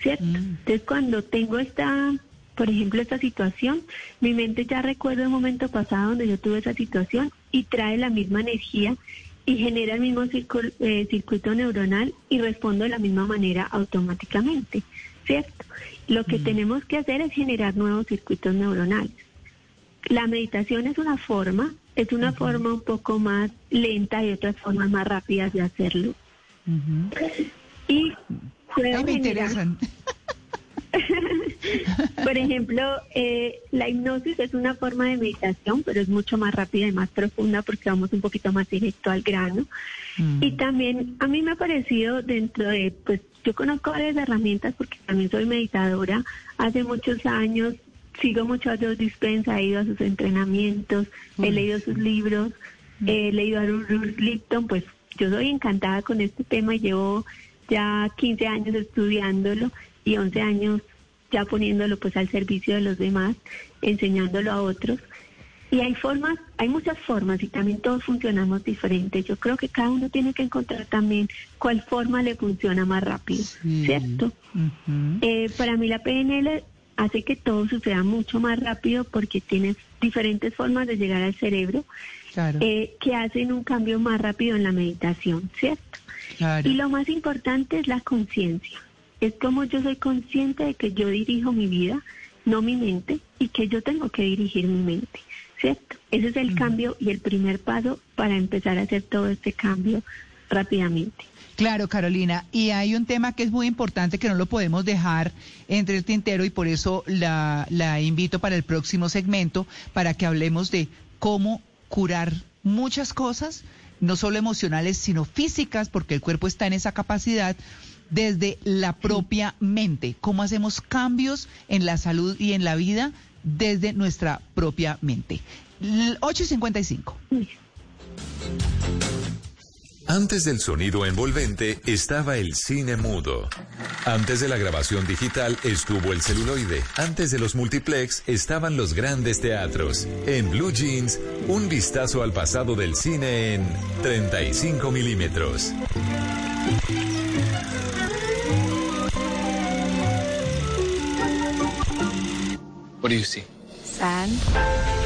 ¿cierto? Entonces, cuando tengo esta, por ejemplo, esta situación, mi mente ya recuerda el momento pasado donde yo tuve esa situación y trae la misma energía y genera el mismo circu- eh, circuito neuronal y respondo de la misma manera automáticamente, ¿cierto? Lo que tenemos que hacer es generar nuevos circuitos neuronales. La meditación es una forma, es una forma un poco más lenta y otras formas más rápidas de hacerlo. Y puedo Ay, me generar- interesan. por ejemplo, eh, la hipnosis es una forma de meditación, pero es mucho más rápida y más profunda porque vamos un poquito más directo al grano. Y también a mí me ha parecido dentro de, pues yo conozco varias herramientas porque también soy meditadora. Hace muchos años, sigo mucho a Joe Dispenza, he ido a sus entrenamientos, he leído sus libros, he leído a Bruce Lipton, pues yo soy encantada con este tema y llevo ya 15 años estudiándolo y 11 años ya poniéndolo pues al servicio de los demás, enseñándolo a otros. Y hay formas, hay muchas formas y también todos funcionamos diferentes. Yo creo que cada uno tiene que encontrar también cuál forma le funciona más rápido, ¿cierto? Eh, para mí la PNL hace que todo suceda mucho más rápido porque tienes diferentes formas de llegar al cerebro eh, que hacen un cambio más rápido en la meditación, ¿cierto? Claro. Y lo más importante es la conciencia. Es como yo soy consciente de que yo dirijo mi vida, no mi mente, y que yo tengo que dirigir mi mente, ¿cierto? Ese es el cambio y el primer paso para empezar a hacer todo este cambio rápidamente. Claro, Carolina. Y hay un tema que es muy importante que no lo podemos dejar entre el tintero y por eso la, la invito para el próximo segmento para que hablemos de cómo curar muchas cosas, no solo emocionales, sino físicas, porque el cuerpo está en esa capacidad desde la propia mente. Cómo hacemos cambios en la salud y en la vida desde nuestra propia mente. L- 8.55. Antes del sonido envolvente estaba el cine mudo. Antes de la grabación digital estuvo el celuloide. Antes de los multiplex estaban los grandes teatros. En Blue Jeans, un vistazo al pasado del cine en 35 milímetros. What do you see? Sand.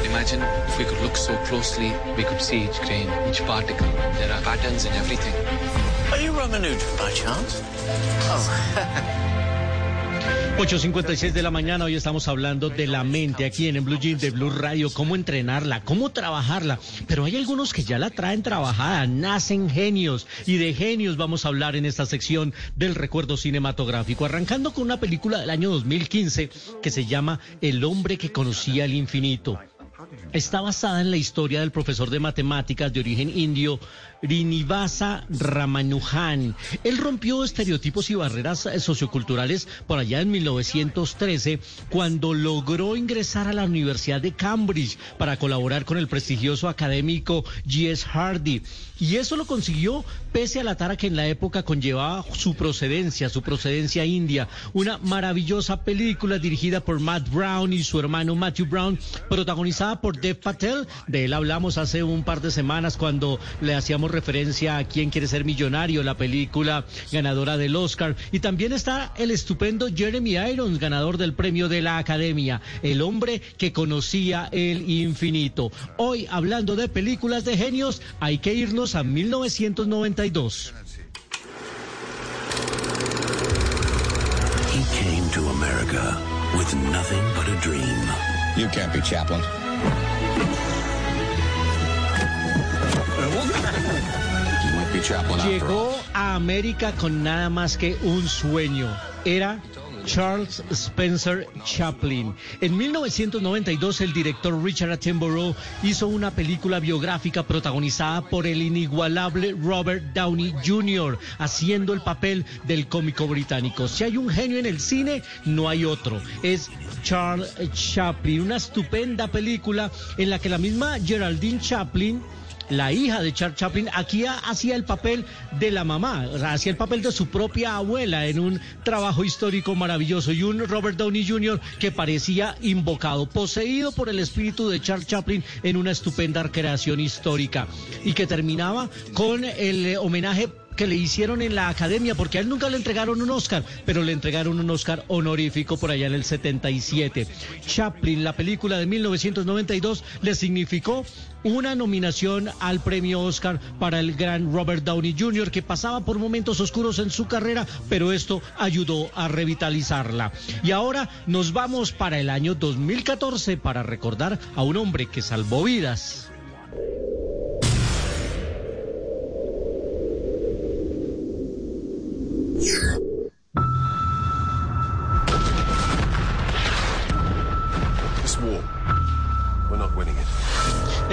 Imagine if we could look so closely, we could see each grain, each particle. There are patterns in everything. Are you Ramanujan by chance? Oh. 8.56 de la mañana, hoy estamos hablando de la mente aquí en el Blue Jean de Blue Radio, cómo entrenarla, cómo trabajarla, pero hay algunos que ya la traen trabajada, nacen genios y de genios vamos a hablar en esta sección del recuerdo cinematográfico, arrancando con una película del año 2015 que se llama El hombre que conocía el infinito. Está basada en la historia del profesor de matemáticas de origen indio, Rinivasa Ramanujan. Él rompió estereotipos y barreras eh, socioculturales por allá en 1913, cuando logró ingresar a la Universidad de Cambridge para colaborar con el prestigioso académico G.S. Hardy. Y eso lo consiguió pese a la tara que en la época conllevaba su procedencia, su procedencia india. Una maravillosa película dirigida por Matt Brown y su hermano Matthew Brown, protagonizada por Dev Patel. De él hablamos hace un par de semanas cuando le hacíamos referencia a Quién quiere ser millonario, la película ganadora del Oscar. Y también está el estupendo Jeremy Irons, ganador del premio de la Academia, el hombre que conocía el infinito. Hoy, hablando de películas de genios, hay que irnos a 1992. He came to America with nothing but a dream. You can't be Chaplin. Llegó a América con nada más que un sueño. Era Charles Spencer Chaplin. En 1992 el director Richard Attenborough hizo una película biográfica protagonizada por el inigualable Robert Downey Jr. haciendo el papel del cómico británico. Si hay un genio en el cine, no hay otro. Es Charles Chaplin, una estupenda película en la que la misma Geraldine Chaplin la hija de Charles Chaplin, aquí ha- hacía el papel de la mamá, hacía el papel de su propia abuela en un trabajo histórico maravilloso y un Robert Downey Jr. que parecía invocado, poseído por el espíritu de Charles Chaplin en una estupenda creación histórica y que terminaba con el homenaje que le hicieron en la academia, porque a él nunca le entregaron un Oscar, pero le entregaron un Oscar honorífico por allá en el 77. Chaplin, la película de 1992, le significó una nominación al premio Oscar para el gran Robert Downey Jr., que pasaba por momentos oscuros en su carrera, pero esto ayudó a revitalizarla. Y ahora nos vamos para el año 2014 para recordar a un hombre que salvó vidas.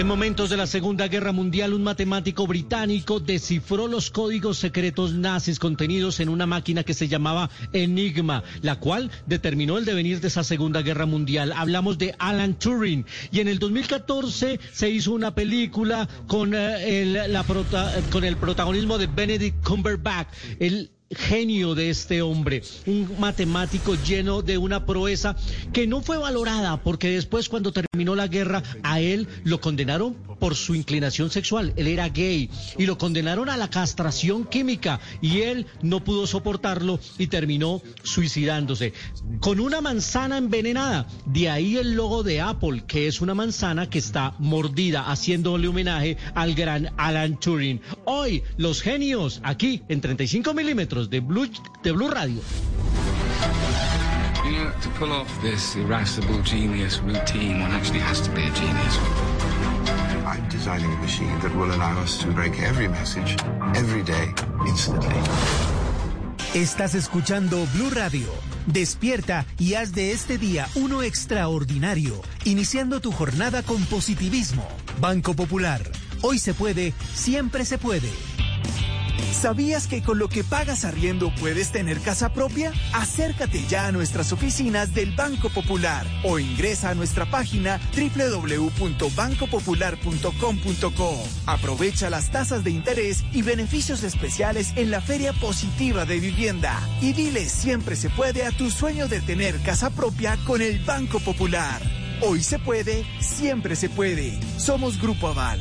En momentos de la Segunda Guerra Mundial, un matemático británico descifró los códigos secretos nazis contenidos en una máquina que se llamaba Enigma, la cual determinó el devenir de esa Segunda Guerra Mundial. Hablamos de Alan Turing. Y en el 2014 se hizo una película con, eh, con el protagonismo de Benedict Cumberbatch. Genio de este hombre, un matemático lleno de una proeza que no fue valorada porque después cuando terminó la guerra a él lo condenaron por su inclinación sexual, él era gay y lo condenaron a la castración química y él no pudo soportarlo y terminó suicidándose. Con una manzana envenenada, de ahí el logo de Apple que es una manzana que está mordida haciéndole homenaje al gran Alan Turing. Hoy los genios aquí en 35 milímetros de Blue, de Blue Radio. You know, to pull off this irascible genius routine, one actually has to be a genius. I'm designing a machine that will allow us to break every message, every day, instantly. Estás escuchando Blue Radio. Despierta y haz de este día uno extraordinario, iniciando tu jornada con positivismo. Banco Popular. Hoy se puede, siempre se puede. ¿Sabías que con lo que pagas arriendo puedes tener casa propia? Acércate ya a nuestras oficinas del Banco Popular o ingresa a nuestra página www.bancopopular.com.co. Aprovecha las tasas de interés y beneficios especiales en la Feria Positiva de Vivienda y dile siempre se puede a tu sueño de tener casa propia con el Banco Popular. Hoy se puede, siempre se puede. Somos Grupo Aval.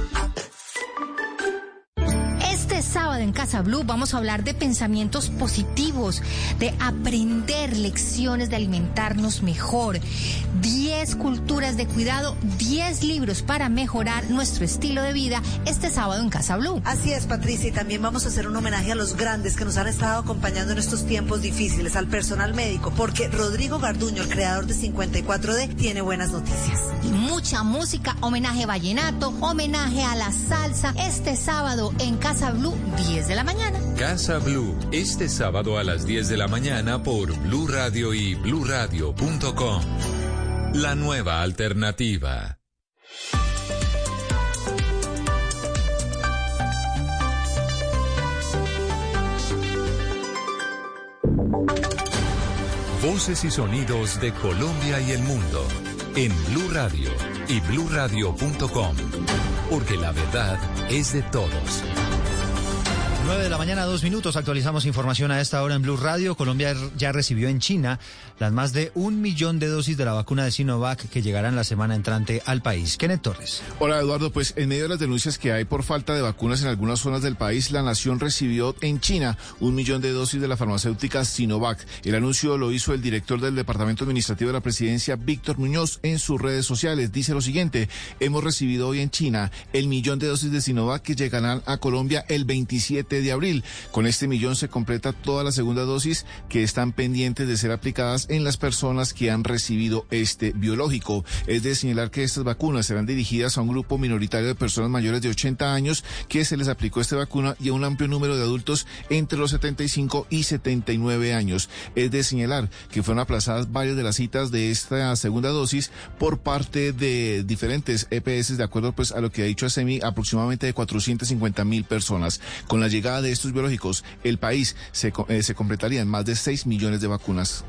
Sábado en Casa Blue vamos a hablar de pensamientos positivos, de aprender lecciones de alimentarnos mejor, 10 culturas de cuidado, 10 libros para mejorar nuestro estilo de vida este sábado en Casa Blue. Así es, Patricia, y también vamos a hacer un homenaje a los grandes que nos han estado acompañando en estos tiempos difíciles, al personal médico, porque Rodrigo Garduño, el creador de 54D, tiene buenas noticias. Y mucha música, homenaje vallenato, homenaje a la salsa, este sábado en Casa Blue, 10 de la mañana. Casa Blue, este sábado a las 10 de la mañana por Blue Radio y bluradio.com. La nueva alternativa. Voces y sonidos de Colombia y el mundo en Blue Radio y bluradio.com, porque la verdad es de todos. 9 de la mañana, dos minutos. Actualizamos información a esta hora en Blue Radio. Colombia ya recibió en China las más de un millón de dosis de la vacuna de Sinovac que llegarán la semana entrante al país. Kenneth Torres. Hola Eduardo, pues en medio de las denuncias que hay por falta de vacunas en algunas zonas del país, la nación recibió en China un millón de dosis de la farmacéutica Sinovac. El anuncio lo hizo el director del Departamento Administrativo de la Presidencia, Víctor Muñoz, en sus redes sociales. Dice lo siguiente, hemos recibido hoy en China el millón de dosis de Sinovac que llegarán a Colombia el 27 de abril. Con este millón se completa toda la segunda dosis que están pendientes de ser aplicadas en las personas que han recibido este biológico. Es de señalar que estas vacunas serán dirigidas a un grupo minoritario de personas mayores de 80 años que se les aplicó esta vacuna y a un amplio número de adultos entre los 75 y 79 años. Es de señalar que fueron aplazadas varias de las citas de esta segunda dosis por parte de diferentes EPS, de acuerdo pues a lo que ha dicho ASEMI, aproximadamente de 450 mil personas. Con la llegada de estos biológicos, el país se, eh, se completaría en más de 6 millones de vacunas.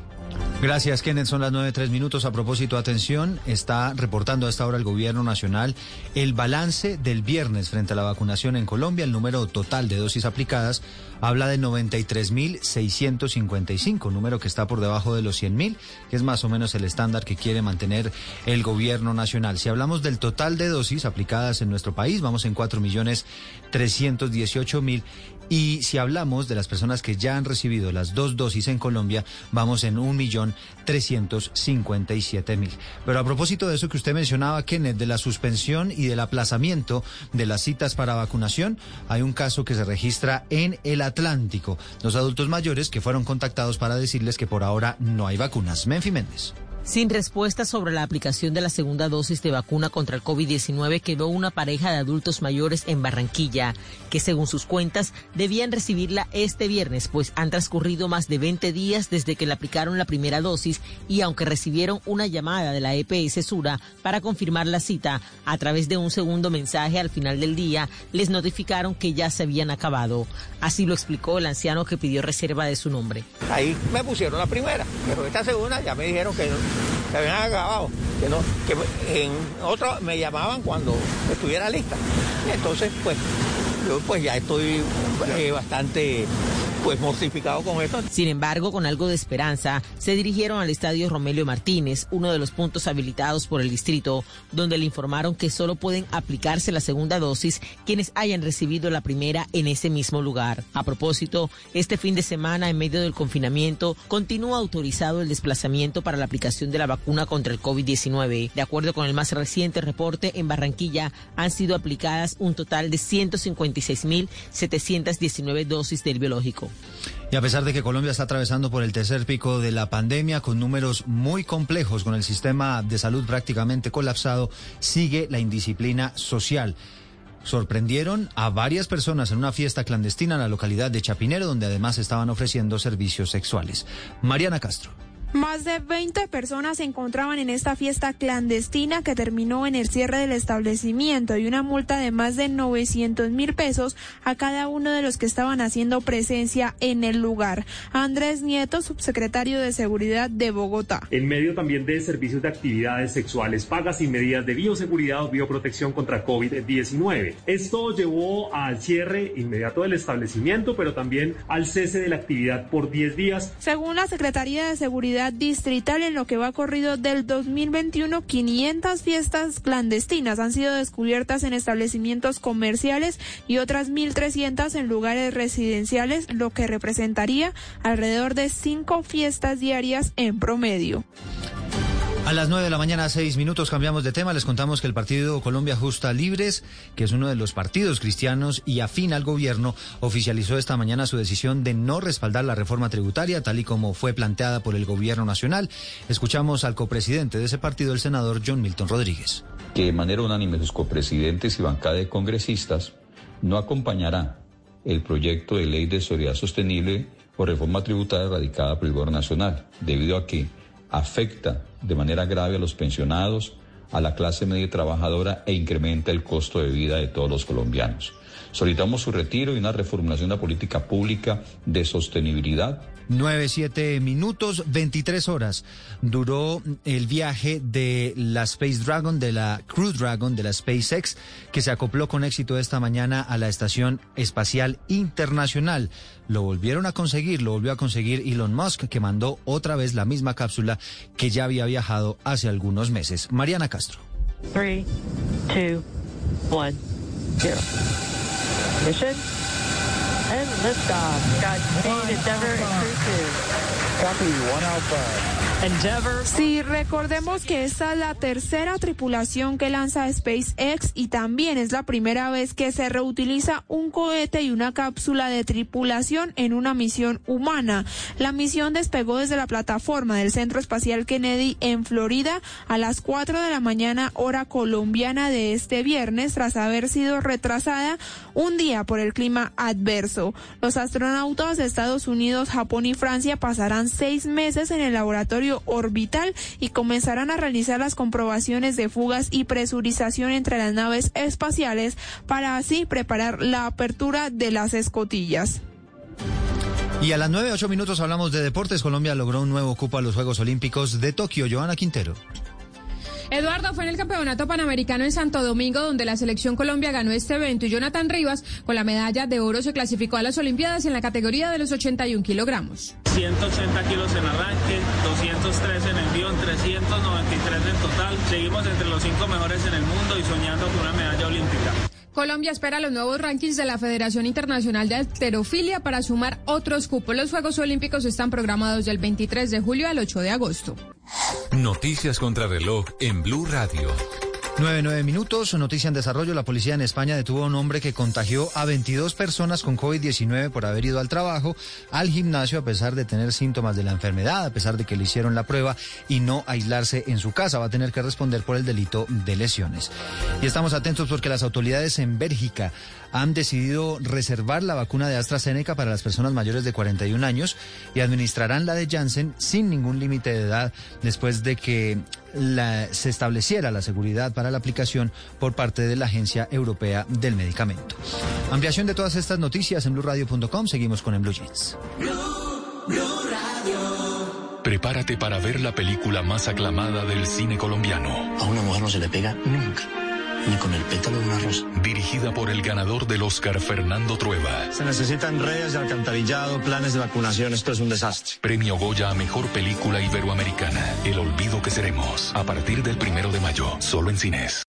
Gracias, Kenneth. Son las nueve tres minutos. A propósito, atención, está reportando a esta hora el Gobierno Nacional el balance del viernes frente a la vacunación en Colombia. El número total de dosis aplicadas habla de 93.655, número que está por debajo de los 100.000, que es más o menos el estándar que quiere mantener el Gobierno Nacional. Si hablamos del total de dosis aplicadas en nuestro país, vamos en 4.318.000. Y si hablamos de las personas que ya han recibido las dos dosis en Colombia, vamos en 1.357.000. Pero a propósito de eso que usted mencionaba, Kenneth, de la suspensión y del aplazamiento de las citas para vacunación, hay un caso que se registra en el Atlántico. Dos adultos mayores que fueron contactados para decirles que por ahora no hay vacunas. Menfi Méndez. Sin respuesta sobre la aplicación de la segunda dosis de vacuna contra el COVID-19 quedó una pareja de adultos mayores en Barranquilla, que según sus cuentas debían recibirla este viernes, pues han transcurrido más de 20 días desde que le aplicaron la primera dosis y aunque recibieron una llamada de la EPS Sura para confirmar la cita, a través de un segundo mensaje al final del día les notificaron que ya se habían acabado. Así lo explicó el anciano que pidió reserva de su nombre. Ahí me pusieron la primera, pero esta segunda ya me dijeron que no, se habían acabado, que no, que en otro me llamaban cuando estuviera lista. Entonces, pues, yo pues ya estoy eh, bastante pues con esto. Sin embargo, con algo de esperanza, se dirigieron al estadio Romelio Martínez, uno de los puntos habilitados por el distrito, donde le informaron que solo pueden aplicarse la segunda dosis quienes hayan recibido la primera en ese mismo lugar. A propósito, este fin de semana, en medio del confinamiento, continúa autorizado el desplazamiento para la aplicación de la vacuna contra el COVID-19. De acuerdo con el más reciente reporte, en Barranquilla han sido aplicadas un total de 156.719 dosis del biológico. Y a pesar de que Colombia está atravesando por el tercer pico de la pandemia con números muy complejos, con el sistema de salud prácticamente colapsado, sigue la indisciplina social. Sorprendieron a varias personas en una fiesta clandestina en la localidad de Chapinero, donde además estaban ofreciendo servicios sexuales. Mariana Castro. Más de 20 personas se encontraban en esta fiesta clandestina que terminó en el cierre del establecimiento y una multa de más de 900 mil pesos a cada uno de los que estaban haciendo presencia en el lugar. Andrés Nieto, subsecretario de Seguridad de Bogotá. En medio también de servicios de actividades sexuales pagas y medidas de bioseguridad o bioprotección contra COVID-19. Esto llevó al cierre inmediato del establecimiento, pero también al cese de la actividad por 10 días. Según la Secretaría de Seguridad Distrital, en lo que va corrido del 2021, 500 fiestas clandestinas han sido descubiertas en establecimientos comerciales y otras 1.300 en lugares residenciales, lo que representaría alrededor de cinco fiestas diarias en promedio. A las 9 de la mañana, seis minutos, cambiamos de tema. Les contamos que el partido Colombia Justa Libres, que es uno de los partidos cristianos y afín al gobierno, oficializó esta mañana su decisión de no respaldar la reforma tributaria, tal y como fue planteada por el gobierno nacional. Escuchamos al copresidente de ese partido, el senador John Milton Rodríguez. Que de manera unánime los copresidentes y bancada de congresistas no acompañará el proyecto de ley de seguridad sostenible o reforma tributaria radicada por el gobierno nacional, debido a que afecta de manera grave a los pensionados, a la clase media trabajadora e incrementa el costo de vida de todos los colombianos. Solicitamos su retiro y una reformulación de la política pública de sostenibilidad 9, 7 minutos, 23 horas. Duró el viaje de la Space Dragon, de la Crew Dragon, de la SpaceX, que se acopló con éxito esta mañana a la Estación Espacial Internacional. Lo volvieron a conseguir, lo volvió a conseguir Elon Musk, que mandó otra vez la misma cápsula que ya había viajado hace algunos meses. Mariana Castro. 3, 2, 1, 0. Mission and liftoff. Godspeed, Endeavour and Crew 2. Copy, one Alpha. Endeavour. Sí, recordemos que esta es la tercera tripulación que lanza SpaceX y también es la primera vez que se reutiliza un cohete y una cápsula de tripulación en una misión humana. La misión despegó desde la plataforma del Centro Espacial Kennedy en Florida a las 4 de la mañana hora colombiana de este viernes tras haber sido retrasada un día por el clima adverso. Los astronautas de Estados Unidos, Japón y Francia pasarán seis meses en el laboratorio orbital y comenzarán a realizar las comprobaciones de fugas y presurización entre las naves espaciales para así preparar la apertura de las escotillas. Y a las 9, 8 minutos hablamos de deportes. Colombia logró un nuevo cupo a los Juegos Olímpicos de Tokio. Joana Quintero. Eduardo fue en el Campeonato Panamericano en Santo Domingo, donde la selección Colombia ganó este evento y Jonathan Rivas, con la medalla de oro, se clasificó a las Olimpiadas en la categoría de los 81 kilogramos. 180 kilos en arranque, 203 en envión, 393 en total. Seguimos entre los cinco mejores en el mundo y soñando con una medalla olímpica. Colombia espera los nuevos rankings de la Federación Internacional de Alterofilia para sumar otros cupos. Los Juegos Olímpicos están programados del 23 de julio al 8 de agosto. Noticias contra reloj en Blue Radio. 9, 9 minutos. Noticia en desarrollo. La policía en España detuvo a un hombre que contagió a 22 personas con COVID-19 por haber ido al trabajo, al gimnasio, a pesar de tener síntomas de la enfermedad, a pesar de que le hicieron la prueba y no aislarse en su casa. Va a tener que responder por el delito de lesiones. Y estamos atentos porque las autoridades en Bélgica han decidido reservar la vacuna de AstraZeneca para las personas mayores de 41 años y administrarán la de Janssen sin ningún límite de edad después de que la- se estableciera la seguridad para la aplicación por parte de la Agencia Europea del Medicamento. Ampliación de todas estas noticias en blueradio.com. Seguimos con En Blue Jeans. Prepárate para ver la película más aclamada del cine colombiano. A una mujer no se le pega nunca, ni con el pétalo de una rosa. Dirigida por el ganador del Oscar, Fernando Trueba. Se necesitan redes de alcantarillado, planes de vacunación. Esto es un desastre. Premio Goya a Mejor Película Iberoamericana. El olvido que seremos. A partir del primero de mayo. Solo en cines.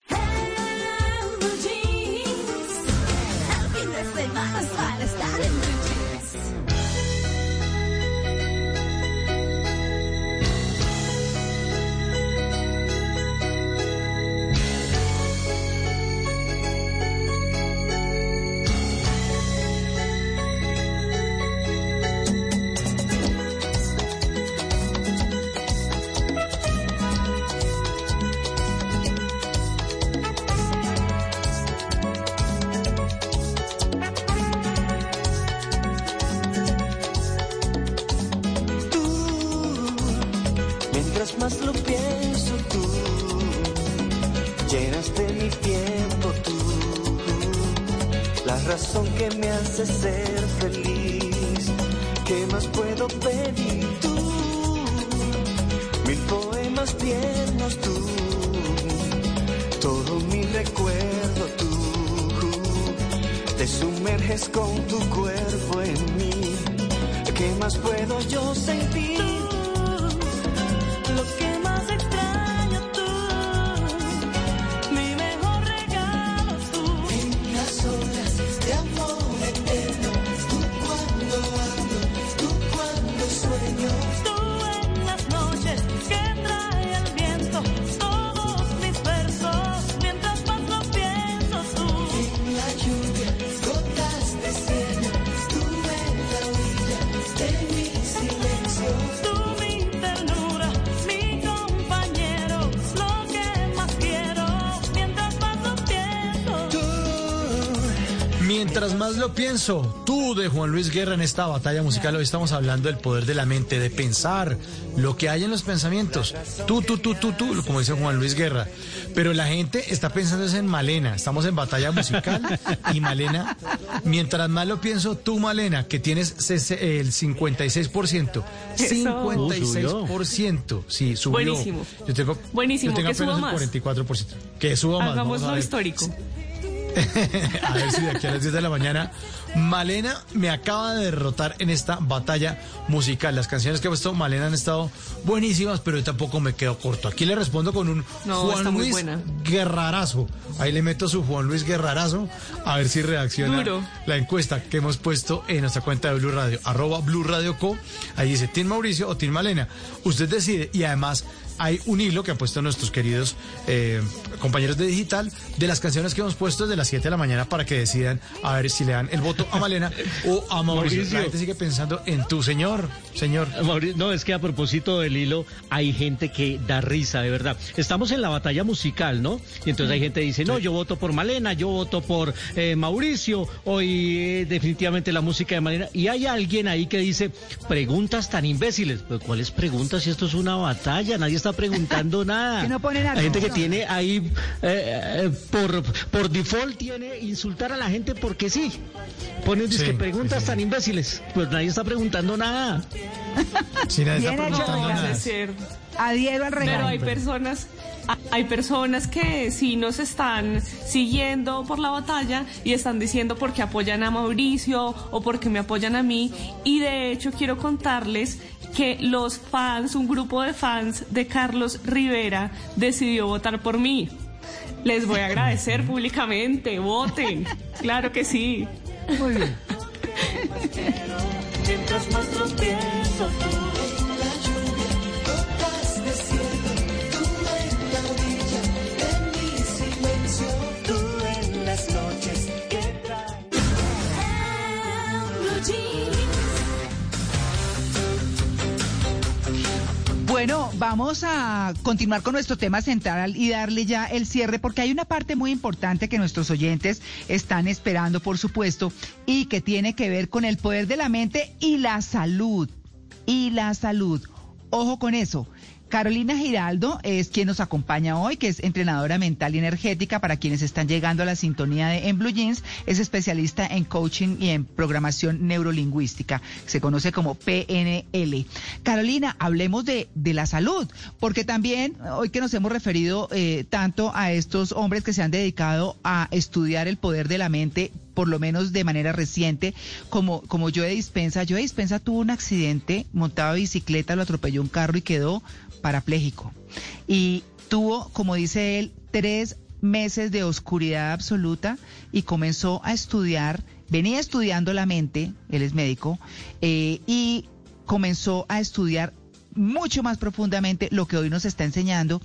Pienso, tú de Juan Luis Guerra en esta batalla musical, hoy estamos hablando del poder de la mente, de pensar lo que hay en los pensamientos. Tú, tú, tú, tú, tú, como dice Juan Luis Guerra. Pero la gente está pensando en Malena. Estamos en batalla musical y Malena, mientras más lo pienso, tú Malena, que tienes el 56%. Eso. 56%. Sí, subió. Buenísimo. Yo tengo, Buenísimo, yo tengo que suba apenas más. el 44%. Que suba más. Hagámoslo histórico. A ver si de aquí a las 10 de la mañana Malena me acaba de derrotar en esta batalla musical. Las canciones que he puesto Malena han estado buenísimas, pero yo tampoco me quedo corto. Aquí le respondo con un No, Juan Luis buena. Guerrarazo. Ahí le meto su Juan Luis Guerrarazo a ver si reacciona Duro. la encuesta que hemos puesto en nuestra cuenta de Blue Radio, arroba Blue Radio Co. Ahí dice Tim Mauricio o Tim Malena. Usted decide y además hay un hilo que han puesto nuestros queridos eh, compañeros de digital de las canciones que hemos puesto desde las 7 de la mañana para que decidan a ver si le dan el voto a Malena o a Mauricio. Mauricio. La gente sigue pensando en tu señor, señor. Mauri- No, es que a propósito del hilo, hay gente que da risa, de verdad. Estamos en la batalla musical, ¿no? Y entonces hay gente que dice, no, yo voto por Malena, yo voto por eh, Mauricio, hoy eh, definitivamente la música de Malena. Y hay alguien ahí que dice, preguntas tan imbéciles. Pues, ¿cuáles preguntas si esto es una batalla? Nadie está preguntando nada. Que no ponen Hay gente que tiene ahí, eh, eh, por, por default, tiene insultar a la gente porque sí. Ponen Sí, que preguntas sí, sí. tan imbéciles. Pues nadie está preguntando nada. Si nadie está preguntando nada. Adhiero al Pero regalo. hay personas, hay personas que sí nos están siguiendo por la batalla y están diciendo porque apoyan a Mauricio o porque me apoyan a mí. Y de hecho quiero contarles que los fans, un grupo de fans de Carlos Rivera decidió votar por mí. Les voy a agradecer públicamente, voten. Claro que sí. Muy bien. Mientras más lo pienso tú, Bueno, vamos a continuar con nuestro tema central y darle ya el cierre porque hay una parte muy importante que nuestros oyentes están esperando, por supuesto, y que tiene que ver con el poder de la mente y la salud. Y la salud. Ojo con eso. Carolina Giraldo es quien nos acompaña hoy, que es entrenadora mental y energética para quienes están llegando a la sintonía de En Blue Jeans. Es especialista en coaching y en programación neurolingüística. Se conoce como PNL. Carolina, hablemos de, de la salud, porque también hoy que nos hemos referido eh, tanto a estos hombres que se han dedicado a estudiar el poder de la mente por lo menos de manera reciente, como, como Joe Dispensa. Joe Dispensa tuvo un accidente, montaba bicicleta, lo atropelló un carro y quedó parapléjico. Y tuvo, como dice él, tres meses de oscuridad absoluta y comenzó a estudiar, venía estudiando la mente, él es médico, eh, y comenzó a estudiar mucho más profundamente lo que hoy nos está enseñando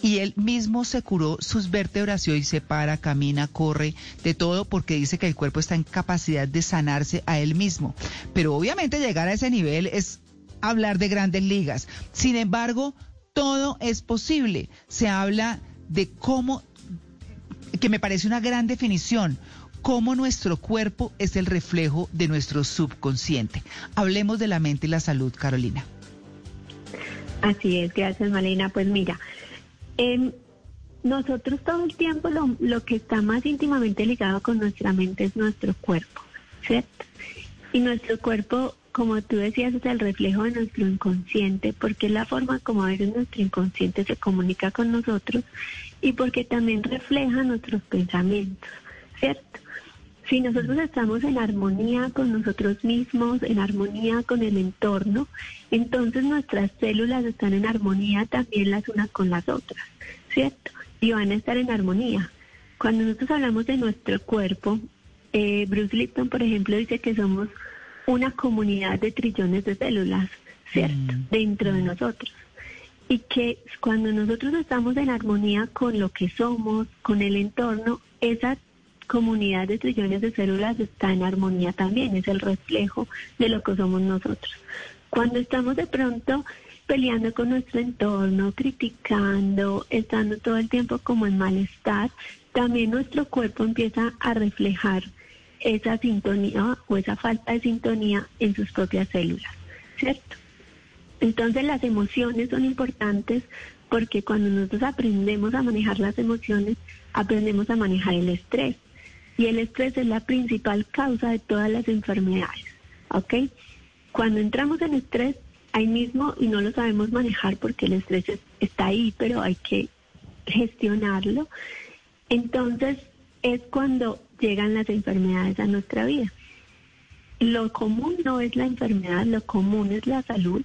y él mismo se curó sus vértebras y hoy se para, camina, corre, de todo porque dice que el cuerpo está en capacidad de sanarse a él mismo. Pero obviamente llegar a ese nivel es hablar de grandes ligas. Sin embargo, todo es posible. Se habla de cómo, que me parece una gran definición, cómo nuestro cuerpo es el reflejo de nuestro subconsciente. Hablemos de la mente y la salud, Carolina. Así es, gracias Malena. Pues mira, em, nosotros todo el tiempo lo, lo que está más íntimamente ligado con nuestra mente es nuestro cuerpo, ¿cierto? Y nuestro cuerpo, como tú decías, es el reflejo de nuestro inconsciente, porque es la forma como a veces nuestro inconsciente se comunica con nosotros y porque también refleja nuestros pensamientos, ¿cierto? Si nosotros estamos en armonía con nosotros mismos, en armonía con el entorno, entonces nuestras células están en armonía también las unas con las otras, ¿cierto? Y van a estar en armonía. Cuando nosotros hablamos de nuestro cuerpo, eh, Bruce Lipton, por ejemplo, dice que somos una comunidad de trillones de células, ¿cierto? Dentro de nosotros. Y que cuando nosotros estamos en armonía con lo que somos, con el entorno, esa comunidad de trillones de células está en armonía también, es el reflejo de lo que somos nosotros. Cuando estamos de pronto peleando con nuestro entorno, criticando, estando todo el tiempo como en malestar, también nuestro cuerpo empieza a reflejar esa sintonía o esa falta de sintonía en sus propias células, ¿cierto? Entonces las emociones son importantes porque cuando nosotros aprendemos a manejar las emociones, aprendemos a manejar el estrés. Y el estrés es la principal causa de todas las enfermedades, ¿ok? Cuando entramos en estrés, ahí mismo, y no lo sabemos manejar porque el estrés es- está ahí, pero hay que gestionarlo, entonces es cuando llegan las enfermedades a nuestra vida. Lo común no es la enfermedad, lo común es la salud,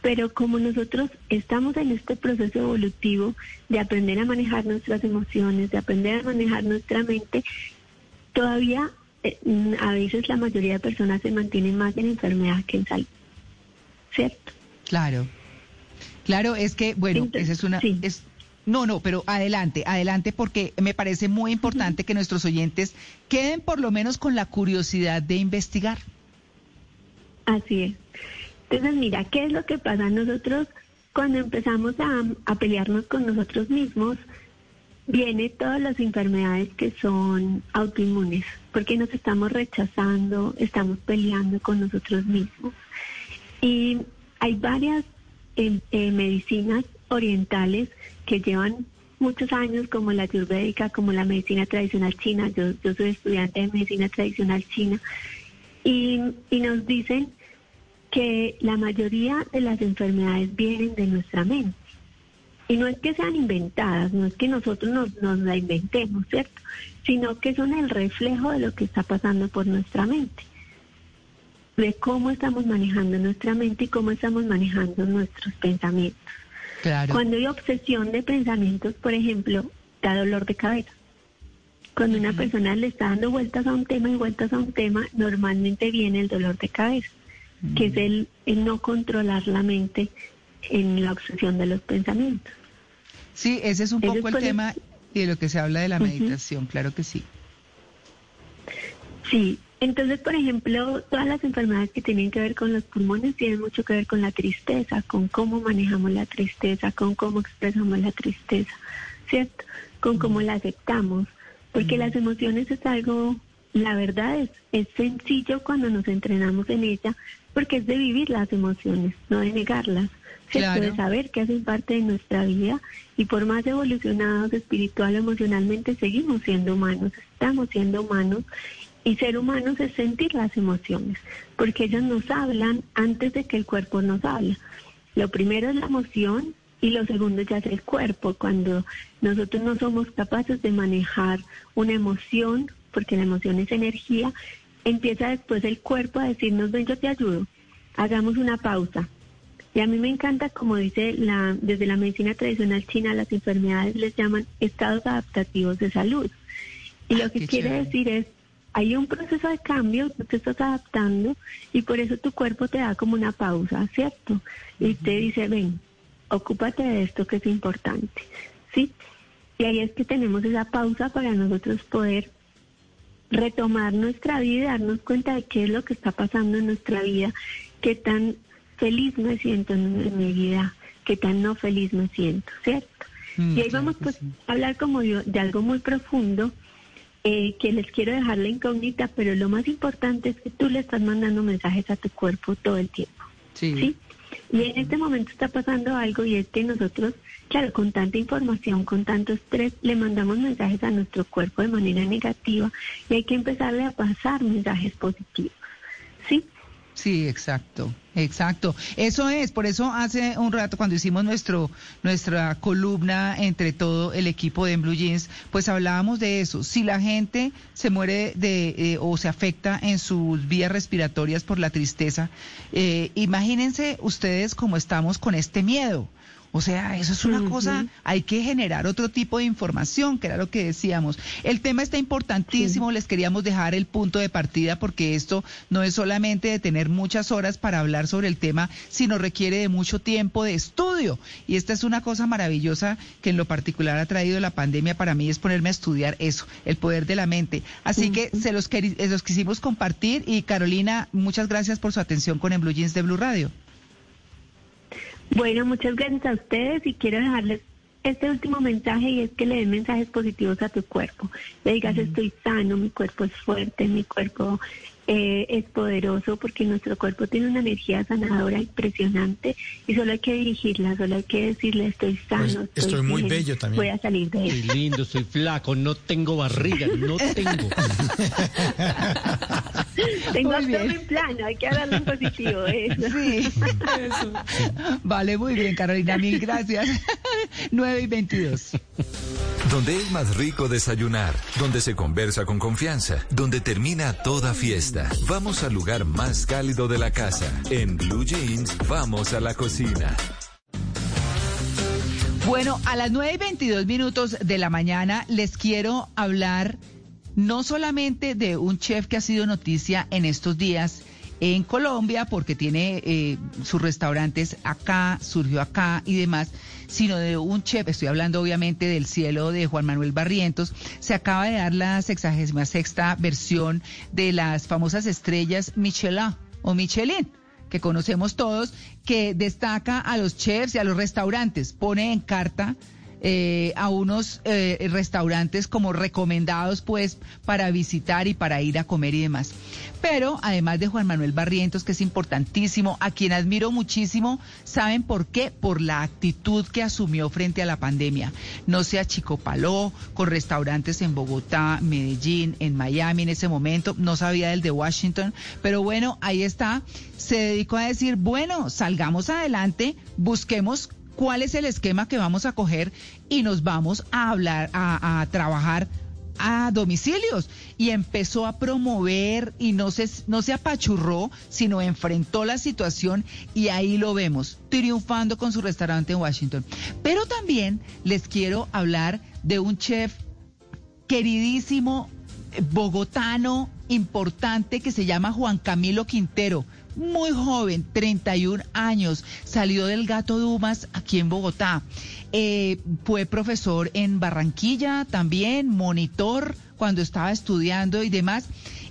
pero como nosotros estamos en este proceso evolutivo de aprender a manejar nuestras emociones, de aprender a manejar nuestra mente, todavía eh, mm, a veces la mayoría de personas se mantienen más en enfermedad que en salud. ¿Cierto? Claro. Claro, es que, bueno, esa es una... Es, no, no, pero adelante, adelante, porque me parece muy importante que nuestros oyentes queden por lo menos con la curiosidad de investigar. Así es. Entonces, mira, ¿qué es lo que pasa? Nosotros, cuando empezamos a, pelearnos con nosotros mismos, viene todas las enfermedades que son autoinmunes, porque nos estamos rechazando, estamos peleando con nosotros mismos. Y hay varias eh, eh, medicinas orientales que llevan muchos años, como la ayurvédica, como la medicina tradicional china. Yo, yo soy estudiante de medicina tradicional china. Y, nos dicen que la mayoría de las enfermedades vienen de nuestra mente. Y no es que sean inventadas, no es que nosotros nos, nos la inventemos, ¿cierto? Sino que son el reflejo de lo que está pasando por nuestra mente, de cómo estamos manejando nuestra mente y cómo estamos manejando nuestros pensamientos. Claro. Cuando hay obsesión de pensamientos, por ejemplo, da dolor de cabeza. Cuando una persona le está dando vueltas a un tema y vueltas a un tema, normalmente viene el dolor de cabeza, que es el, el no controlar la mente en la obsesión de los pensamientos. Sí, ese es un poco el tema y de lo que se habla de la meditación, claro que sí. Sí, entonces, por ejemplo, todas las enfermedades que tienen que ver con los pulmones tienen mucho que ver con la tristeza, con cómo manejamos la tristeza, con cómo expresamos la tristeza, ¿cierto? Con cómo la aceptamos, porque las emociones es algo, la verdad es, es sencillo cuando nos entrenamos en ella, porque es de vivir las emociones, no de negarlas. ¿cierto? Claro. De saber que hacen parte de nuestra vida y por más evolucionados espiritual o emocionalmente seguimos siendo humanos, estamos siendo humanos y ser humanos es sentir las emociones, porque ellas nos hablan antes de que el cuerpo nos habla. Lo primero es la emoción y lo segundo ya es el cuerpo. Cuando nosotros no somos capaces de manejar una emoción, porque la emoción es energía, empieza después el cuerpo a decirnos, ven, yo te ayudo, hagamos una pausa. Y a mí me encanta, como dice la, desde la medicina tradicional china, las enfermedades les llaman estados adaptativos de salud. Y lo que quiere chévere. decir es, hay un proceso de cambio, tú te estás adaptando y por eso tu cuerpo te da como una pausa, ¿cierto? Y te dice, ven, ocúpate de esto que es importante, ¿sí? Y ahí es que tenemos esa pausa para nosotros poder retomar nuestra vida y darnos cuenta de qué es lo que está pasando en nuestra vida, qué tan feliz me siento en, mi vida, qué tan no feliz me siento, ¿cierto? Mm, y ahí vamos pues sí. a hablar como de, de algo muy profundo eh, que les quiero dejar la incógnita, pero lo más importante es que tú le estás mandando mensajes a tu cuerpo todo el tiempo. Sí. ¿sí? Y en este momento está pasando algo y es que nosotros, claro, con tanta información, con tanto estrés, le mandamos mensajes a nuestro cuerpo de manera negativa y hay que empezarle a pasar mensajes positivos. ¿Sí? Sí, exacto, exacto. Eso es, por eso hace un rato cuando hicimos nuestro nuestra columna entre todo el equipo de Blue Jeans, pues hablábamos de eso. Si la gente se muere de eh, o se afecta en sus vías respiratorias por la tristeza, eh, imagínense ustedes cómo estamos con este miedo. O sea, eso es una cosa, hay que generar otro tipo de información, que era lo que decíamos. El tema está importantísimo, les queríamos dejar el punto de partida porque esto no es solamente de tener muchas horas para hablar sobre el tema, sino requiere de mucho tiempo de estudio. Y esta es una cosa maravillosa que en lo particular ha traído la pandemia para mí, es ponerme a estudiar eso, el poder de la mente. Así que se los, los quisimos compartir y Carolina, muchas gracias por su atención con En Blue Jeans de Blue Radio. Bueno, muchas gracias a ustedes y quiero dejarles este último mensaje y es que le den mensajes positivos a tu cuerpo. Le digas, estoy sano, mi cuerpo es fuerte, mi cuerpo eh, es poderoso porque nuestro cuerpo tiene una energía sanadora impresionante y solo hay que dirigirla, solo hay que decirle, estoy sano. Pues, estoy muy bien, bello también. Voy a salir de Estoy eso. lindo, estoy flaco, no tengo barriga, no tengo. Tengo Muy bien. abdomen plano, hay que hablarlo en positivo. Eso. Sí. Vale, muy bien, Carolina, mil gracias. 9 y 22. Donde es más rico desayunar, donde se conversa con confianza, donde termina toda Vamos al lugar más cálido de la casa. En Blue Jeans, vamos a la cocina. Bueno, a las 9 y 22 minutos de la mañana les quiero hablar no solamente de un chef que ha sido noticia en estos días en Colombia, porque tiene eh, sus restaurantes acá, surgió acá y demás, sino de un chef, estoy hablando obviamente del cielo de Juan Manuel Barrientos, se acaba de dar la 66 versión de las famosas estrellas Michelin o Michelin que conocemos todos, que destaca a los chefs y a los restaurantes, pone en carta eh, a unos eh, restaurantes como recomendados pues para visitar y para ir a comer y demás. Pero además de Juan Manuel Barrientos, que es importantísimo, a quien admiro muchísimo, ¿saben por qué? Por la actitud que asumió frente a la pandemia. No se achicopaló con restaurantes en Bogotá, Medellín, en Miami en ese momento, no sabía del de Washington, pero bueno, ahí está. Se dedicó a decir, bueno, salgamos adelante, busquemos cuál es el esquema que vamos a coger y nos vamos a hablar, a, trabajar a domicilios y empezó a promover y no se, no se apachurró, sino enfrentó la situación y ahí lo vemos, triunfando con su restaurante en Washington. Pero también les quiero hablar de un chef queridísimo, eh, bogotano, importante, que se llama Juan Camilo Quintero. Muy joven, 31 años, salió del Gato Dumas aquí en Bogotá. Eh, fue profesor en Barranquilla también, monitor cuando estaba estudiando y demás,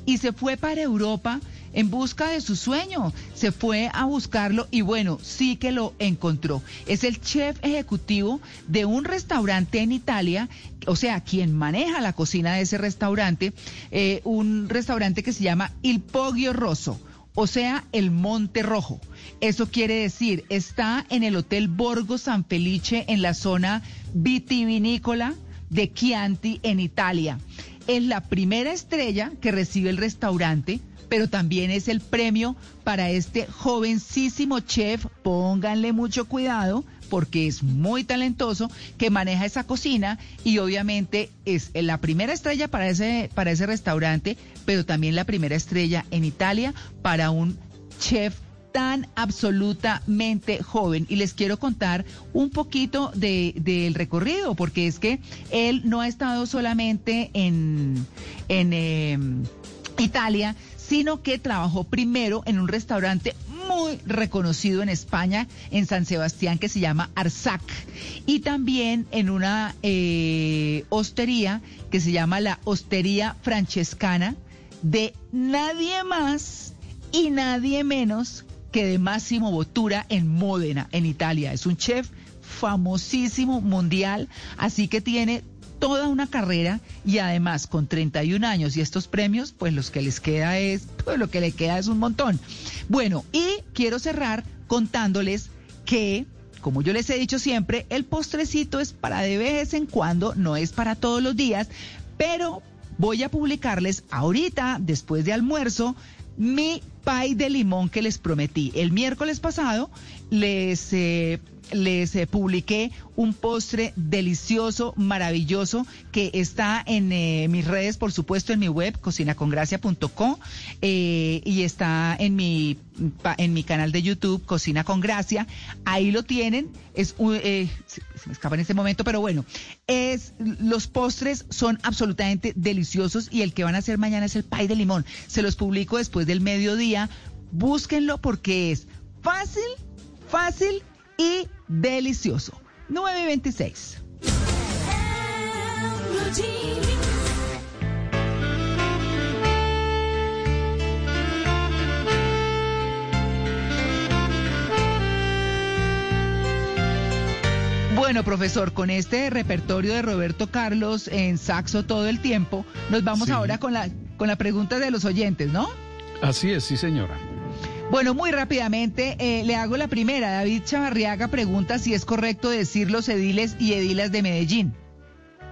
y se fue para Europa en busca de su sueño. Se fue a buscarlo y bueno, sí que lo encontró. Es el chef ejecutivo de un restaurante en Italia, o sea, quien maneja la cocina de ese restaurante, eh, un restaurante que se llama Il Poggio Rosso. O sea, el Monte Rojo. Eso quiere decir, está en el Hotel Borgo San Felice en la zona vitivinícola de Chianti en Italia. Es la primera estrella que recibe el restaurante, pero también es el premio para este jovencísimo chef. Pónganle mucho cuidado porque es muy talentoso, que maneja esa cocina y obviamente es la primera estrella para ese, para ese restaurante, pero también la primera estrella en Italia para un chef tan absolutamente joven. Y les quiero contar un poquito de- del recorrido, porque es que él no ha estado solamente en, en eh, Italia, sino que trabajó primero en un restaurante muy reconocido en España, en San Sebastián, que se llama Arzac, y también en una eh, hostería que se llama la Hostería Francescana, de nadie más y nadie menos que de Máximo Bottura en Módena, en Italia. Es un chef famosísimo mundial, así que tiene toda una carrera y además con 31 años y estos premios, pues los que les queda es, pues lo que le queda es un montón. Bueno, y quiero cerrar contándoles que, como yo les he dicho siempre, el postrecito es para de vez en cuando, no es para todos los días, pero voy a publicarles ahorita, después de almuerzo, mi pay de limón que les prometí. El miércoles pasado les, eh, les eh, publiqué un postre delicioso, maravilloso, que está en eh, mis redes, por supuesto, en mi web, cocinacongracia.com, eh, y está en mi, en mi canal de YouTube, Cocina con Gracia. Ahí lo tienen. Es se me escapa en este momento, pero bueno, es, los postres son absolutamente deliciosos y el que van a hacer mañana es el pay de limón. Se los publico después del mediodía. Búsquenlo porque es fácil, fácil y delicioso. 926. Bueno, profesor, con este repertorio de Roberto Carlos en saxo todo el tiempo, nos vamos Sí. ahora con la, con la pregunta de los oyentes, ¿no? Así es, sí señora. Bueno, muy rápidamente eh, le hago la primera. David Chavarriaga pregunta si es correcto decir los ediles y edilas de Medellín.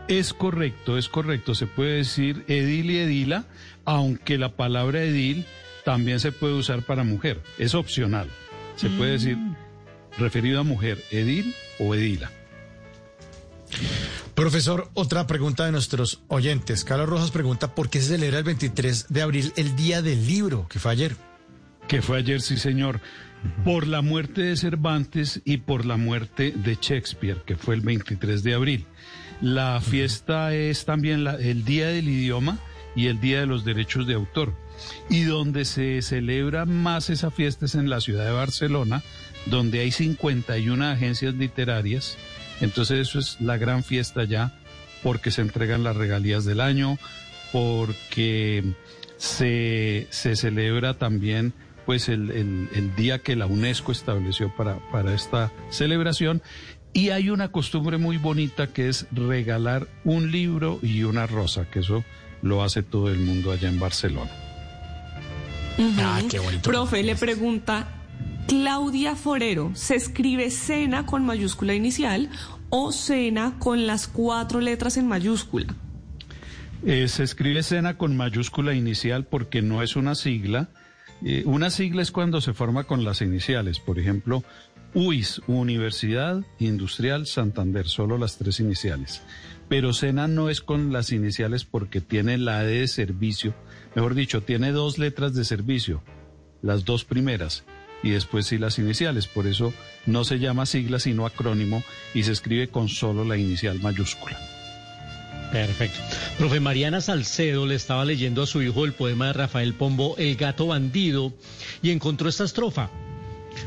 Es correcto, es correcto. Se puede decir edil y edila, aunque la palabra edil también se puede usar para mujer. Es opcional. Se puede decir referido a mujer, edil o edila. Profesor, otra pregunta de nuestros oyentes. Carlos Rojas pregunta por qué se celebra el 23 de abril el Día del Libro, que fue ayer. Que fue ayer, sí señor. Por la muerte de Cervantes y por la muerte de Shakespeare, que fue el 23 de abril. La fiesta es también la- el Día del Idioma y el Día de los Derechos de Autor. Y donde se celebra más esa fiesta es en la ciudad de Barcelona, donde hay 51 agencias literarias. Entonces eso es la gran fiesta ya, porque se entregan las regalías del año, porque se, se celebra también pues el, el- el día que la UNESCO estableció para, para esta celebración. Y hay una costumbre muy bonita que es regalar un libro y una rosa, que eso lo hace todo el mundo allá en Barcelona. Ujú. Profe, le pregunta Claudia Forero, ¿se escribe cena con mayúscula inicial o cena con las cuatro letras en mayúscula? Eh, se escribe cena con mayúscula inicial porque no es una sigla. Eh, una sigla es cuando se forma con las iniciales. Por ejemplo, UIS, Universidad Industrial Santander, solo las tres iniciales. Pero cena no es con las iniciales porque tiene la D de servicio. Mejor dicho, tiene dos letras de servicio, las dos primeras, y después sí las iniciales. Por eso no se llama sigla sino acrónimo y se escribe con solo la inicial mayúscula. Perfecto. Profe Mariana Salcedo le estaba leyendo a su hijo el poema de Rafael Pombo, El gato bandido, y encontró esta estrofa.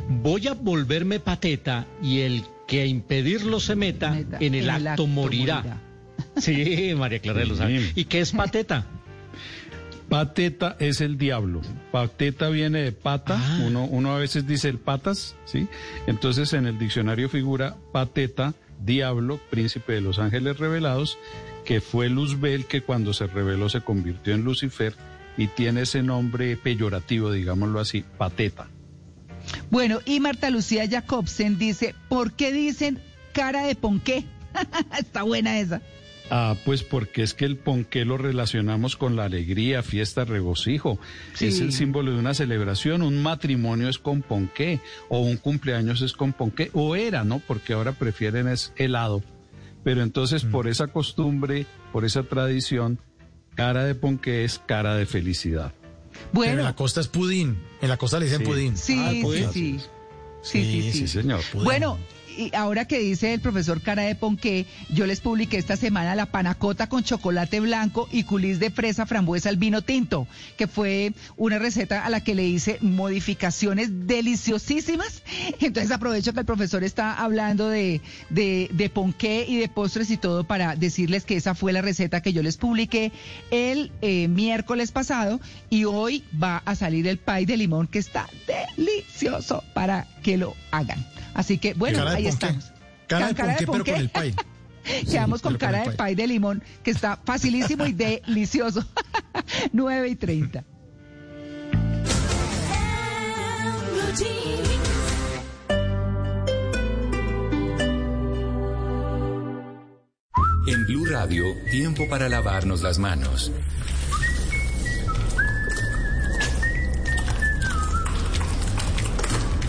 Voy a volverme pateta y el que a impedirlo se meta, en el, acto, morirá. Sí, María Clara de los Ángeles. ¿Y qué es pateta? Pateta es el diablo. Pateta viene de pata. Uno, uno a veces dice el patas, ¿sí? Entonces en el diccionario figura pateta, diablo, príncipe de los ángeles revelados, que fue Luzbel que cuando se reveló se convirtió en Lucifer y tiene ese nombre peyorativo, digámoslo así, pateta. Bueno, y Marta Lucía Jacobsen dice, ¿por qué dicen cara de ponqué? Está buena esa. Ah, pues porque es que el ponqué lo relacionamos con la alegría, fiesta, regocijo. Sí. Es el símbolo de una celebración. Un matrimonio es con ponqué, o un cumpleaños es con ponqué, o era, ¿no? Porque ahora prefieren es helado. Pero entonces, por esa costumbre, por esa tradición, cara de ponqué es cara de felicidad. Bueno. Pero en la costa es pudín. En la costa le dicen Sí. pudín. Sí, Ah, sí, pudín. sí. Sí, sí, sí. Sí, señor. Bueno, y ahora que dice el profesor Cara de Ponqué, yo les publiqué esta semana la panacota con chocolate blanco y culis de fresa frambuesa al vino tinto, que fue una receta a la que le hice modificaciones deliciosísimas. Entonces aprovecho que el profesor está hablando de, de, de ponqué y de postres y todo para decirles que esa fue la receta que yo les publiqué el eh, miércoles pasado y hoy va a salir el pay de limón que está delicioso para que lo hagan. Así que, bueno, ahí estamos. Cara, cara, de, ponqué. Quedamos con cara con de pay de limón, que está facilísimo y delicioso. 9 y 30. En Blue Radio, tiempo para lavarnos las manos.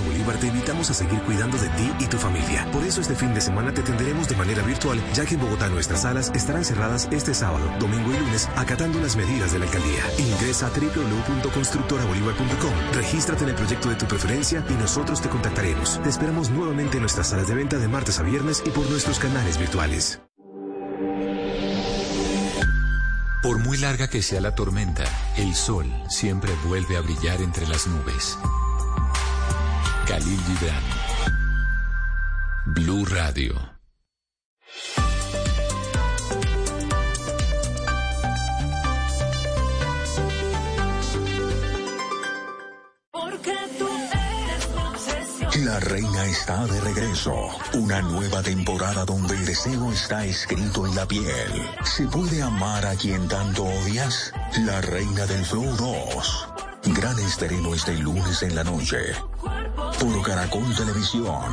Bolívar te invitamos a seguir cuidando de ti y tu familia. Por eso este fin de semana te atenderemos de manera virtual, ya que en Bogotá nuestras salas estarán cerradas este sábado, domingo y lunes, acatando las medidas de la alcaldía. Ingresa a www.constructorabolívar.com, regístrate en el proyecto de tu preferencia y nosotros te contactaremos. Te esperamos nuevamente en nuestras salas de venta de martes a viernes y por nuestros canales virtuales. Por muy larga que sea la tormenta, el sol siempre vuelve a brillar entre las nubes. Khalil Gibran. Blue Radio. La reina está de regreso. Una nueva temporada donde el deseo está escrito en la piel. ¿Se puede amar a quien tanto odias? La reina del Flow 2. Gran estreno este lunes en la noche. Por Caracol Televisión.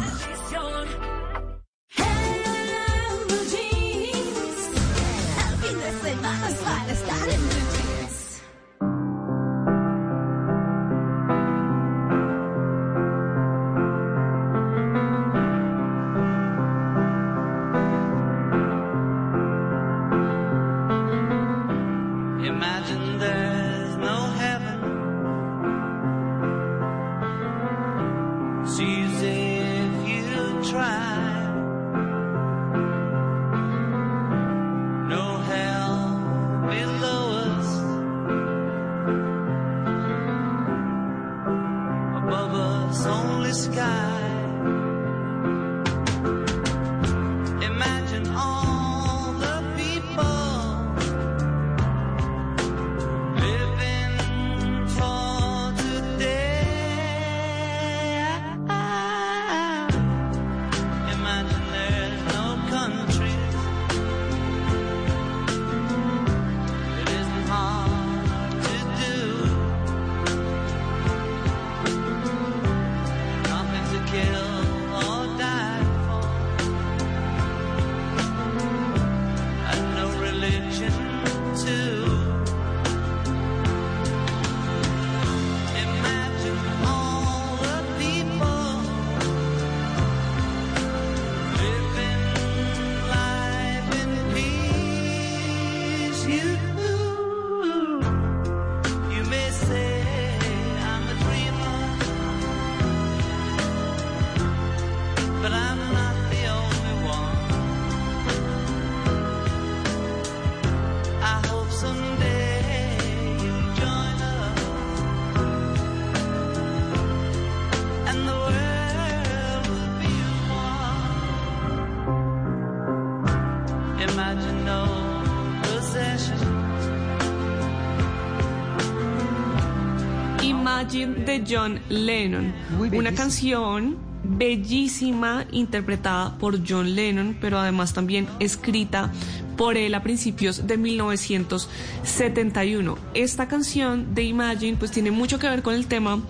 Imagine de John Lennon, una canción bellísima interpretada por John Lennon, pero además también escrita por él a principios de 1971. Esta canción de Imagine pues tiene mucho que ver con el tema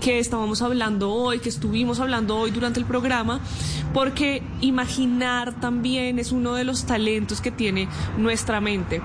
que estábamos hablando hoy, que estuvimos hablando hoy durante el programa, porque imaginar también es uno de los talentos que tiene nuestra mente.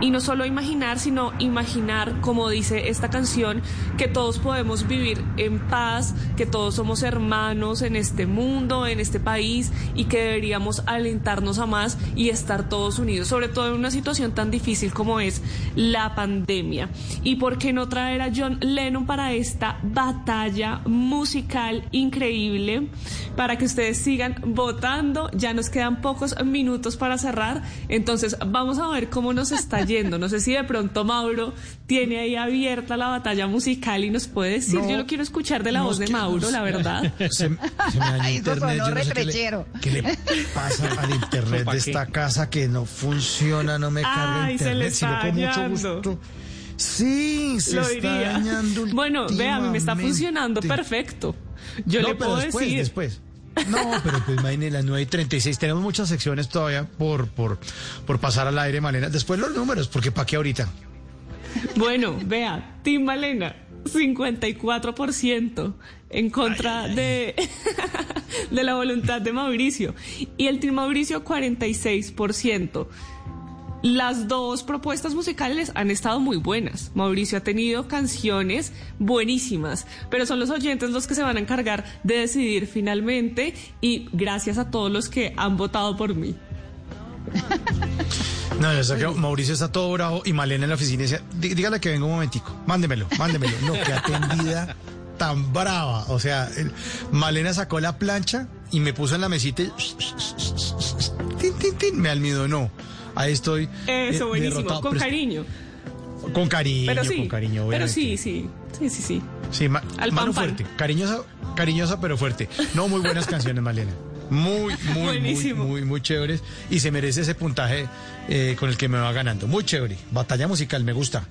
Y no solo imaginar, sino imaginar, como dice esta canción, que todos podemos vivir en paz, que todos somos hermanos en este mundo, en este país, y que deberíamos alentarnos a más y estar todos unidos, sobre todo en una situación tan difícil como es la pandemia. ¿Y por qué no traer a John Lennon para esta batalla musical increíble? Para que ustedes sigan votando, ya nos quedan pocos minutos para cerrar, entonces vamos a ver cómo nos está yendo. No sé si de pronto Mauro tiene ahí abierta la batalla musical y nos puede decir, No. yo lo quiero escuchar de la No, voz de Mauro, la verdad. Se, se me dañó Ay, internet. no sé qué le-. ¿Qué le pasa al internet ¿Pa' de esta casa que no funciona, no me carga Ay, se le internet? No, está con mucho dañando. gusto. Sí, se lo está diría. dañando Bueno, vea, a mí me está funcionando perfecto. Yo No, le pero puedo después, decir. después. No, pero pues imagínate, las 9 y 36. Tenemos muchas secciones todavía por, por, por pasar al aire, Malena. Después los números, porque ¿para qué ahorita? Bueno, vea, Tim Malena, 54% en contra de, de la voluntad de Mauricio. Y el Team Mauricio, 46%. Las dos propuestas musicales han estado muy buenas. Mauricio ha tenido canciones buenísimas, pero son los oyentes los que se van a encargar de decidir finalmente y gracias a todos los que han votado por mí. No, yo sé que Mauricio está todo bravo y Malena en la oficina dice, "Dí- dígale que venga un momentico, mándemelo, mándemelo. No, que atendida tan brava. O sea, el- Malena sacó la plancha y me puso en la mesita y tin, tin, tin, me almidonó. Ahí estoy. eh, Eso, buenísimo, derrotado, con pero cariño. Con cariño, Pero sí, con cariño, pero sí, sí, sí, sí, sí. Sí, ma- Al mano pan, pan. fuerte, cariñosa, cariñosa pero fuerte. No, muy buenas canciones, Malena. Muy, muy, muy, Buenísimo. muy, muy chéveres. Y se merece ese puntaje eh, con el que me va ganando. Muy chévere. Batalla musical, me gusta.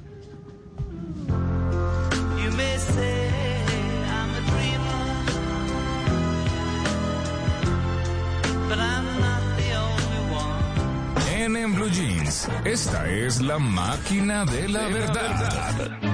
En Blue Jeans, esta es la máquina de la verdad.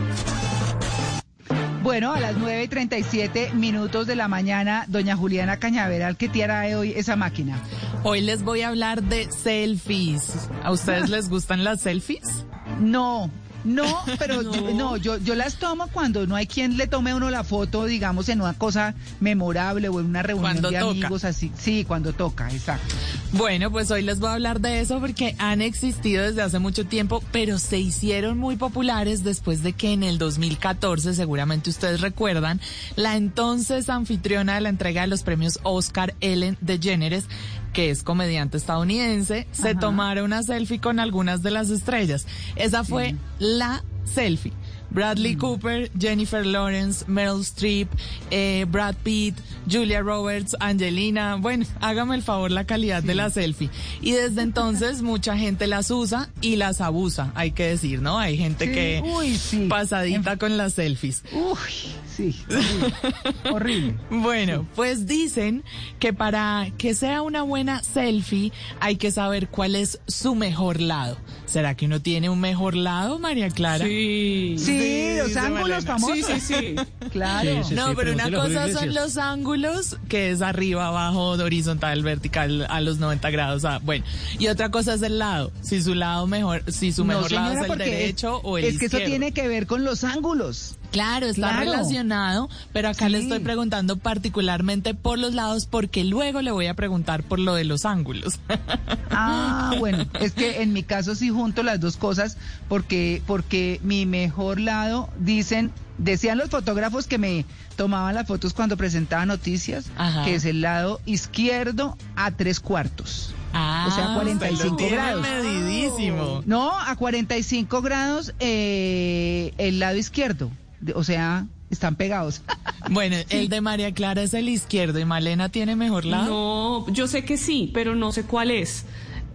Bueno, a las 9 y 37 minutos de la mañana, doña Juliana Cañaveral, ¿qué trae hoy esa máquina? Hoy les voy a hablar de selfies. ¿A ustedes les gustan las selfies? No, no, pero yo, no, yo, yo las tomo cuando no hay quien le tome a uno la foto, digamos, en una cosa memorable o en una reunión Cuando de toca. amigos así. Sí, cuando toca, exacto. Bueno, pues hoy les voy a hablar de eso porque han existido desde hace mucho tiempo, pero se hicieron muy populares después de que en el 2014, seguramente ustedes recuerdan, la entonces anfitriona de la entrega de los premios Oscar, Ellen DeGeneres, que es comediante estadounidense, se tomara una selfie con algunas de las estrellas. Esa fue la selfie. Bradley Cooper, Jennifer Lawrence, Meryl Streep, eh, Brad Pitt, Julia Roberts, Angelina. Bueno, hágame el favor la calidad de la selfie. Y desde entonces mucha gente las usa y las abusa, hay que decir, ¿no? Hay gente Sí, que uy, sí. pasadita con las selfies. Uy, sí, horrible. horrible. Bueno, pues dicen que para que sea una buena selfie hay que saber cuál es su mejor lado. ¿Será que uno tiene un mejor lado, María Clara? Sí. Sí, los ángulos Malena. famosos. Sí, sí, sí. Claro. Sí, sí, no, sí, pero una cosa son los ángulos, que es arriba, abajo, horizontal, vertical, a los 90 grados. ah, bueno, y otra cosa es el lado. Si su lado mejor, si su No, mejor lado es el porque derecho es, o el Es que eso izquierdo. tiene que ver con los ángulos. Claro, está Claro. relacionado, pero acá le estoy preguntando particularmente por los lados porque luego le voy a preguntar por lo de los ángulos. Ah, bueno, es que en mi caso sí junto las dos cosas porque porque mi mejor lado dicen decían los fotógrafos que me tomaban las fotos cuando presentaba noticias Ajá. que es el lado izquierdo a tres cuartos. Ah, o sea, 45 se grados. medidísimo. No, a 45 grados eh, el lado izquierdo. O sea, están pegados. Bueno, el de María Clara es el izquierdo y Malena tiene mejor lado. No, yo sé que sí, pero no sé cuál es.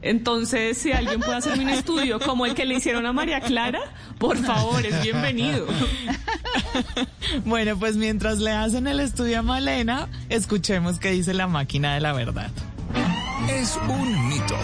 Entonces, si alguien puede hacerme un estudio como el que le hicieron a María Clara, por favor, es bienvenido. Bueno, pues mientras le hacen el estudio a Malena, escuchemos qué dice la máquina de la verdad. Es un mito.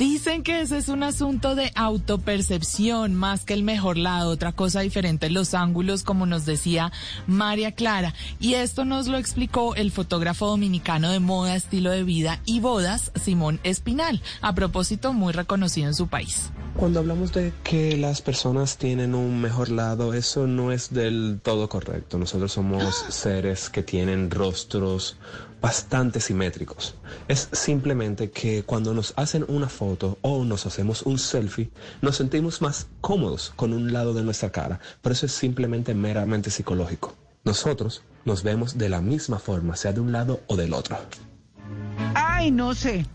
Dicen que ese es un asunto de autopercepción más que el mejor lado, otra cosa diferente los ángulos, como nos decía María Clara. Y esto nos lo explicó el fotógrafo dominicano de moda, estilo de vida y bodas, Simón Espinal, a propósito muy reconocido en su país. Cuando hablamos de que las personas tienen un mejor lado, eso no es del todo correcto. Nosotros somos seres que tienen rostros bastante simétricos. Es simplemente que cuando nos hacen una foto o nos hacemos un selfie, nos sentimos más cómodos con un lado de nuestra cara. Pero eso es simplemente meramente psicológico. Nosotros nos vemos de la misma forma, sea de un lado o del otro. Ay, no sé.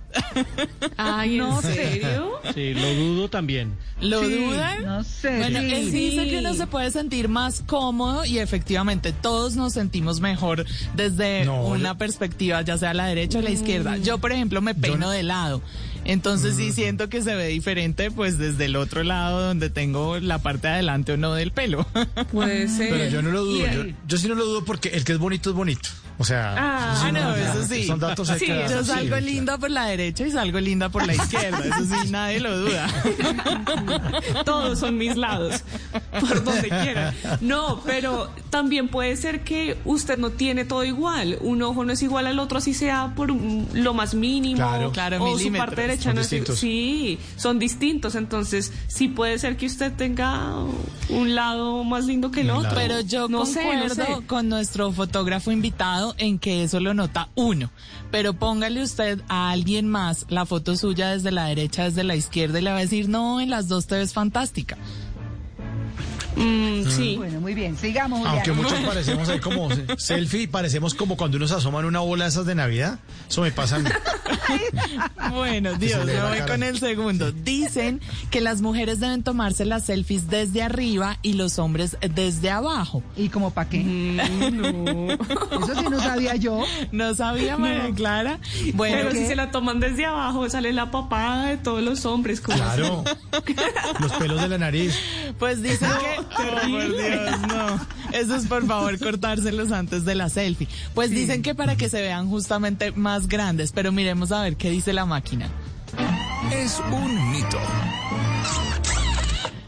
Ay, ¿en No sé. serio? Sí, lo dudo también. ¿Lo Sí, dudan? No sé. Bueno, sí. él dice que uno se puede sentir más cómodo y efectivamente todos nos sentimos mejor desde No, una yo- perspectiva, ya sea la derecha o la izquierda. Yo, por ejemplo, me peino de lado. Entonces sí siento que se ve diferente pues desde el otro lado donde tengo la parte de adelante o no del pelo. Puede ser. Pero yo no lo dudo. Yo sí no lo dudo porque el que es bonito es bonito. O sea, Ah, sí, no, eso sí. Son datos Sí, yo sí, salgo claro. linda por la derecha y salgo linda por la izquierda. Eso sí, nadie lo duda. Todos son mis lados, por donde quieran. No, pero también puede ser que usted no tiene todo igual. Un ojo no es igual al otro, así sea por lo más mínimo. Claro. Claro, o su parte derecha Son no es distintos. Sí, son distintos. Entonces, sí puede ser que usted tenga un lado más lindo que el otro. Pero yo no sé, no concuerdo sé. con nuestro fotógrafo invitado en que eso lo nota uno. Pero póngale usted a alguien más la foto suya desde la derecha, desde la izquierda y le va a decir, no, en las dos te ves fantástica. Sí. Bueno, muy bien, sigamos. Juliana. Aunque muchos parecemos ahí como selfie, parecemos como cuando uno se asoma en una bola de esas de Navidad. Eso me pasa a mí. Bueno, Dios, me voy con el segundo. Dicen que las mujeres deben tomarse las selfies desde arriba y los hombres desde abajo. ¿Y como para qué? no. Eso sí no sabía yo. No sabía, María No. Clara. Bueno, Pero ¿qué? si se la toman desde abajo, sale la papada de todos los hombres. Claro. Los pelos de la nariz. Pues dicen que. Oh, por Dios, no. Eso es por favor cortárselos antes de la selfie. Pues dicen que para que se vean justamente más grandes, pero miremos a ver qué dice la máquina. Es un mito.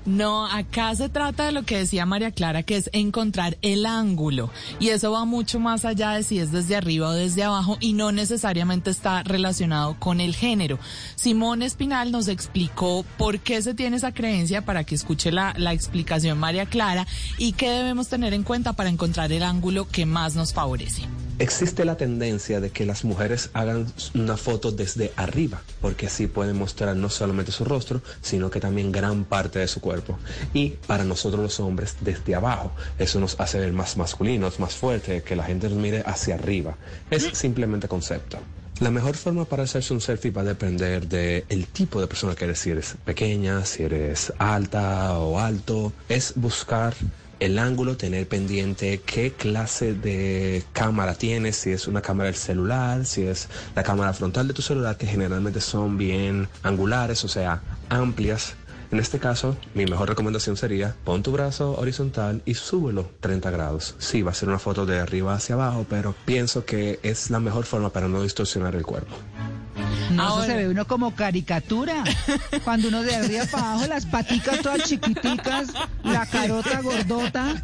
No, acá se trata de lo que decía María Clara, que es encontrar el ángulo. Y eso va mucho más allá de si es desde arriba o desde abajo y no necesariamente está relacionado con el género. Simón Espinal nos explicó por qué se tiene esa creencia para que escuche la, la explicación María Clara y qué debemos tener en cuenta para encontrar el ángulo que más nos favorece. Existe la tendencia de que las mujeres hagan una foto desde arriba, porque así pueden mostrar no solamente su rostro, sino que también gran parte de su cuerpo. Y para nosotros los hombres, desde abajo. Eso nos hace ver más masculinos, más fuertes, que la gente nos mire hacia arriba. Es simplemente concepto. La mejor forma para hacerse un selfie va a depender del tipo de persona que eres, si eres pequeña, si eres alta o alto. Es buscar el ángulo, tener pendiente qué clase de cámara tienes, si es una cámara del celular, si es la cámara frontal de tu celular, que generalmente son bien angulares, o sea, amplias. En este caso, mi mejor recomendación sería pon tu brazo horizontal y súbelo 30 grados. Sí, va a ser una foto de arriba hacia abajo, pero pienso que es la mejor forma para no distorsionar el cuerpo. No, eso se ve uno como caricatura. Cuando uno de arriba para abajo, las paticas todas chiquiticas, la carota gordota.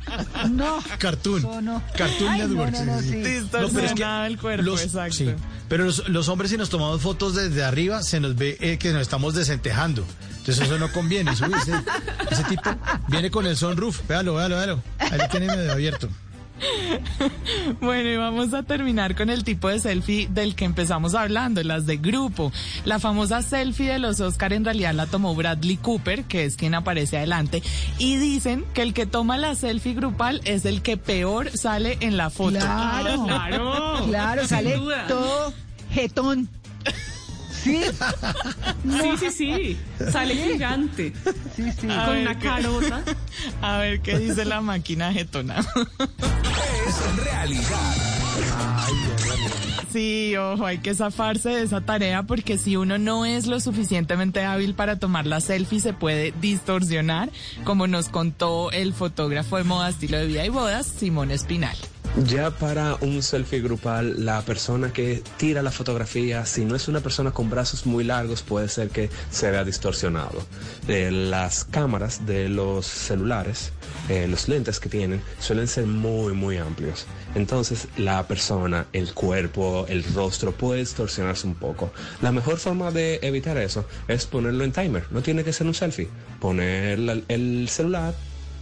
No. Cartoon. No. Cartoon Ay, Network. no, no, sí. Distorsionado el cuerpo, los, exacto. sí, pero los, los hombres si nos tomamos fotos desde arriba se nos ve eh, que nos estamos desentejando. Entonces eso no conviene. Subir ese, ese tipo viene con el sunroof. Véalo, véalo, véalo. Ahí tiene medio abierto. Bueno, y vamos a terminar con el tipo de selfie del que empezamos hablando, las de grupo. La famosa selfie de los Oscar en realidad la tomó Bradley Cooper, que es quien aparece adelante, y dicen que el que toma la selfie grupal es el que peor sale en la foto. Claro. claro. Claro, sale todo jetón. Sí. Sí, sí, sí. Sale gigante. Sí, sí. A Con una qué- carota. A ver qué dice la máquina jetona. Es realidad. Sí, ojo, hay que zafarse de esa tarea porque si uno no es lo suficientemente hábil para tomar la selfie se puede distorsionar, como nos contó el fotógrafo de moda, estilo de vida y bodas, Simón Espinal. Ya para un selfie grupal, la persona que tira la fotografía, si no es una persona con brazos muy largos, puede ser que se vea distorsionado. Eh, las cámaras de los celulares, eh, los lentes que tienen, suelen ser muy, muy amplios. Entonces, la persona, el cuerpo, el rostro puede distorsionarse un poco. La mejor forma de evitar eso es ponerlo en timer. No tiene que ser un selfie. Poner el celular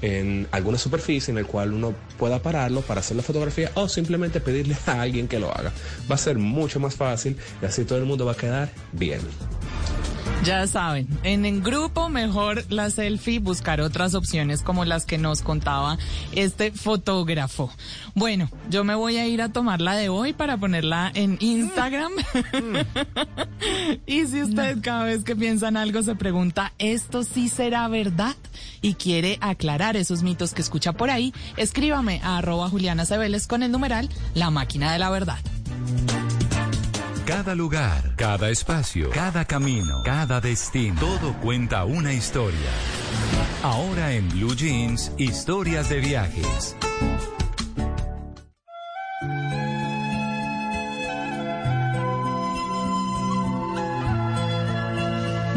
en alguna superficie en el cual uno pueda pararlo para hacer la fotografía o simplemente pedirle a alguien que lo haga. Va a ser mucho más fácil y así todo el mundo va a quedar bien. Ya saben, en el grupo mejor la selfie, buscar otras opciones como las que nos contaba este fotógrafo. Bueno, yo me voy a ir a tomar la de hoy para ponerla en Instagram. y si usted cada vez que piensa en algo se pregunta, ¿esto sí será verdad? Y quiere aclarar esos mitos que escucha por ahí, escríbame a arroba Juliana Cebeles con el numeral La Máquina de la Verdad. Cada lugar, cada espacio, cada camino, cada destino, todo cuenta una historia. Ahora en Blue Jeans, historias de viajes.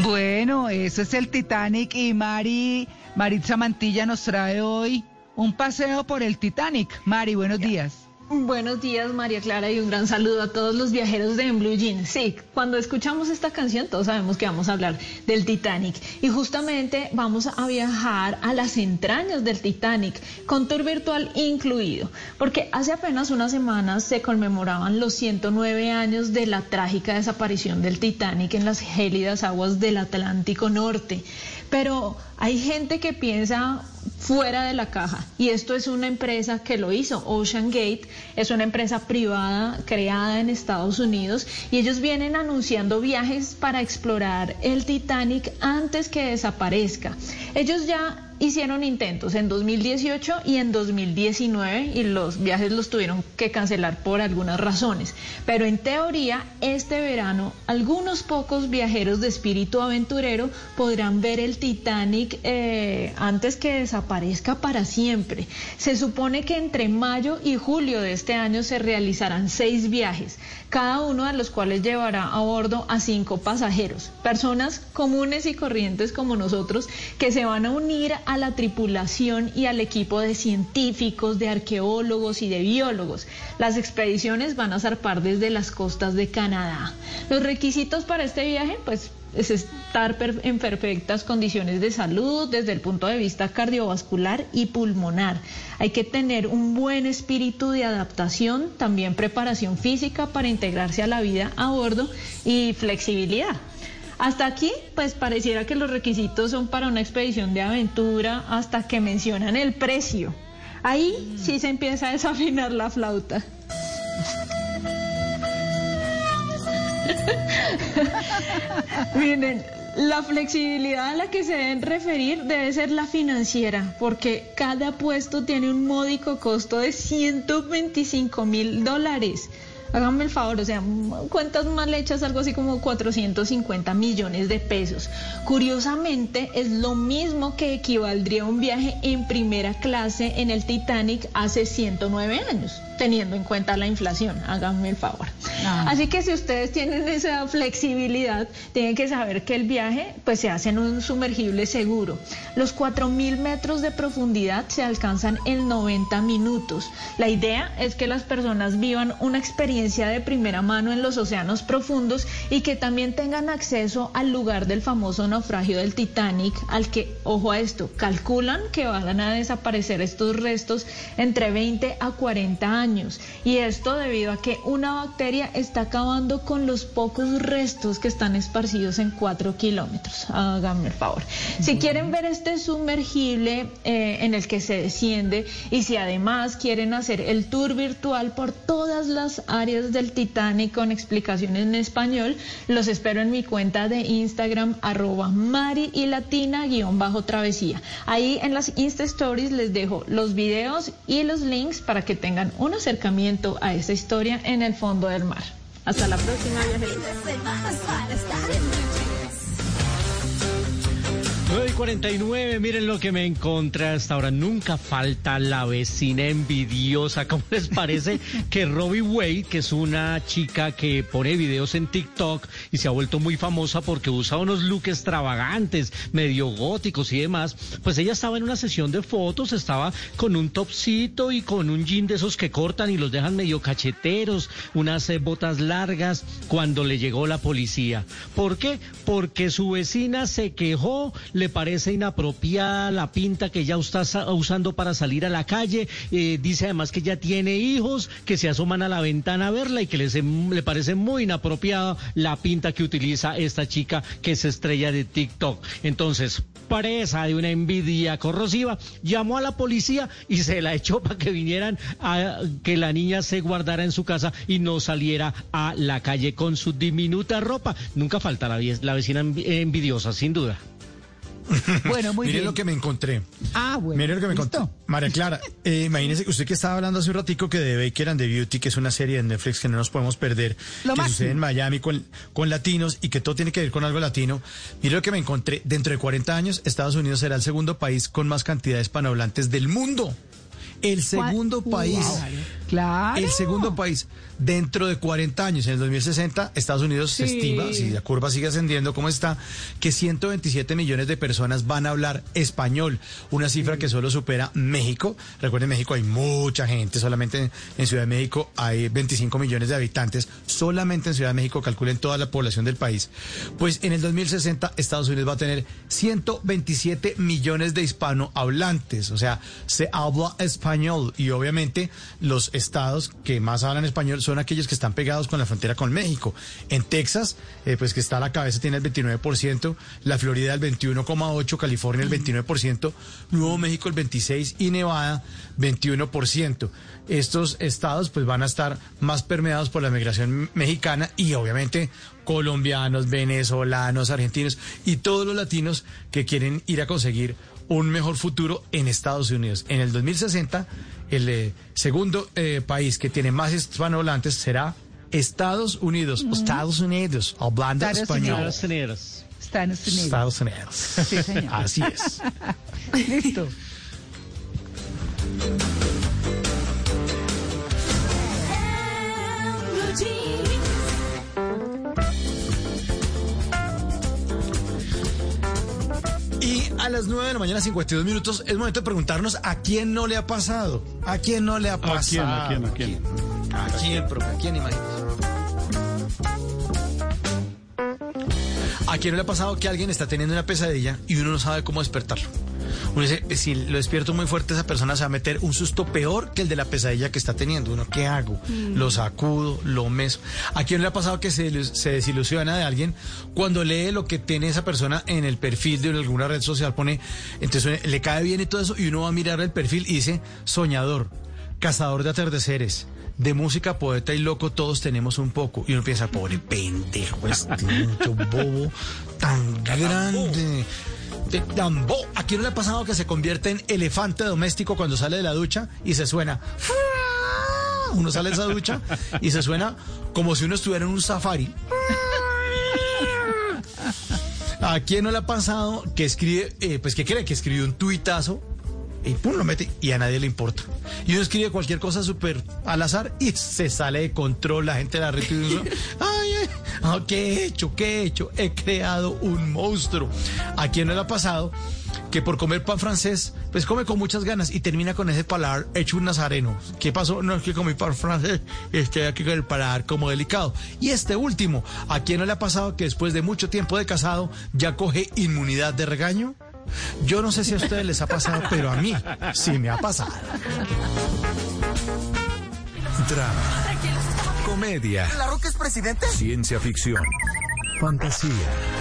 Bueno, eso es el Titanic y Mari Maritza Mantilla nos trae hoy un paseo por el Titanic. Mari, buenos días. Buenos días, María Clara, y un gran saludo a todos los viajeros de En Blue Jeans. Sí, cuando escuchamos esta canción, todos sabemos que vamos a hablar del Titanic. Y justamente vamos a viajar a las entrañas del Titanic, con tour virtual incluido. Porque hace apenas unas semanas se conmemoraban los 109 años de la trágica desaparición del Titanic en las gélidas aguas del Atlántico Norte. Pero hay gente que piensa fuera de la caja y esto es una empresa que lo hizo, Ocean Gate, es una empresa privada creada en Estados Unidos y ellos vienen anunciando viajes para explorar el Titanic antes que desaparezca. Ellos ya hicieron intentos en 2018 y en 2019 y los viajes los tuvieron que cancelar por algunas razones. Pero en teoría, este verano, algunos pocos viajeros de espíritu aventurero podrán ver el Titanic eh, antes que desaparezca para siempre. Se supone que entre mayo y julio de este año se realizarán seis viajes, cada uno de los cuales llevará a bordo a cinco pasajeros, personas comunes y corrientes como nosotros que se van a unir a la tripulación y al equipo de científicos, de arqueólogos y de biólogos. Las expediciones van a zarpar desde las costas de Canadá. Los requisitos para este viaje, pues es estar en perfectas condiciones de salud desde el punto de vista cardiovascular y pulmonar. Hay que tener un buen espíritu de adaptación, también preparación física para integrarse a la vida a bordo y flexibilidad. Hasta aquí, pues pareciera que los requisitos son para una expedición de aventura hasta que mencionan el precio. Ahí sí se empieza a desafinar la flauta. Miren, la flexibilidad a la que se deben referir debe ser la financiera, porque cada puesto tiene un módico costo de 125 mil dólares. Háganme el favor, o sea, cuentas mal hechas, algo así como 450 millones de pesos. Curiosamente, es lo mismo que equivaldría a un viaje en primera clase en el Titanic hace 109 años, teniendo en cuenta la inflación. Háganme el favor. Así que si ustedes tienen esa flexibilidad, tienen que saber que el viaje pues se hace en un sumergible seguro. Los 4.000 metros de profundidad se alcanzan en 90 minutos. La idea es que las personas vivan una experiencia de primera mano en los océanos profundos y que también tengan acceso al lugar del famoso naufragio del Titanic, al que, ojo a esto, calculan que van a desaparecer estos restos entre 20 a 40 años. Y esto debido a que una bacteria está acabando con los pocos restos que están esparcidos en 4 kilómetros. Háganme el favor. Si quieren ver este sumergible eh, en el que se desciende y si además quieren hacer el tour virtual por todas las áreas del Titanic con explicaciones en español, los espero en mi cuenta de Instagram arroba mari y latina guion bajo travesía. Ahí en las Insta Stories les dejo los videos y los links para que tengan un acercamiento a esta historia en el fondo del mar. Hasta la próxima. 9 y 49, miren lo que me encontré hasta ahora. Nunca falta la vecina envidiosa. ¿Cómo les parece que Robbie Wade, que es una chica que pone videos en TikTok y se ha vuelto muy famosa porque usa unos looks extravagantes, medio góticos y demás, pues ella estaba en una sesión de fotos, estaba con un topcito y con un jean de esos que cortan y los dejan medio cacheteros, unas eh, botas largas, cuando le llegó la policía. ¿Por qué? Porque su vecina se quejó, le parece inapropiada la pinta que ella está sa- usando para salir a la calle. eh, dice además que ya tiene hijos que se asoman a la ventana a verla y que les, le parece muy inapropiada la pinta que utiliza esta chica que es estrella de TikTok. Entonces, presa de una envidia corrosiva, llamó a la policía y se la echó para que vinieran a que la niña se guardara en su casa y no saliera a la calle con su diminuta ropa. Nunca falta la, vecina envi- envidiosa, sin duda. Bueno, muy Mire bien. lo que me encontré. Ah, bueno. Mire lo que me encontré. María Clara, eh, imagínese que usted que estaba hablando hace un ratico que de Baker and the Beauty, que es una serie de Netflix que no nos podemos perder, Lo que máximo. sucede en Miami con, con latinos y que todo tiene que ver con algo latino. Mire lo que me encontré. Dentro de 40 años, Estados Unidos será el segundo país con más cantidad de hispanohablantes del mundo. El segundo país. Claro. El segundo país dentro de 40 años, en el 2060, Estados Unidos se estima, si la curva sigue ascendiendo como está, que 127 millones de personas van a hablar español, una cifra que solo supera México. Recuerden, en México hay mucha gente, solamente en, en Ciudad de México hay 25 millones de habitantes, solamente en Ciudad de México calculen toda la población del país. Pues en el 2060 Estados Unidos va a tener 127 millones de hispanohablantes, o sea, se habla español y obviamente los estados que más hablan español son aquellos que están pegados con la frontera con México. En Texas, eh, pues que está a la cabeza, tiene el 29%, la Florida el 21,8%, California el 29%, Nuevo México el 26% y Nevada 21%. Estos estados pues van a estar más permeados por la migración mexicana y obviamente colombianos, venezolanos, argentinos y todos los latinos que quieren ir a conseguir un mejor futuro en Estados Unidos. En el 2060, el eh, segundo eh, país que tiene más hispanohablantes será Estados Unidos. Estados Unidos, hablando Estados español. Unidos. Unidos. Estados Unidos. Estados Unidos. Sí, señor. Así es. Listo. Y a las 9 de la mañana, 52 minutos, es momento de preguntarnos a quién no le ha pasado. ¿A quién no le ha ¿A quién? pasado? ¿A quién? ¿A quién? ¿A quién, profe? ¿A quién imagínese? ¿A quién no le ha pasado que alguien está teniendo una pesadilla y uno no sabe cómo despertarlo? Uno dice, si lo despierto muy fuerte, esa persona se va a meter un susto peor que el de la pesadilla que está teniendo. Uno, ¿qué hago? Lo sacudo, lo meso. ¿A quién le ha pasado que se, se desilusiona de alguien cuando lee lo que tiene esa persona en el perfil de alguna red social? Pone, entonces le cae bien y todo eso, y uno va a mirar el perfil y dice, soñador, cazador de atardeceres. De música, poeta y loco, todos tenemos un poco. Y uno piensa, pobre pendejo, este bobo, tan grande. De ¿A quién no le ha pasado que se convierte en elefante doméstico cuando sale de la ducha y se suena? Uno sale de esa ducha y se suena como si uno estuviera en un safari. ¿A quién no le ha pasado que escribe, eh, pues que cree que escribió un tuitazo y pum, lo mete y a nadie le importa? Y uno escribe cualquier cosa súper al azar y se sale de control la gente de la red y uno, ay, ay, ah, ¿qué he hecho? ¿Qué he hecho? He creado un monstruo. ¿A quién no le ha pasado? que por comer pan francés, pues come con muchas ganas y termina con ese paladar hecho un nazareno. ¿Qué pasó? No es que comí pan francés, estoy aquí con el paladar como delicado. Y este último, ¿a quién no le ha pasado que después de mucho tiempo de casado ya coge inmunidad de regaño? Yo no sé si a ustedes les ha pasado, pero a mí sí me ha pasado. Drama, comedia, ¿La Roca es presidente? ciencia ficción, fantasía,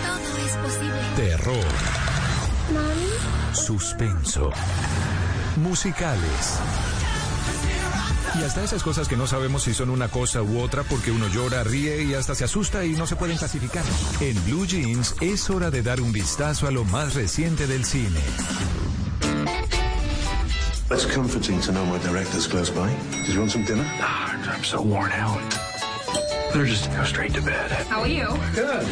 Todo es posible. terror, suspenso, musicales. Y hasta esas cosas que no sabemos si son una cosa u otra porque uno llora, ríe y hasta se asusta y no se pueden clasificar. En Blue Jeans es hora de dar un vistazo a lo más reciente del cine. It's comforting to know my director's close by. Did you want some dinner? I'm so worn out. Better just go straight to bed. How are you? Good.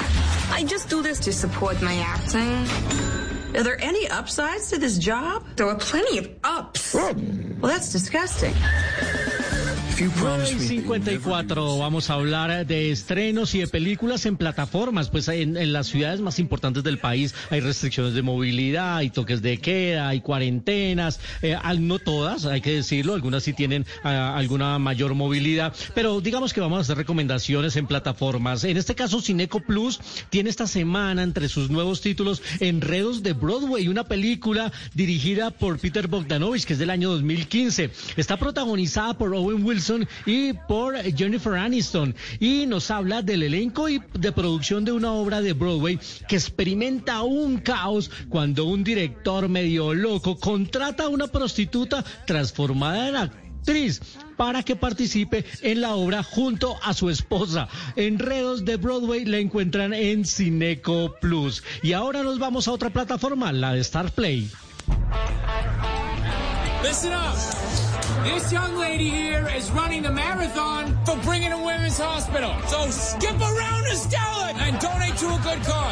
I just do this to support my acting. Are there any upsides to this job? There are plenty of ups. Well, that's disgusting. 54, vamos a hablar de estrenos y de películas en plataformas. Pues en, las ciudades más importantes del país hay restricciones de movilidad, hay toques de queda, hay cuarentenas, eh, no todas, hay que decirlo, algunas sí tienen ah, alguna mayor movilidad, pero digamos que vamos a hacer recomendaciones en plataformas. En este caso, Cineco Plus tiene esta semana entre sus nuevos títulos Enredos de Broadway, una película dirigida por Peter Bogdanovich, que es del año 2015. Está protagonizada por Owen Wilson y por Jennifer Aniston y nos habla del elenco y de producción de una obra de Broadway que experimenta un caos cuando un director medio loco contrata a una prostituta transformada en actriz para que participe en la obra junto a su esposa. Enredos de Broadway la encuentran en Cineco Plus. Y ahora nos vamos a otra plataforma, la de Star Play. Listen up. This young lady here is running the marathon for Women's Hospital. So skip around to Stella and donate to a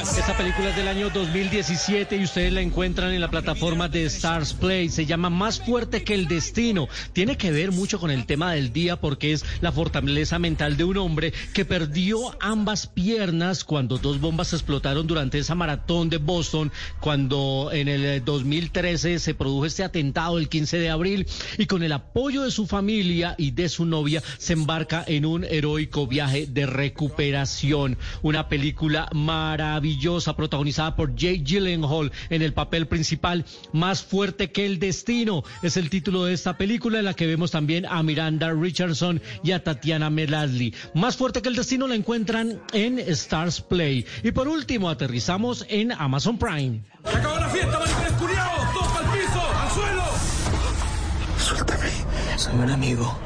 Esta película es del año 2017 y ustedes la encuentran en la plataforma de Stars Play. Se llama Más fuerte que el destino. Tiene que ver mucho con el tema del día porque es la fortaleza mental de un hombre que perdió ambas piernas cuando dos bombas explotaron durante esa maratón de Boston, cuando en el 2013 se produjo este atentado el 15 de abril y con el apoyo de su familia y de su novia se embarca en un heroico viaje de recuperación. Una película maravillosa protagonizada por Jake Gyllenhaal en el papel principal, Más fuerte que el destino, es el título de esta película en la que vemos también a Miranda Richardson y a Tatiana Meladli. Más fuerte que el destino la encuentran en Stars Play. Y por último aterrizamos en Amazon Prime. ¡Se la fiesta, soy un amigo.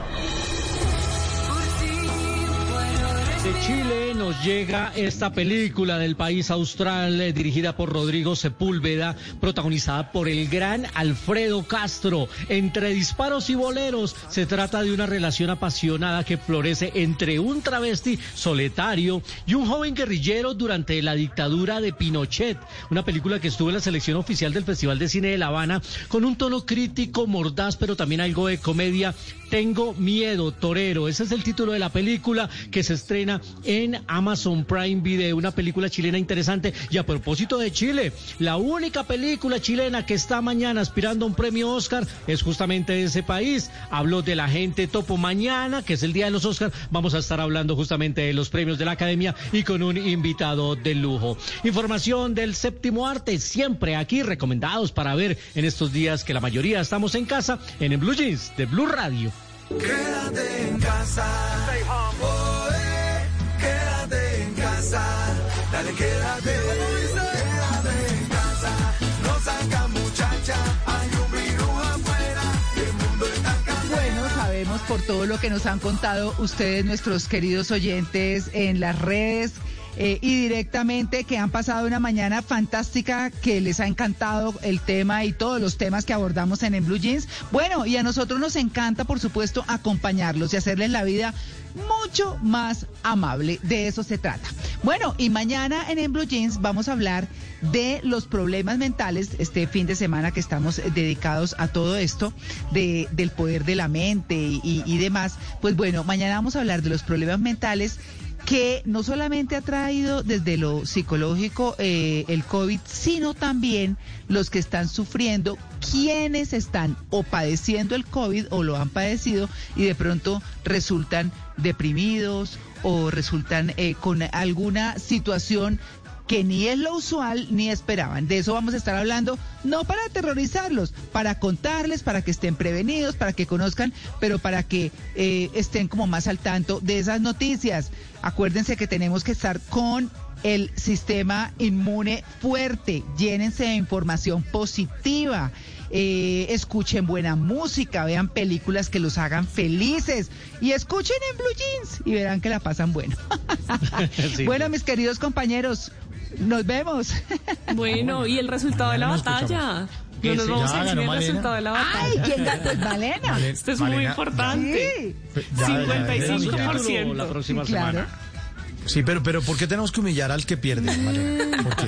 De Chile nos llega esta película del país austral eh, dirigida por Rodrigo Sepúlveda, protagonizada por el gran Alfredo Castro. Entre disparos y boleros se trata de una relación apasionada que florece entre un travesti solitario y un joven guerrillero durante la dictadura de Pinochet. Una película que estuvo en la selección oficial del Festival de Cine de La Habana con un tono crítico, mordaz, pero también algo de comedia. Tengo miedo, torero. Ese es el título de la película que se estrena en Amazon Prime Video, una película chilena interesante. Y a propósito de Chile, la única película chilena que está mañana aspirando a un premio Oscar es justamente de ese país. Hablo de la gente topo mañana, que es el día de los Oscars. Vamos a estar hablando justamente de los premios de la Academia y con un invitado de lujo. Información del séptimo arte, siempre aquí recomendados para ver en estos días que la mayoría estamos en casa, en el Blue Jeans de Blue Radio. Quédate en casa. Oh, eh, quédate en casa. Dale, quédate. Quédate en casa. No saca muchacha. Hay un virus afuera. El mundo está cambiando. Bueno, sabemos por todo lo que nos han contado ustedes, nuestros queridos oyentes, en las redes. Eh, y directamente que han pasado una mañana fantástica, que les ha encantado el tema y todos los temas que abordamos en, en Blue Jeans. Bueno, y a nosotros nos encanta, por supuesto, acompañarlos y hacerles la vida mucho más amable. De eso se trata. Bueno, y mañana en, en Blue Jeans vamos a hablar de los problemas mentales, este fin de semana que estamos eh, dedicados a todo esto, de, del poder de la mente y, y demás. Pues bueno, mañana vamos a hablar de los problemas mentales que no solamente ha traído desde lo psicológico eh, el COVID, sino también los que están sufriendo, quienes están o padeciendo el COVID o lo han padecido y de pronto resultan deprimidos o resultan eh, con alguna situación que ni es lo usual ni esperaban. De eso vamos a estar hablando, no para aterrorizarlos, para contarles, para que estén prevenidos, para que conozcan, pero para que eh, estén como más al tanto de esas noticias. Acuérdense que tenemos que estar con el sistema inmune fuerte, llénense de información positiva. Eh, escuchen buena música, vean películas que los hagan felices y escuchen en Blue Jeans y verán que la pasan bueno. Sí. bueno, mis queridos compañeros, nos vemos. Bueno, y el resultado de la batalla. No nos Sí, vamos ya a decir el resultado de la batalla. Ay, ¿quién ganó? Pues Malena. Esto es muy importante. Ya, ya, ya, ya, ya. 55%. La próxima Sí, claro. semana. Sí, pero, pero ¿por qué tenemos que humillar al que pierde, Malena? ¿Por qué?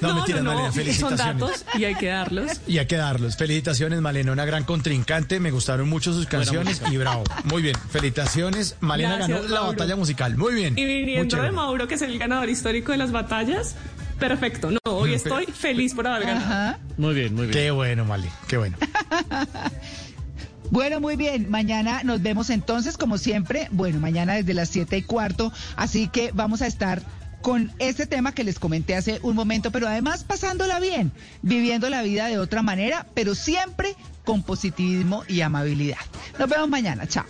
No, mentira, Malena, Son felicitaciones. datos y hay que darlos. Y hay que darlos. Felicitaciones, Malena, una gran contrincante. Me gustaron mucho sus canciones y bravo. Muy bien. Felicitaciones. Malena Gracias, ganó la Mauro. batalla musical. Muy bien. Y viniendo de. Mauro, que es el ganador histórico de las batallas, perfecto. No, hoy estoy feliz por haber ganado. Ajá. Muy bien, muy bien. Qué bueno, Mali. Qué bueno. Bueno, muy bien. Mañana nos vemos entonces, como siempre. Bueno, mañana desde las siete y cuarto. Así que vamos a estar con este tema que les comenté hace un momento, pero además pasándola bien, viviendo la vida de otra manera, pero siempre con positivismo y amabilidad. Nos vemos mañana, chao.